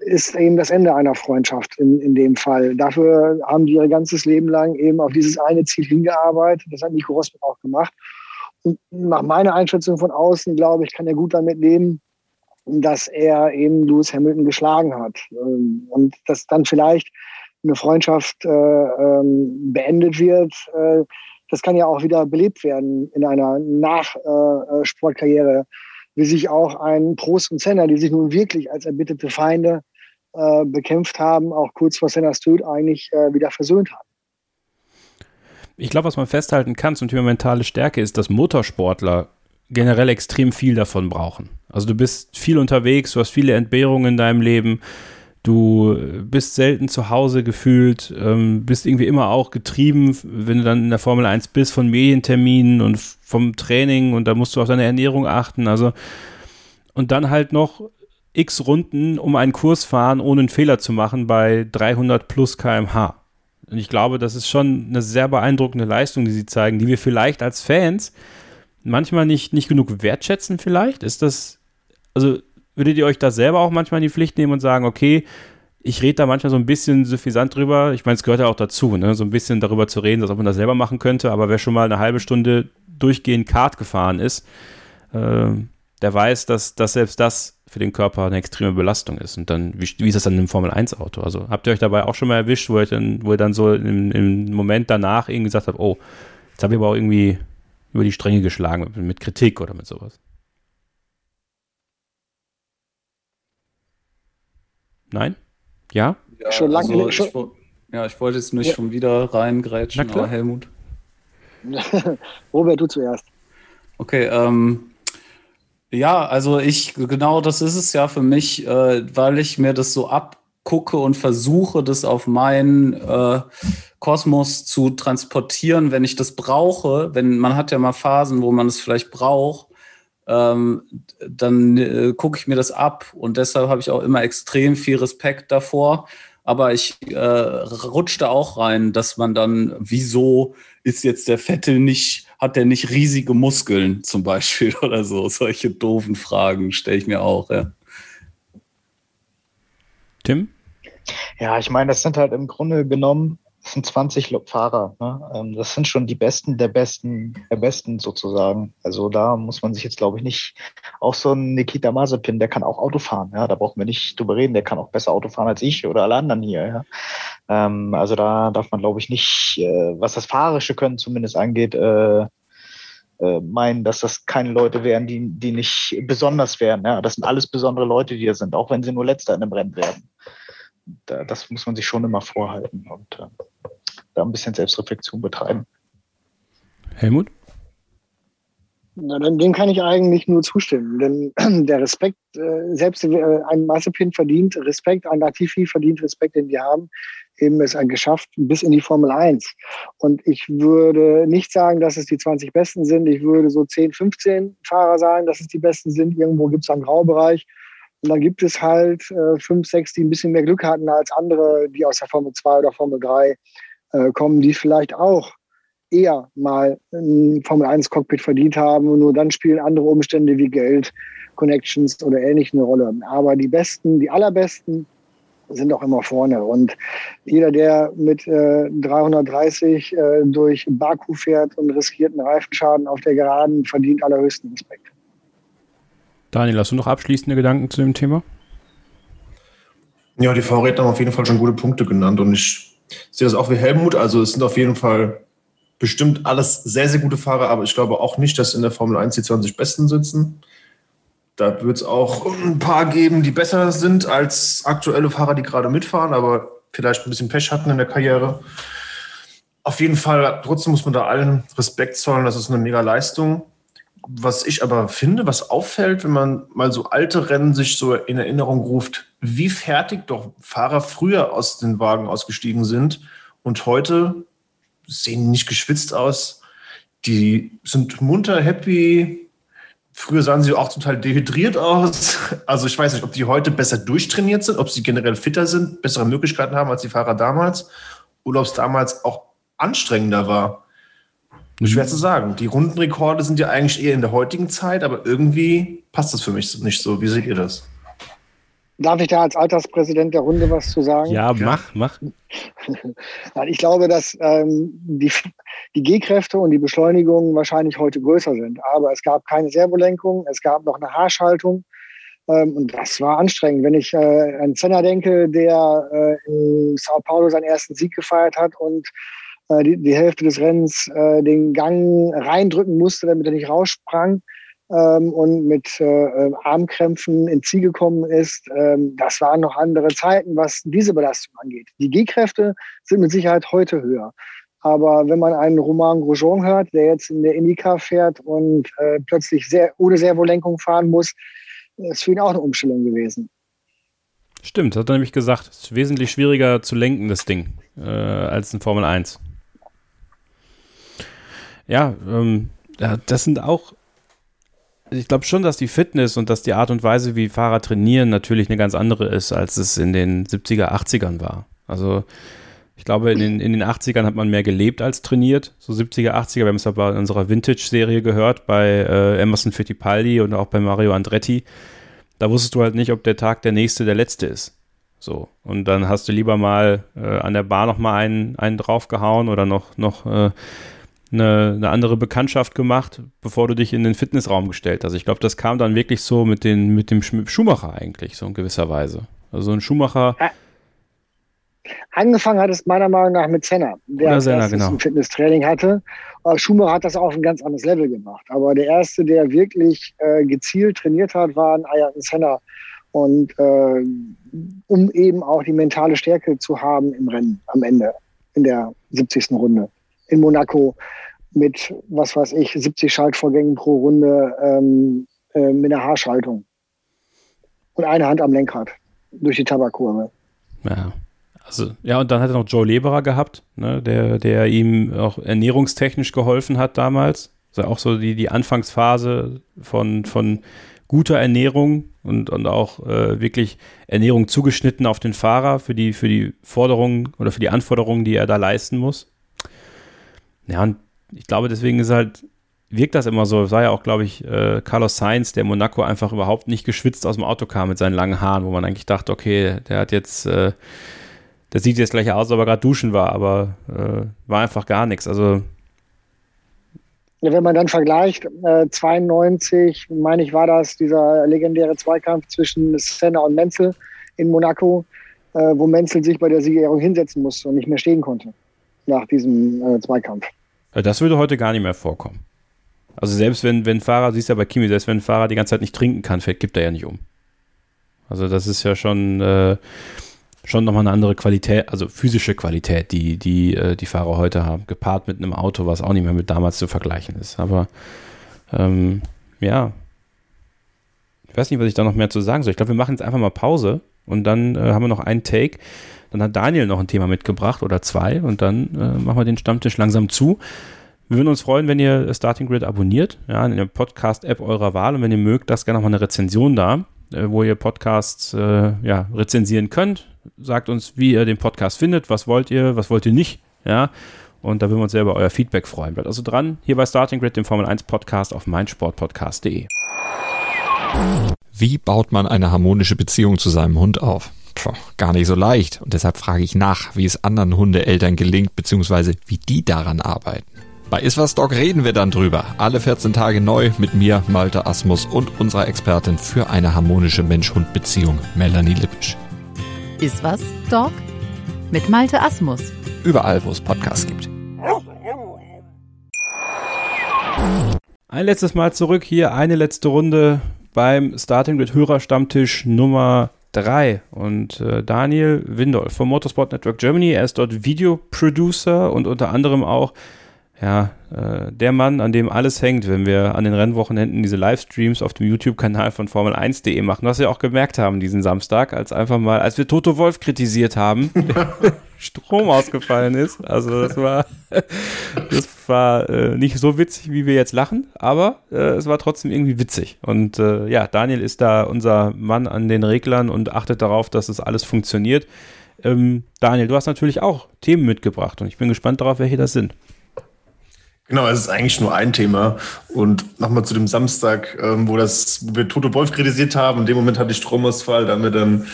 ist eben das Ende einer Freundschaft in, in dem Fall. Dafür haben die ihr ganzes Leben lang eben auf dieses eine Ziel hingearbeitet. Das hat Nico Rosberg auch gemacht nach meiner Einschätzung von außen, glaube ich, kann er gut damit leben, dass er eben Lewis Hamilton geschlagen hat. Ähm, und dass dann vielleicht eine Freundschaft äh, ähm, beendet wird, äh, das kann ja auch wieder belebt werden in einer Nachsportkarriere, äh, wie sich auch ein Prost und Senna, die sich nun wirklich als erbitterte Feinde äh, bekämpft haben, auch kurz vor Sennas Tod eigentlich äh, wieder versöhnt haben. Ich glaube, was man festhalten kann zum Thema mentale Stärke ist, dass Motorsportler generell extrem viel davon brauchen. Also du bist viel unterwegs, du hast viele Entbehrungen in deinem Leben, du bist selten zu Hause gefühlt, ähm, bist irgendwie immer auch getrieben, wenn du dann in der Formel 1 bist, von Medienterminen und vom Training und da musst du auf deine Ernährung achten. Also und dann halt noch x Runden um einen Kurs fahren, ohne einen Fehler zu machen bei 300 plus kmh. Und ich glaube, das ist schon eine sehr beeindruckende Leistung, die sie zeigen, die wir vielleicht als Fans manchmal nicht, nicht genug wertschätzen vielleicht. Ist das, also würdet ihr euch da selber auch manchmal in die Pflicht nehmen und sagen, okay, ich rede da manchmal so ein bisschen suffisant drüber. Ich meine, es gehört ja auch dazu, ne? so ein bisschen darüber zu reden, dass ob man das selber machen könnte. Aber wer schon mal eine halbe Stunde durchgehend Kart gefahren ist, äh, der weiß, dass, dass selbst das für den Körper eine extreme Belastung ist. Und dann, wie, wie ist das dann im Formel-1-Auto? Also habt ihr euch dabei auch schon mal erwischt, wo ihr dann, wo ihr dann so im, im Moment danach irgendwie gesagt habt, oh, jetzt habe ich aber auch irgendwie über die Stränge geschlagen mit, mit Kritik oder mit sowas? Nein? Ja? ja schon lange. Also ich, ja, ich wollte jetzt nicht ja. schon wieder reingrätschen, aber Helmut. Robert, du zuerst. Okay, ähm, ja, also ich, genau das ist es ja für mich, äh, weil ich mir das so abgucke und versuche, das auf meinen äh, Kosmos zu transportieren, wenn ich das brauche. Wenn man hat ja mal Phasen, wo man es vielleicht braucht, ähm, dann äh, gucke ich mir das ab und deshalb habe ich auch immer extrem viel Respekt davor. Aber ich äh, rutschte auch rein, dass man dann, wieso ist jetzt der Vettel nicht, hat der nicht riesige Muskeln zum Beispiel oder so? Solche doofen Fragen stelle ich mir auch, ja. Tim? Ja, ich meine, das sind halt im Grunde genommen das sind 20 Fahrer. Ne? Ähm, das sind schon die Besten der Besten der Besten sozusagen. Also da muss man sich jetzt, glaube ich, nicht. Auch so ein Nikita Mazepin, der kann auch Auto fahren. Ja? Da brauchen wir nicht drüber reden. Der kann auch besser Auto fahren als ich oder alle anderen hier. Ja? Ähm, also da darf man, glaube ich, nicht, äh, was das fahrische Können zumindest angeht, äh, äh, meinen, dass das keine Leute wären, die, die nicht besonders wären. Ja? Das sind alles besondere Leute, die hier sind, auch wenn sie nur Letzter in einem Rennen werden das muss man sich schon immer vorhalten und äh, da ein bisschen Selbstreflexion betreiben. Helmut? Na, dem kann ich eigentlich nur zustimmen, denn der Respekt, äh, selbst äh, ein Massepin verdient Respekt, ein Latifi verdient Respekt, den wir haben, eben es geschafft bis in die Formel 1. Und ich würde nicht sagen, dass es die 20 Besten sind. Ich würde so 10, 15 Fahrer sagen, dass es die Besten sind. Irgendwo gibt es einen Graubereich. Und dann gibt es halt äh, fünf, sechs, die ein bisschen mehr Glück hatten als andere, die aus der Formel 2 oder Formel 3 äh, kommen, die vielleicht auch eher mal ein Formel 1 Cockpit verdient haben. Und nur dann spielen andere Umstände wie Geld, Connections oder ähnlich eine Rolle. Aber die Besten, die allerbesten, sind auch immer vorne. Und jeder, der mit äh, 330 äh, durch Baku fährt und riskiert einen Reifenschaden auf der Geraden, verdient allerhöchsten Respekt. Daniel, hast du noch abschließende Gedanken zu dem Thema? Ja, die Vorredner haben auf jeden Fall schon gute Punkte genannt und ich sehe das auch wie Helmut. Also es sind auf jeden Fall bestimmt alles sehr, sehr gute Fahrer, aber ich glaube auch nicht, dass in der Formel 1 die 20 Besten sitzen. Da wird es auch ein paar geben, die besser sind als aktuelle Fahrer, die gerade mitfahren, aber vielleicht ein bisschen Pech hatten in der Karriere. Auf jeden Fall, trotzdem muss man da allen Respekt zollen. Das ist eine mega Leistung was ich aber finde, was auffällt, wenn man mal so alte Rennen sich so in Erinnerung ruft, wie fertig doch Fahrer früher aus den Wagen ausgestiegen sind und heute sehen nicht geschwitzt aus. Die sind munter, happy. Früher sahen sie auch total dehydriert aus. Also ich weiß nicht, ob die heute besser durchtrainiert sind, ob sie generell fitter sind, bessere Möglichkeiten haben als die Fahrer damals oder ob es damals auch anstrengender war. Schwer mhm. zu sagen. Die Rundenrekorde sind ja eigentlich eher in der heutigen Zeit, aber irgendwie passt das für mich nicht so. Wie seht ihr das? Darf ich da als Alterspräsident der Runde was zu sagen? Ja, mach, mach. ich glaube, dass ähm, die, die G-Kräfte und die Beschleunigung wahrscheinlich heute größer sind. Aber es gab keine Servolenkung, es gab noch eine Haarschaltung. Ähm, und das war anstrengend. Wenn ich äh, an Senna denke, der äh, in Sao Paulo seinen ersten Sieg gefeiert hat und äh, die, die Hälfte des Rennens äh, den Gang reindrücken musste, damit er nicht raussprang ähm, und mit äh, äh, Armkrämpfen ins Ziel gekommen ist. Ähm, das waren noch andere Zeiten, was diese Belastung angeht. Die G-Kräfte sind mit Sicherheit heute höher. Aber wenn man einen Roman Grosjean hört, der jetzt in der Indica fährt und äh, plötzlich sehr, ohne Servolenkung fahren muss, ist für ihn auch eine Umstellung gewesen. Stimmt, hat er nämlich gesagt. Es ist wesentlich schwieriger zu lenken, das Ding, äh, als ein Formel 1 ja, ähm, das sind auch ich glaube schon, dass die Fitness und dass die Art und Weise, wie Fahrer trainieren, natürlich eine ganz andere ist, als es in den 70er, 80ern war. Also ich glaube, in den, in den 80ern hat man mehr gelebt als trainiert. So 70er, 80er, wir haben es aber in unserer Vintage-Serie gehört, bei äh, Emerson Fittipaldi und auch bei Mario Andretti. Da wusstest du halt nicht, ob der Tag der nächste der letzte ist. So. Und dann hast du lieber mal äh, an der Bar noch mal einen, einen draufgehauen oder noch, noch äh, eine, eine, andere Bekanntschaft gemacht, bevor du dich in den Fitnessraum gestellt hast. Ich glaube, das kam dann wirklich so mit, den, mit dem Schumacher eigentlich, so in gewisser Weise. Also ein Schumacher. Angefangen hat es meiner Meinung nach mit Senna, der Oder Senna, genau. ein Fitnesstraining hatte. Schumacher hat das auf ein ganz anderes Level gemacht. Aber der erste, der wirklich äh, gezielt trainiert hat, war ein Ayrton Senna. Und äh, um eben auch die mentale Stärke zu haben im Rennen am Ende, in der 70. Runde in Monaco mit, was weiß ich, 70 Schaltvorgängen pro Runde ähm, äh, mit einer Haarschaltung. Und eine Hand am Lenkrad durch die Tabakkurve. Ja. Also, ja, und dann hat er noch Joe Leberer gehabt, ne, der, der ihm auch ernährungstechnisch geholfen hat damals. Also auch so die, die Anfangsphase von, von guter Ernährung und, und auch äh, wirklich Ernährung zugeschnitten auf den Fahrer für die, für die Forderungen oder für die Anforderungen, die er da leisten muss. Ja, und ich glaube, deswegen ist halt, wirkt das immer so. Es war ja auch, glaube ich, äh, Carlos Sainz, der Monaco einfach überhaupt nicht geschwitzt aus dem Auto kam mit seinen langen Haaren, wo man eigentlich dachte, okay, der hat jetzt, äh, der sieht jetzt gleich aus, ob er gerade duschen war, aber äh, war einfach gar nichts. Also wenn man dann vergleicht, äh, 92, meine ich, war das dieser legendäre Zweikampf zwischen Senna und Menzel in Monaco, äh, wo Menzel sich bei der Siegerehrung hinsetzen musste und nicht mehr stehen konnte nach diesem äh, Zweikampf. Das würde heute gar nicht mehr vorkommen. Also selbst wenn, wenn Fahrer, siehst du ja bei Kimi, selbst wenn ein Fahrer die ganze Zeit nicht trinken kann, fällt, gibt er ja nicht um. Also das ist ja schon, äh, schon nochmal eine andere Qualität, also physische Qualität, die die, äh, die Fahrer heute haben, gepaart mit einem Auto, was auch nicht mehr mit damals zu vergleichen ist. Aber ähm, ja, ich weiß nicht, was ich da noch mehr zu sagen soll. Ich glaube, wir machen jetzt einfach mal Pause und dann äh, haben wir noch einen Take. Dann hat Daniel noch ein Thema mitgebracht oder zwei und dann äh, machen wir den Stammtisch langsam zu. Wir würden uns freuen, wenn ihr Starting Grid abonniert, ja, in der Podcast-App eurer Wahl und wenn ihr mögt, lasst gerne noch mal eine Rezension da, äh, wo ihr Podcasts äh, ja, rezensieren könnt. Sagt uns, wie ihr den Podcast findet, was wollt ihr, was wollt ihr nicht, ja. Und da würden wir uns sehr über euer Feedback freuen. Bleibt also dran, hier bei Starting Grid, dem Formel 1 Podcast auf meinsportpodcast.de. Wie baut man eine harmonische Beziehung zu seinem Hund auf? Puh, gar nicht so leicht. Und deshalb frage ich nach, wie es anderen Hundeeltern gelingt, beziehungsweise wie die daran arbeiten. Bei Iswas Dog reden wir dann drüber. Alle 14 Tage neu mit mir, Malte Asmus und unserer Expertin für eine harmonische Mensch-Hund-Beziehung, Melanie Lippisch. Iswas Dog mit Malte Asmus. Überall, wo es Podcasts gibt. Ein letztes Mal zurück hier, eine letzte Runde beim Starting Grid Hörerstammtisch Nummer 3. Und äh, Daniel Windolf vom Motorsport Network Germany, er ist dort Videoproducer und unter anderem auch ja, äh, der Mann, an dem alles hängt, wenn wir an den Rennwochenenden diese Livestreams auf dem YouTube-Kanal von Formel1.de machen. Was wir auch gemerkt haben diesen Samstag, als einfach mal, als wir Toto Wolf kritisiert haben, Strom ausgefallen ist. Also das war, das war äh, nicht so witzig, wie wir jetzt lachen, aber äh, es war trotzdem irgendwie witzig. Und äh, ja, Daniel ist da unser Mann an den Reglern und achtet darauf, dass es das alles funktioniert. Ähm, Daniel, du hast natürlich auch Themen mitgebracht und ich bin gespannt darauf, welche das sind. Genau, es ist eigentlich nur ein Thema. Und nochmal zu dem Samstag, ähm, wo, das, wo wir Toto Wolf kritisiert haben. In dem Moment hatte ich Stromausfall, da haben wir dann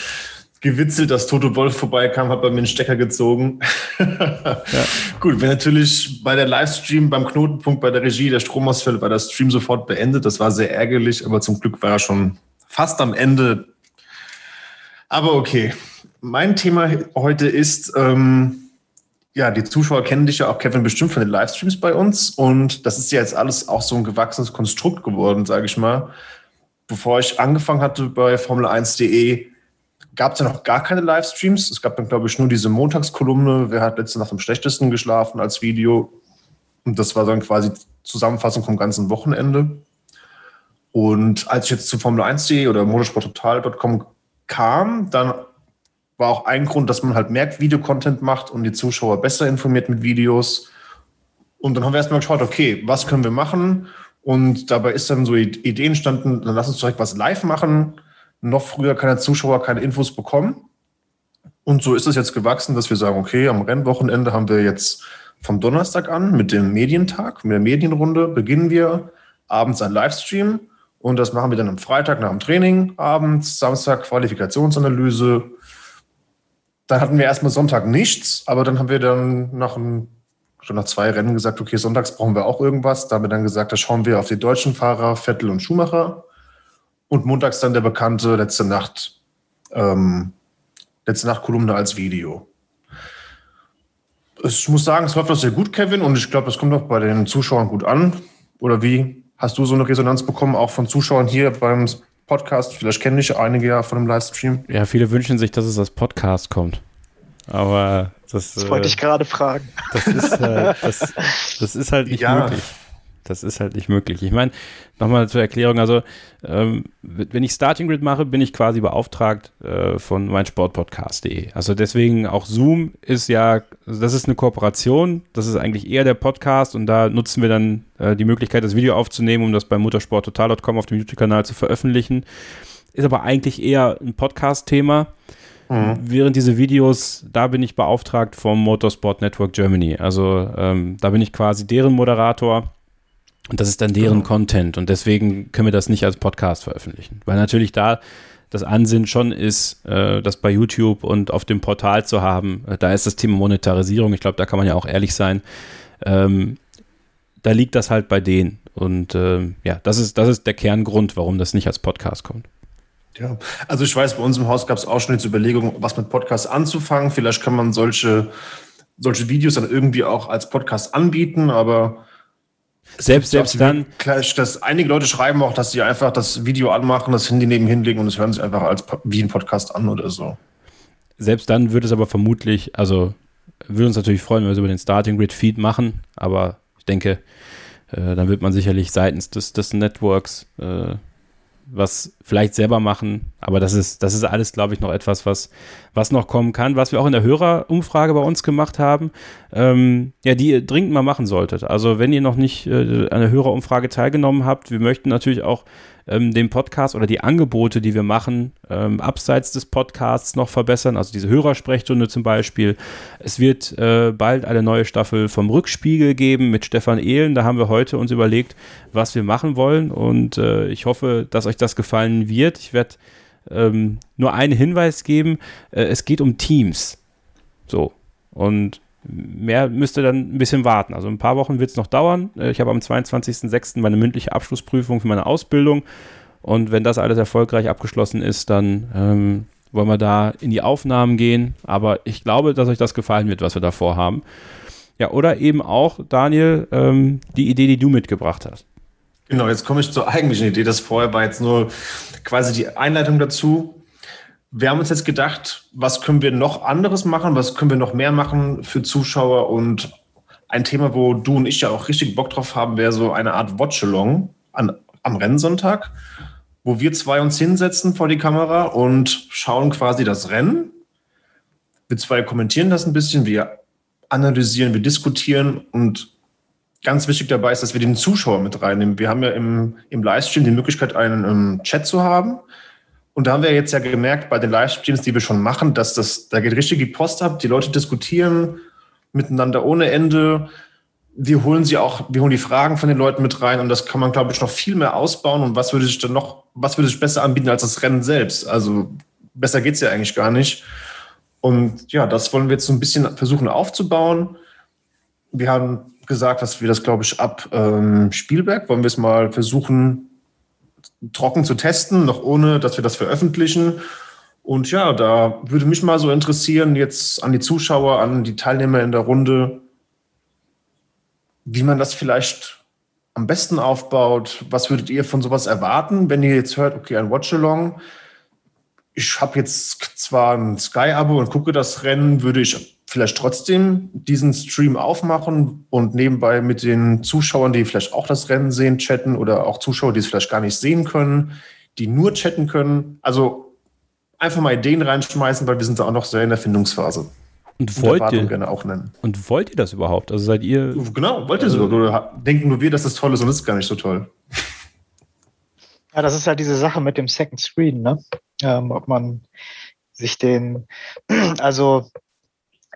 gewitzelt, dass Toto Wolf vorbeikam, hat bei mir einen Stecker gezogen. ja. Gut, wenn natürlich bei der Livestream, beim Knotenpunkt, bei der Regie der Stromausfall, war der Stream sofort beendet. Das war sehr ärgerlich, aber zum Glück war er schon fast am Ende. Aber okay. Mein Thema heute ist, ähm, ja, die Zuschauer kennen dich ja auch, Kevin, bestimmt von den Livestreams bei uns. Und das ist ja jetzt alles auch so ein gewachsenes Konstrukt geworden, sage ich mal. Bevor ich angefangen hatte bei Formel1.de, gab es ja noch gar keine Livestreams. Es gab dann, glaube ich, nur diese Montagskolumne, wer hat letzte Nacht am schlechtesten geschlafen als Video. Und das war dann quasi Zusammenfassung vom ganzen Wochenende. Und als ich jetzt zu Formel1.de oder motorsporttotal.com kam, dann war auch ein Grund, dass man halt mehr Videocontent macht und die Zuschauer besser informiert mit Videos. Und dann haben wir erstmal geschaut, okay, was können wir machen? Und dabei ist dann so die Idee entstanden, dann lass uns direkt was live machen. Noch früher kann der Zuschauer keine Infos bekommen. Und so ist es jetzt gewachsen, dass wir sagen, okay, am Rennwochenende haben wir jetzt vom Donnerstag an mit dem Medientag, mit der Medienrunde beginnen wir abends ein Livestream und das machen wir dann am Freitag nach dem Training, abends, Samstag Qualifikationsanalyse. Dann hatten wir erstmal Sonntag nichts, aber dann haben wir dann nach, ein, schon nach zwei Rennen gesagt, okay, sonntags brauchen wir auch irgendwas. Da haben wir dann gesagt, da schauen wir auf die deutschen Fahrer, Vettel und Schumacher. Und montags dann der bekannte letzte Nacht, ähm, letzte Nacht Kolumne als Video. Ich muss sagen, es läuft doch sehr gut, Kevin, und ich glaube, das kommt auch bei den Zuschauern gut an. Oder wie Hast du so eine Resonanz bekommen, auch von Zuschauern hier beim Podcast? Vielleicht kenne ich einige ja von dem Livestream. Ja, viele wünschen sich, dass es als Podcast kommt. Aber das. Das wollte äh, ich gerade fragen. Das ist, äh, das, das ist halt nicht ja. möglich. Das ist halt nicht möglich. Ich meine, nochmal zur Erklärung, also ähm, wenn ich Starting Grid mache, bin ich quasi beauftragt äh, von meinsportpodcast.de. Also deswegen auch Zoom ist ja, also das ist eine Kooperation, das ist eigentlich eher der Podcast und da nutzen wir dann äh, die Möglichkeit, das Video aufzunehmen, um das bei muttersporttotal.com auf dem YouTube-Kanal zu veröffentlichen. Ist aber eigentlich eher ein Podcast-Thema. Mhm. Während diese Videos, da bin ich beauftragt vom Motorsport Network Germany. Also ähm, da bin ich quasi deren Moderator und das ist dann deren genau. Content. Und deswegen können wir das nicht als Podcast veröffentlichen. Weil natürlich da das Ansinnen schon ist, äh, das bei YouTube und auf dem Portal zu haben. Äh, da ist das Thema Monetarisierung. Ich glaube, da kann man ja auch ehrlich sein. Ähm, da liegt das halt bei denen. Und ähm, ja, das ist, das ist der Kerngrund, warum das nicht als Podcast kommt. Ja, also ich weiß, bei uns im Haus gab es auch schon jetzt Überlegungen, was mit Podcasts anzufangen. Vielleicht kann man solche, solche Videos dann irgendwie auch als Podcast anbieten, aber selbst, selbst dann. Klar, dass einige Leute schreiben auch, dass sie einfach das Video anmachen, das Handy nebenhin legen und es hören sich einfach als wie ein Podcast an oder so. Selbst dann würde es aber vermutlich, also würde uns natürlich freuen, wenn wir es über den Starting Grid Feed machen, aber ich denke, äh, dann wird man sicherlich seitens des, des Networks äh, was vielleicht selber machen. Aber das ist, das ist alles, glaube ich, noch etwas, was, was noch kommen kann, was wir auch in der Hörerumfrage bei uns gemacht haben, ähm, ja, die ihr dringend mal machen solltet. Also wenn ihr noch nicht äh, an der Hörerumfrage teilgenommen habt, wir möchten natürlich auch ähm, den Podcast oder die Angebote, die wir machen, ähm, abseits des Podcasts noch verbessern. Also diese Hörersprechstunde zum Beispiel. Es wird äh, bald eine neue Staffel vom Rückspiegel geben mit Stefan Ehlen. Da haben wir heute uns überlegt, was wir machen wollen. Und äh, ich hoffe, dass euch das gefallen wird. Ich werde ähm, nur einen Hinweis geben. Äh, es geht um Teams. So. Und mehr müsste dann ein bisschen warten. Also ein paar Wochen wird es noch dauern. Äh, ich habe am 22.06. meine mündliche Abschlussprüfung für meine Ausbildung. Und wenn das alles erfolgreich abgeschlossen ist, dann ähm, wollen wir da in die Aufnahmen gehen. Aber ich glaube, dass euch das gefallen wird, was wir da vorhaben. Ja, oder eben auch, Daniel, ähm, die Idee, die du mitgebracht hast. Genau, jetzt komme ich zur eigentlichen Idee. Das vorher war jetzt nur quasi die Einleitung dazu wir haben uns jetzt gedacht, was können wir noch anderes machen, was können wir noch mehr machen für Zuschauer und ein Thema, wo du und ich ja auch richtig Bock drauf haben, wäre so eine Art Watchalong an, am Rennsonntag, wo wir zwei uns hinsetzen vor die Kamera und schauen quasi das Rennen. Wir zwei kommentieren das ein bisschen, wir analysieren, wir diskutieren und ganz wichtig dabei ist, dass wir den Zuschauer mit reinnehmen. Wir haben ja im, im Livestream die Möglichkeit, einen um, Chat zu haben. Und da haben wir jetzt ja gemerkt bei den Livestreams, die wir schon machen, dass das, da geht richtig die Post ab. Die Leute diskutieren miteinander ohne Ende. Wir holen sie auch, wir holen die Fragen von den Leuten mit rein und das kann man, glaube ich, noch viel mehr ausbauen. Und was würde sich dann noch, was würde sich besser anbieten als das Rennen selbst? Also besser geht's ja eigentlich gar nicht. Und ja, das wollen wir jetzt so ein bisschen versuchen aufzubauen. Wir haben gesagt, dass wir das, glaube ich, ab ähm, Spielberg wollen wir es mal versuchen, trocken zu testen, noch ohne, dass wir das veröffentlichen. Und ja, da würde mich mal so interessieren, jetzt an die Zuschauer, an die Teilnehmer in der Runde, wie man das vielleicht am besten aufbaut. Was würdet ihr von sowas erwarten, wenn ihr jetzt hört, okay, ein Watchalong. Ich habe jetzt zwar ein Sky-Abo und gucke das Rennen, würde ich vielleicht trotzdem diesen Stream aufmachen und nebenbei mit den Zuschauern, die vielleicht auch das Rennen sehen, chatten oder auch Zuschauer, die es vielleicht gar nicht sehen können, die nur chatten können. Also einfach mal Ideen reinschmeißen, weil wir sind da auch noch sehr in der Findungsphase. Und wollt ihr, Erwartung gerne auch nennen. und wollt ihr das überhaupt? Also seid ihr, Genau, wollt ihr so? Oder denken nur wir, dass das toll ist und es ist gar nicht so toll. Ja, das ist halt diese Sache mit dem Second Screen, ne? Ähm, ob man sich den, also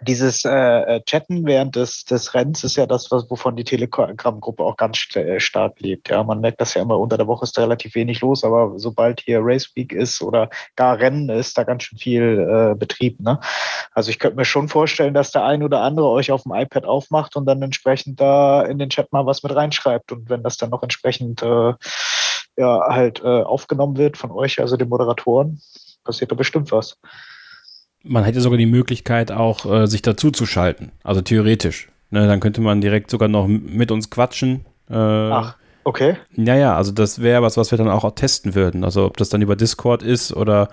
dieses äh, äh, Chatten während des, des Rennens ist ja das, was, wovon die Telegram-Gruppe auch ganz st äh, stark lebt. Ja, man merkt das ja immer, unter der Woche ist da relativ wenig los, aber sobald hier Race Week ist oder gar Rennen ist, da ganz schön viel äh, Betrieb. Ne? Also ich könnte mir schon vorstellen, dass der ein oder andere euch auf dem iPad aufmacht und dann entsprechend da in den Chat mal was mit reinschreibt. Und wenn das dann noch entsprechend äh, ja, halt äh, aufgenommen wird von euch, also den Moderatoren, passiert da bestimmt was. Man hätte sogar die Möglichkeit auch, äh, sich dazu zu schalten. Also theoretisch. Ne, dann könnte man direkt sogar noch mit uns quatschen. Äh, Ach, okay. Ja, ja, also das wäre was, was wir dann auch testen würden. Also ob das dann über Discord ist oder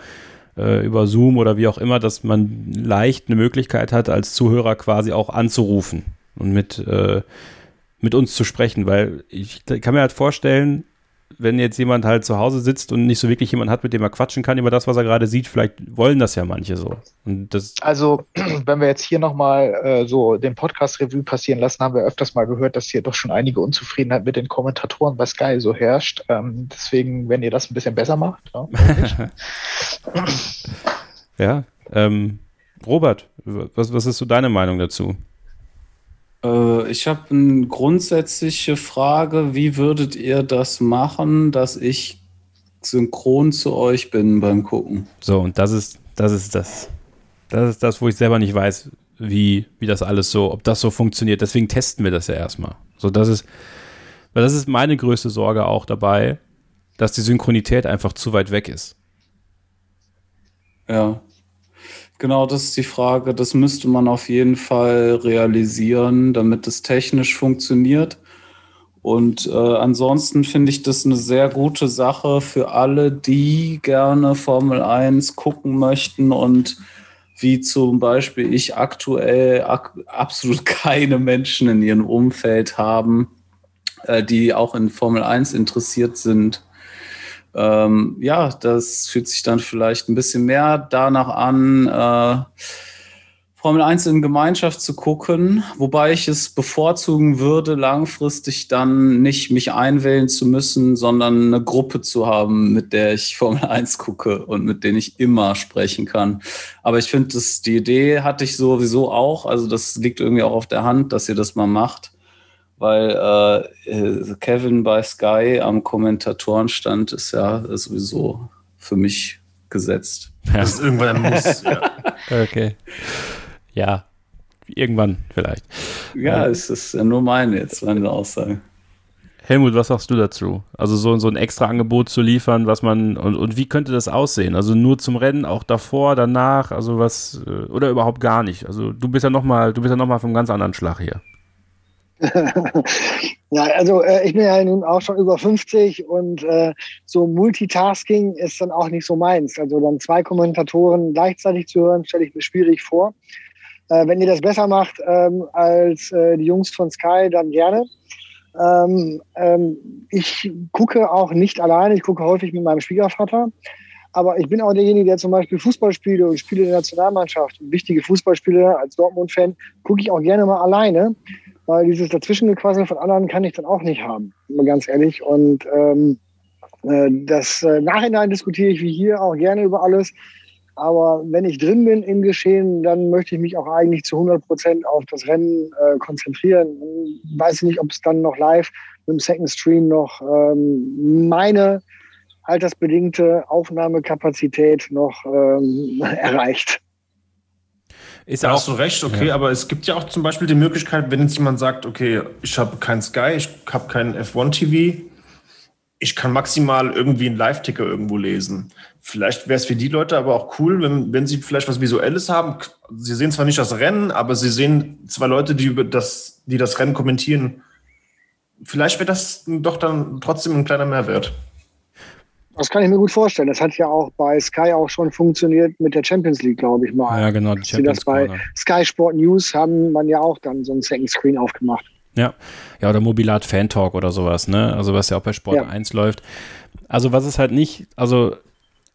äh, über Zoom oder wie auch immer, dass man leicht eine Möglichkeit hat, als Zuhörer quasi auch anzurufen und mit, äh, mit uns zu sprechen. Weil ich kann mir halt vorstellen, wenn jetzt jemand halt zu Hause sitzt und nicht so wirklich jemand hat, mit dem er quatschen kann über das, was er gerade sieht, vielleicht wollen das ja manche so. Also, wenn wir jetzt hier nochmal äh, so den Podcast-Revue passieren lassen, haben wir öfters mal gehört, dass hier doch schon einige Unzufriedenheit mit den Kommentatoren bei Sky so herrscht. Ähm, deswegen, wenn ihr das ein bisschen besser macht. Ja, ja, ähm, Robert, was, was ist so deine Meinung dazu? Äh, ich habe eine grundsätzliche Frage. Wie würdet ihr das machen, dass ich synchron zu euch bin beim Gucken? So, und das ist, das ist das. Das ist das, wo ich selber nicht weiß, wie, wie das alles so, ob das so funktioniert. Deswegen testen wir das ja erstmal. So, das ist, weil das ist meine größte Sorge auch dabei, dass die Synchronität einfach zu weit weg ist. Ja. Genau, das ist die Frage. Das müsste man auf jeden Fall realisieren, damit es technisch funktioniert. Und äh, ansonsten finde ich das eine sehr gute Sache für alle, die gerne Formel 1 gucken möchten und wie zum Beispiel ich aktuell ak absolut keine Menschen in ihrem Umfeld haben, äh, die auch in Formel 1 interessiert sind. Ähm, ja, das fühlt sich dann vielleicht ein bisschen mehr danach an, äh, Formel 1 in Gemeinschaft zu gucken, wobei ich es bevorzugen würde, langfristig dann nicht mich einwählen zu müssen, sondern eine Gruppe zu haben, mit der ich Formel 1 gucke und mit denen ich immer sprechen kann. Aber ich finde, die Idee hatte ich sowieso auch, also das liegt irgendwie auch auf der Hand, dass ihr das mal macht weil äh, äh, Kevin bei Sky am Kommentatorenstand ist ja sowieso für mich gesetzt. Das ist irgendwann ein Muss. ja. Okay. Ja, irgendwann vielleicht. Ja, es ist ja nur meine jetzt, meine Aussage. Helmut, was sagst du dazu? Also so, so ein extra Angebot zu liefern, was man und, und wie könnte das aussehen? Also nur zum Rennen, auch davor, danach, also was äh, oder überhaupt gar nicht. Also du bist ja noch mal, du bist ja noch mal vom ganz anderen Schlag hier. ja, also äh, ich bin ja nun auch schon über 50 und äh, so Multitasking ist dann auch nicht so meins. Also dann zwei Kommentatoren gleichzeitig zu hören, stelle ich mir schwierig vor. Äh, wenn ihr das besser macht ähm, als äh, die Jungs von Sky, dann gerne. Ähm, ähm, ich gucke auch nicht alleine, ich gucke häufig mit meinem Schwiegervater. Aber ich bin auch derjenige, der zum Beispiel Fußball spielt und spiele der Nationalmannschaft. Wichtige Fußballspiele als Dortmund-Fan gucke ich auch gerne mal alleine, weil dieses Dazwischengequassel von anderen kann ich dann auch nicht haben, ganz ehrlich. Und ähm, äh, das äh, Nachhinein diskutiere ich wie hier auch gerne über alles. Aber wenn ich drin bin im Geschehen, dann möchte ich mich auch eigentlich zu 100 Prozent auf das Rennen äh, konzentrieren. Weiß ich nicht, ob es dann noch live mit dem Second Stream noch ähm, meine altersbedingte Aufnahmekapazität noch ähm, erreicht. Ist Da auch hast du recht, okay, Ja. aber es gibt ja auch zum Beispiel die Möglichkeit, wenn jetzt jemand sagt, okay, ich habe kein Sky, ich habe kein F1-TV, ich kann maximal irgendwie einen Live-Ticker irgendwo lesen. Vielleicht wäre es für die Leute aber auch cool, wenn, wenn sie vielleicht was Visuelles haben. Sie sehen zwar nicht das Rennen, aber sie sehen zwei Leute, die, über das, die das Rennen kommentieren. Vielleicht wäre das doch dann trotzdem ein kleiner Mehrwert. Das kann ich mir gut vorstellen. Das hat ja auch bei Sky auch schon funktioniert mit der Champions League, glaube ich mal. ja genau, die sie das Champions bei. Sky Sport News haben man ja auch dann so ein Second Screen aufgemacht. Ja. Ja, oder Mobilat Fan Talk oder sowas, ne? Also was ja auch bei Sport Ja. 1 läuft. Also was es halt nicht, also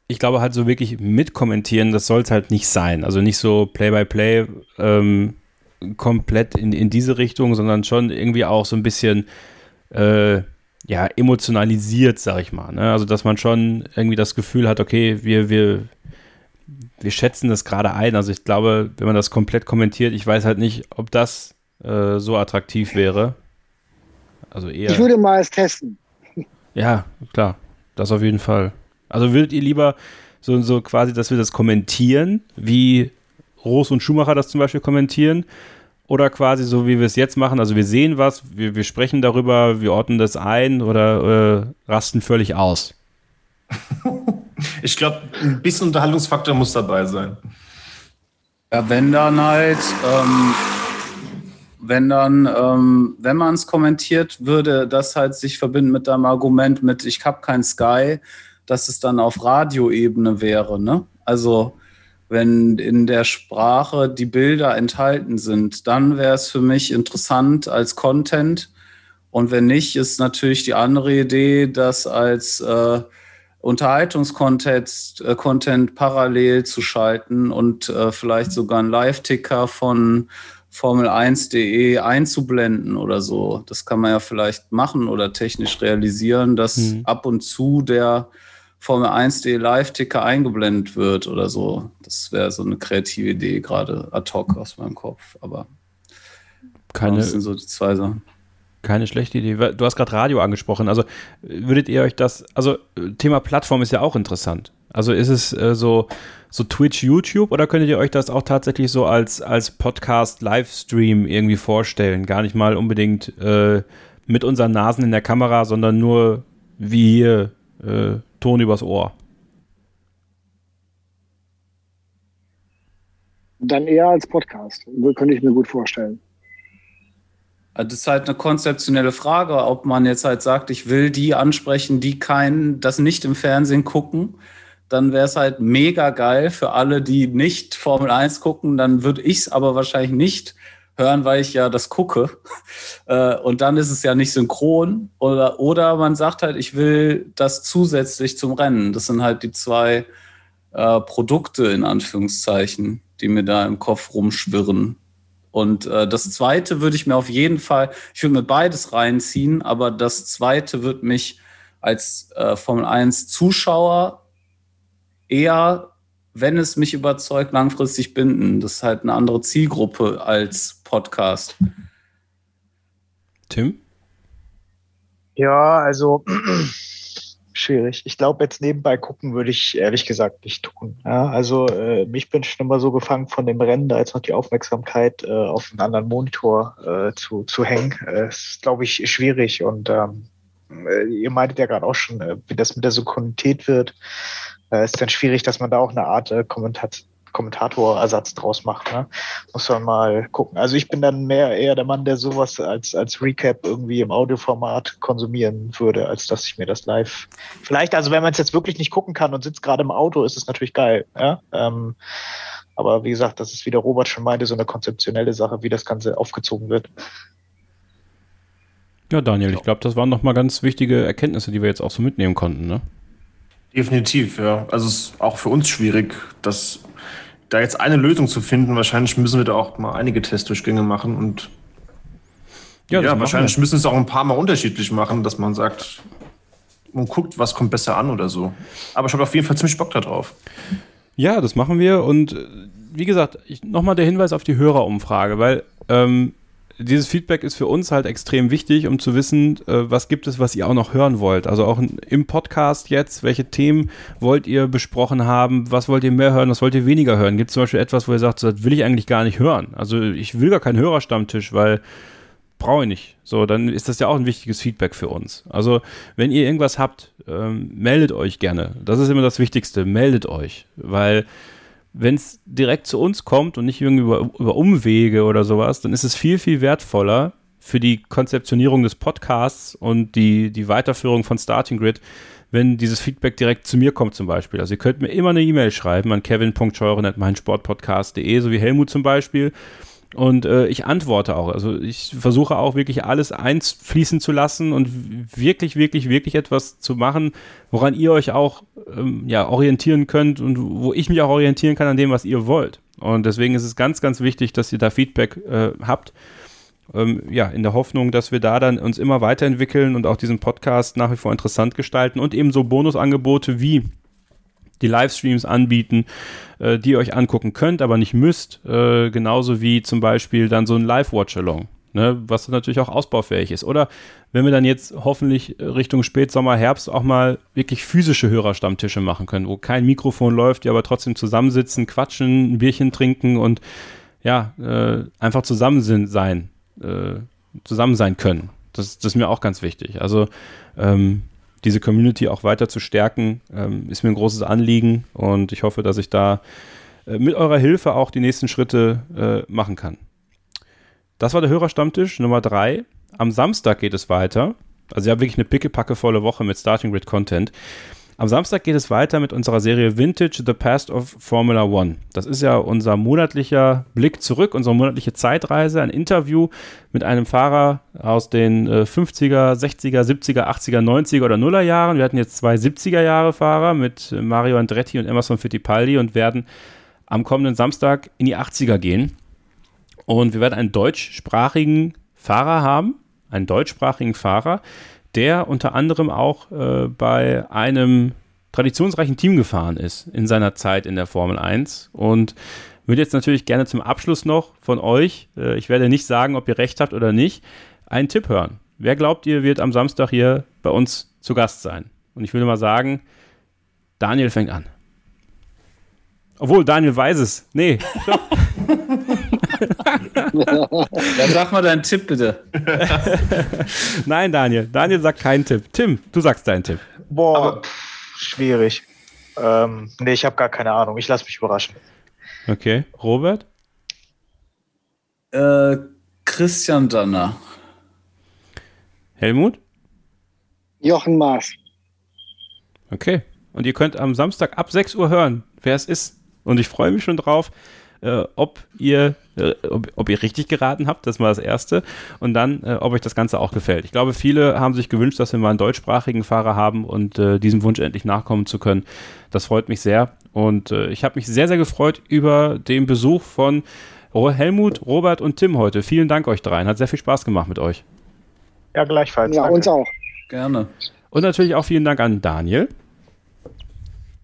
ich glaube halt so wirklich mitkommentieren, das soll es halt nicht sein. Also nicht so Play-by-Play ähm, komplett in, in diese Richtung, sondern schon irgendwie auch so ein bisschen äh, ja, emotionalisiert, sag ich mal. Ne? Also dass man schon irgendwie das Gefühl hat, okay, wir, wir, wir schätzen das gerade ein. Also ich glaube, wenn man das komplett kommentiert, ich weiß halt nicht, ob das äh, so attraktiv wäre. Also eher. Ich würde mal es testen. Ja, klar. Das auf jeden Fall. Also würdet ihr lieber so, so quasi, dass wir das kommentieren, wie Roos und Schumacher das zum Beispiel kommentieren, oder quasi so, wie wir es jetzt machen, also wir sehen was, wir, wir sprechen darüber, wir ordnen das ein oder äh, rasten völlig aus? ich glaube, ein bisschen Unterhaltungsfaktor muss dabei sein. Ja, wenn dann halt, ähm, wenn dann, ähm, wenn man es kommentiert, würde das halt sich verbinden mit deinem Argument mit, ich habe kein Sky, dass es dann auf Radioebene wäre, ne? Also wenn in der Sprache die Bilder enthalten sind, dann wäre es für mich interessant als Content. Und wenn nicht, ist natürlich die andere Idee, das als äh, Unterhaltungscontent äh, Content parallel zu schalten und äh, vielleicht sogar einen Live-Ticker von Formel1.de einzublenden oder so. Das kann man ja vielleicht machen oder technisch realisieren, dass mhm. ab und zu der Formel 1.de Live-Ticker eingeblendet wird oder so. Das wäre so eine kreative Idee, gerade ad hoc aus meinem Kopf. Aber keine, das sind so die zwei Sachen. Keine schlechte Idee. Du hast gerade Radio angesprochen. Also würdet ihr euch das, also Thema Plattform ist ja auch interessant. Also ist es äh, so, so Twitch, YouTube oder könntet ihr euch das auch tatsächlich so als, als Podcast, Livestream irgendwie vorstellen? Gar nicht mal unbedingt äh, mit unseren Nasen in der Kamera, sondern nur wie hier äh, Ton übers Ohr. Dann eher als Podcast, könnte ich mir gut vorstellen. Das ist halt eine konzeptionelle Frage, ob man jetzt halt sagt, ich will die ansprechen, die kein, das nicht im Fernsehen gucken. Dann wäre es halt mega geil für alle, die nicht Formel 1 gucken. Dann würde ich es aber wahrscheinlich nicht hören, weil ich ja das gucke. Äh, und dann ist es ja nicht synchron. Oder, oder man sagt halt, ich will das zusätzlich zum Rennen. Das sind halt die zwei äh, Produkte in Anführungszeichen, die mir da im Kopf rumschwirren. Und äh, das zweite würde ich mir auf jeden Fall, ich würde mir beides reinziehen, aber das zweite wird mich als äh, Formel 1 Zuschauer eher wenn es mich überzeugt, langfristig binden. Das ist halt eine andere Zielgruppe als Podcast. Tim? Ja, also schwierig. Ich glaube, jetzt nebenbei gucken würde ich ehrlich gesagt nicht tun. Ja, also äh, mich bin schon immer so gefangen von dem Rennen, da jetzt noch die Aufmerksamkeit äh, auf einen anderen Monitor äh, zu, zu hängen. Äh, ist, glaube ich, schwierig. Und ähm, äh, ihr meintet ja gerade auch schon, äh, wie das mit der Synchronität wird äh, ist dann schwierig, dass man da auch eine Art äh, Kommentat Kommentatorersatz draus macht. Ne? Muss man mal gucken. Also ich bin dann mehr eher der Mann, der sowas als, als Recap irgendwie im Audioformat konsumieren würde, als dass ich mir das live. Vielleicht, also wenn man es jetzt wirklich nicht gucken kann und sitzt gerade im Auto, ist es natürlich geil. Ja? Ähm, aber wie gesagt, das ist, wie der Robert schon meinte, so eine konzeptionelle Sache, wie das Ganze aufgezogen wird. Ja, Daniel, ich glaube, das waren nochmal ganz wichtige Erkenntnisse, die wir jetzt auch so mitnehmen konnten, ne? Definitiv, ja. Also es ist auch für uns schwierig, das, da jetzt eine Lösung zu finden. Wahrscheinlich müssen wir da auch mal einige Testdurchgänge machen und ja, ja wahrscheinlich wir. müssen es auch ein paar Mal unterschiedlich machen, dass man sagt, man guckt, was kommt besser an oder so. Aber ich habe auf jeden Fall ziemlich Bock darauf. Ja, das machen wir und äh, wie gesagt, nochmal der Hinweis auf die Hörerumfrage, weil ähm, dieses Feedback ist für uns halt extrem wichtig, um zu wissen, äh, was gibt es, was ihr auch noch hören wollt. Also auch im Podcast jetzt, welche Themen wollt ihr besprochen haben, was wollt ihr mehr hören, was wollt ihr weniger hören? Gibt es zum Beispiel etwas, wo ihr sagt, das will ich eigentlich gar nicht hören? Also ich will gar keinen Hörerstammtisch, weil brauche ich nicht. So, dann ist das ja auch ein wichtiges Feedback für uns. Also, wenn ihr irgendwas habt, ähm, meldet euch gerne. Das ist immer das Wichtigste. Meldet euch, weil wenn es direkt zu uns kommt und nicht irgendwie über, über Umwege oder sowas, dann ist es viel, viel wertvoller für die Konzeptionierung des Podcasts und die, die Weiterführung von Starting Grid, wenn dieses Feedback direkt zu mir kommt zum Beispiel. Also ihr könnt mir immer eine E-Mail schreiben an kevin.scheuren.meinsportpodcast.de, so wie Helmut zum Beispiel. Und äh, ich antworte auch. Also ich versuche auch wirklich alles einfließen zu lassen und wirklich, wirklich, wirklich etwas zu machen, woran ihr euch auch ähm, ja, orientieren könnt und wo ich mich auch orientieren kann an dem, was ihr wollt. Und deswegen ist es ganz, ganz wichtig, dass ihr da Feedback äh, habt. Ähm, ja, in der Hoffnung, dass wir da dann uns immer weiterentwickeln und auch diesen Podcast nach wie vor interessant gestalten und eben so Bonusangebote wie die Livestreams anbieten, äh, die ihr euch angucken könnt, aber nicht müsst. Äh, genauso wie zum Beispiel dann so ein Live-Watch-Along. Ne, was natürlich auch ausbaufähig ist. Oder wenn wir dann jetzt hoffentlich Richtung Spätsommer, Herbst auch mal wirklich physische Hörerstammtische machen können, wo kein Mikrofon läuft, die aber trotzdem zusammensitzen, quatschen, ein Bierchen trinken und ja, äh, einfach zusammen sind, sein, äh, zusammen sein können. Das, das ist mir auch ganz wichtig. Also ähm, diese Community auch weiter zu stärken, ähm, ist mir ein großes Anliegen und ich hoffe, dass ich da äh, mit eurer Hilfe auch die nächsten Schritte äh, machen kann. Das war der Hörerstammtisch Nummer drei. Am Samstag geht es weiter. Also ja, wirklich eine pickepackevolle Woche mit Starting Grid Content. Am Samstag geht es weiter mit unserer Serie Vintage The Past of Formula One. Das ist ja unser monatlicher Blick zurück, unsere monatliche Zeitreise, ein Interview mit einem Fahrer aus den 50er, 60er, 70er, 80er, 90er oder Nuller Jahren. Wir hatten jetzt zwei 70er Jahre Fahrer mit Mario Andretti und Emerson Fittipaldi und werden am kommenden Samstag in die 80er gehen. Und wir werden einen deutschsprachigen Fahrer haben, einen deutschsprachigen Fahrer, der unter anderem auch äh, bei einem traditionsreichen Team gefahren ist in seiner Zeit in der Formel 1 und würde jetzt natürlich gerne zum Abschluss noch von euch, äh, ich werde nicht sagen, ob ihr recht habt oder nicht, einen Tipp hören. Wer glaubt ihr, wird am Samstag hier bei uns zu Gast sein? Und ich würde mal sagen, Daniel fängt an. Obwohl, Daniel weiß es. Nee. Dann sag mal deinen Tipp bitte. Nein, Daniel. Daniel sagt keinen Tipp. Tim, du sagst deinen Tipp. Boah, pff, schwierig. Ähm, nee, ich habe gar keine Ahnung. Ich lasse mich überraschen. Okay. Robert? Äh, Christian Danner. Helmut? Jochen Maas. Okay. Und ihr könnt am Samstag ab 6 Uhr hören, wer es ist. Und ich freue mich schon drauf, äh, ob ihr ob, ob, ihr richtig geraten habt, das war das Erste. Und dann, äh, ob euch das Ganze auch gefällt. Ich glaube, viele haben sich gewünscht, dass wir mal einen deutschsprachigen Fahrer haben und äh, diesem Wunsch endlich nachkommen zu können. Das freut mich sehr. Und äh, ich habe mich sehr, sehr gefreut über den Besuch von Helmut, Robert und Tim heute. Vielen Dank euch dreien. Hat sehr viel Spaß gemacht mit euch. Ja, gleichfalls. Ja, Danke. uns auch. Gerne. Und natürlich auch vielen Dank an Daniel.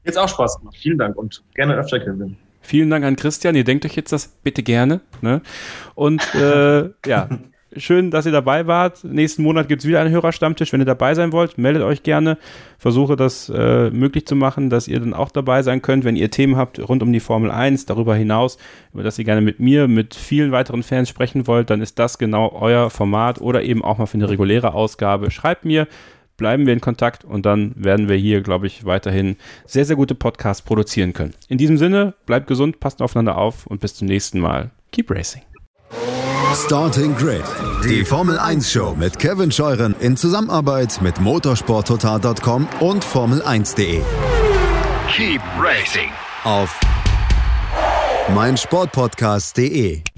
Jetzt auch Spaß gemacht. Vielen Dank und gerne öfter, Kevin. Vielen Dank an Christian. Ihr denkt euch jetzt das bitte gerne. Ne? Und äh, ja, schön, dass ihr dabei wart. Nächsten Monat gibt es wieder einen Hörerstammtisch. Wenn ihr dabei sein wollt, meldet euch gerne. Versuche das äh, möglich zu machen, dass ihr dann auch dabei sein könnt, wenn ihr Themen habt rund um die Formel 1, darüber hinaus, über das ihr gerne mit mir, mit vielen weiteren Fans sprechen wollt, dann ist das genau euer Format oder eben auch mal für eine reguläre Ausgabe. Schreibt mir, bleiben wir in Kontakt und dann werden wir hier, glaube ich, weiterhin sehr, sehr gute Podcasts produzieren können. In diesem Sinne, bleibt gesund, passt aufeinander auf und bis zum nächsten Mal. Keep Racing. Starting Grid, die Formel 1 Show mit Kevin Scheuren in Zusammenarbeit mit motorsporttotal.com und Formel1.de. Keep racing Auf meinsportpodcast.de.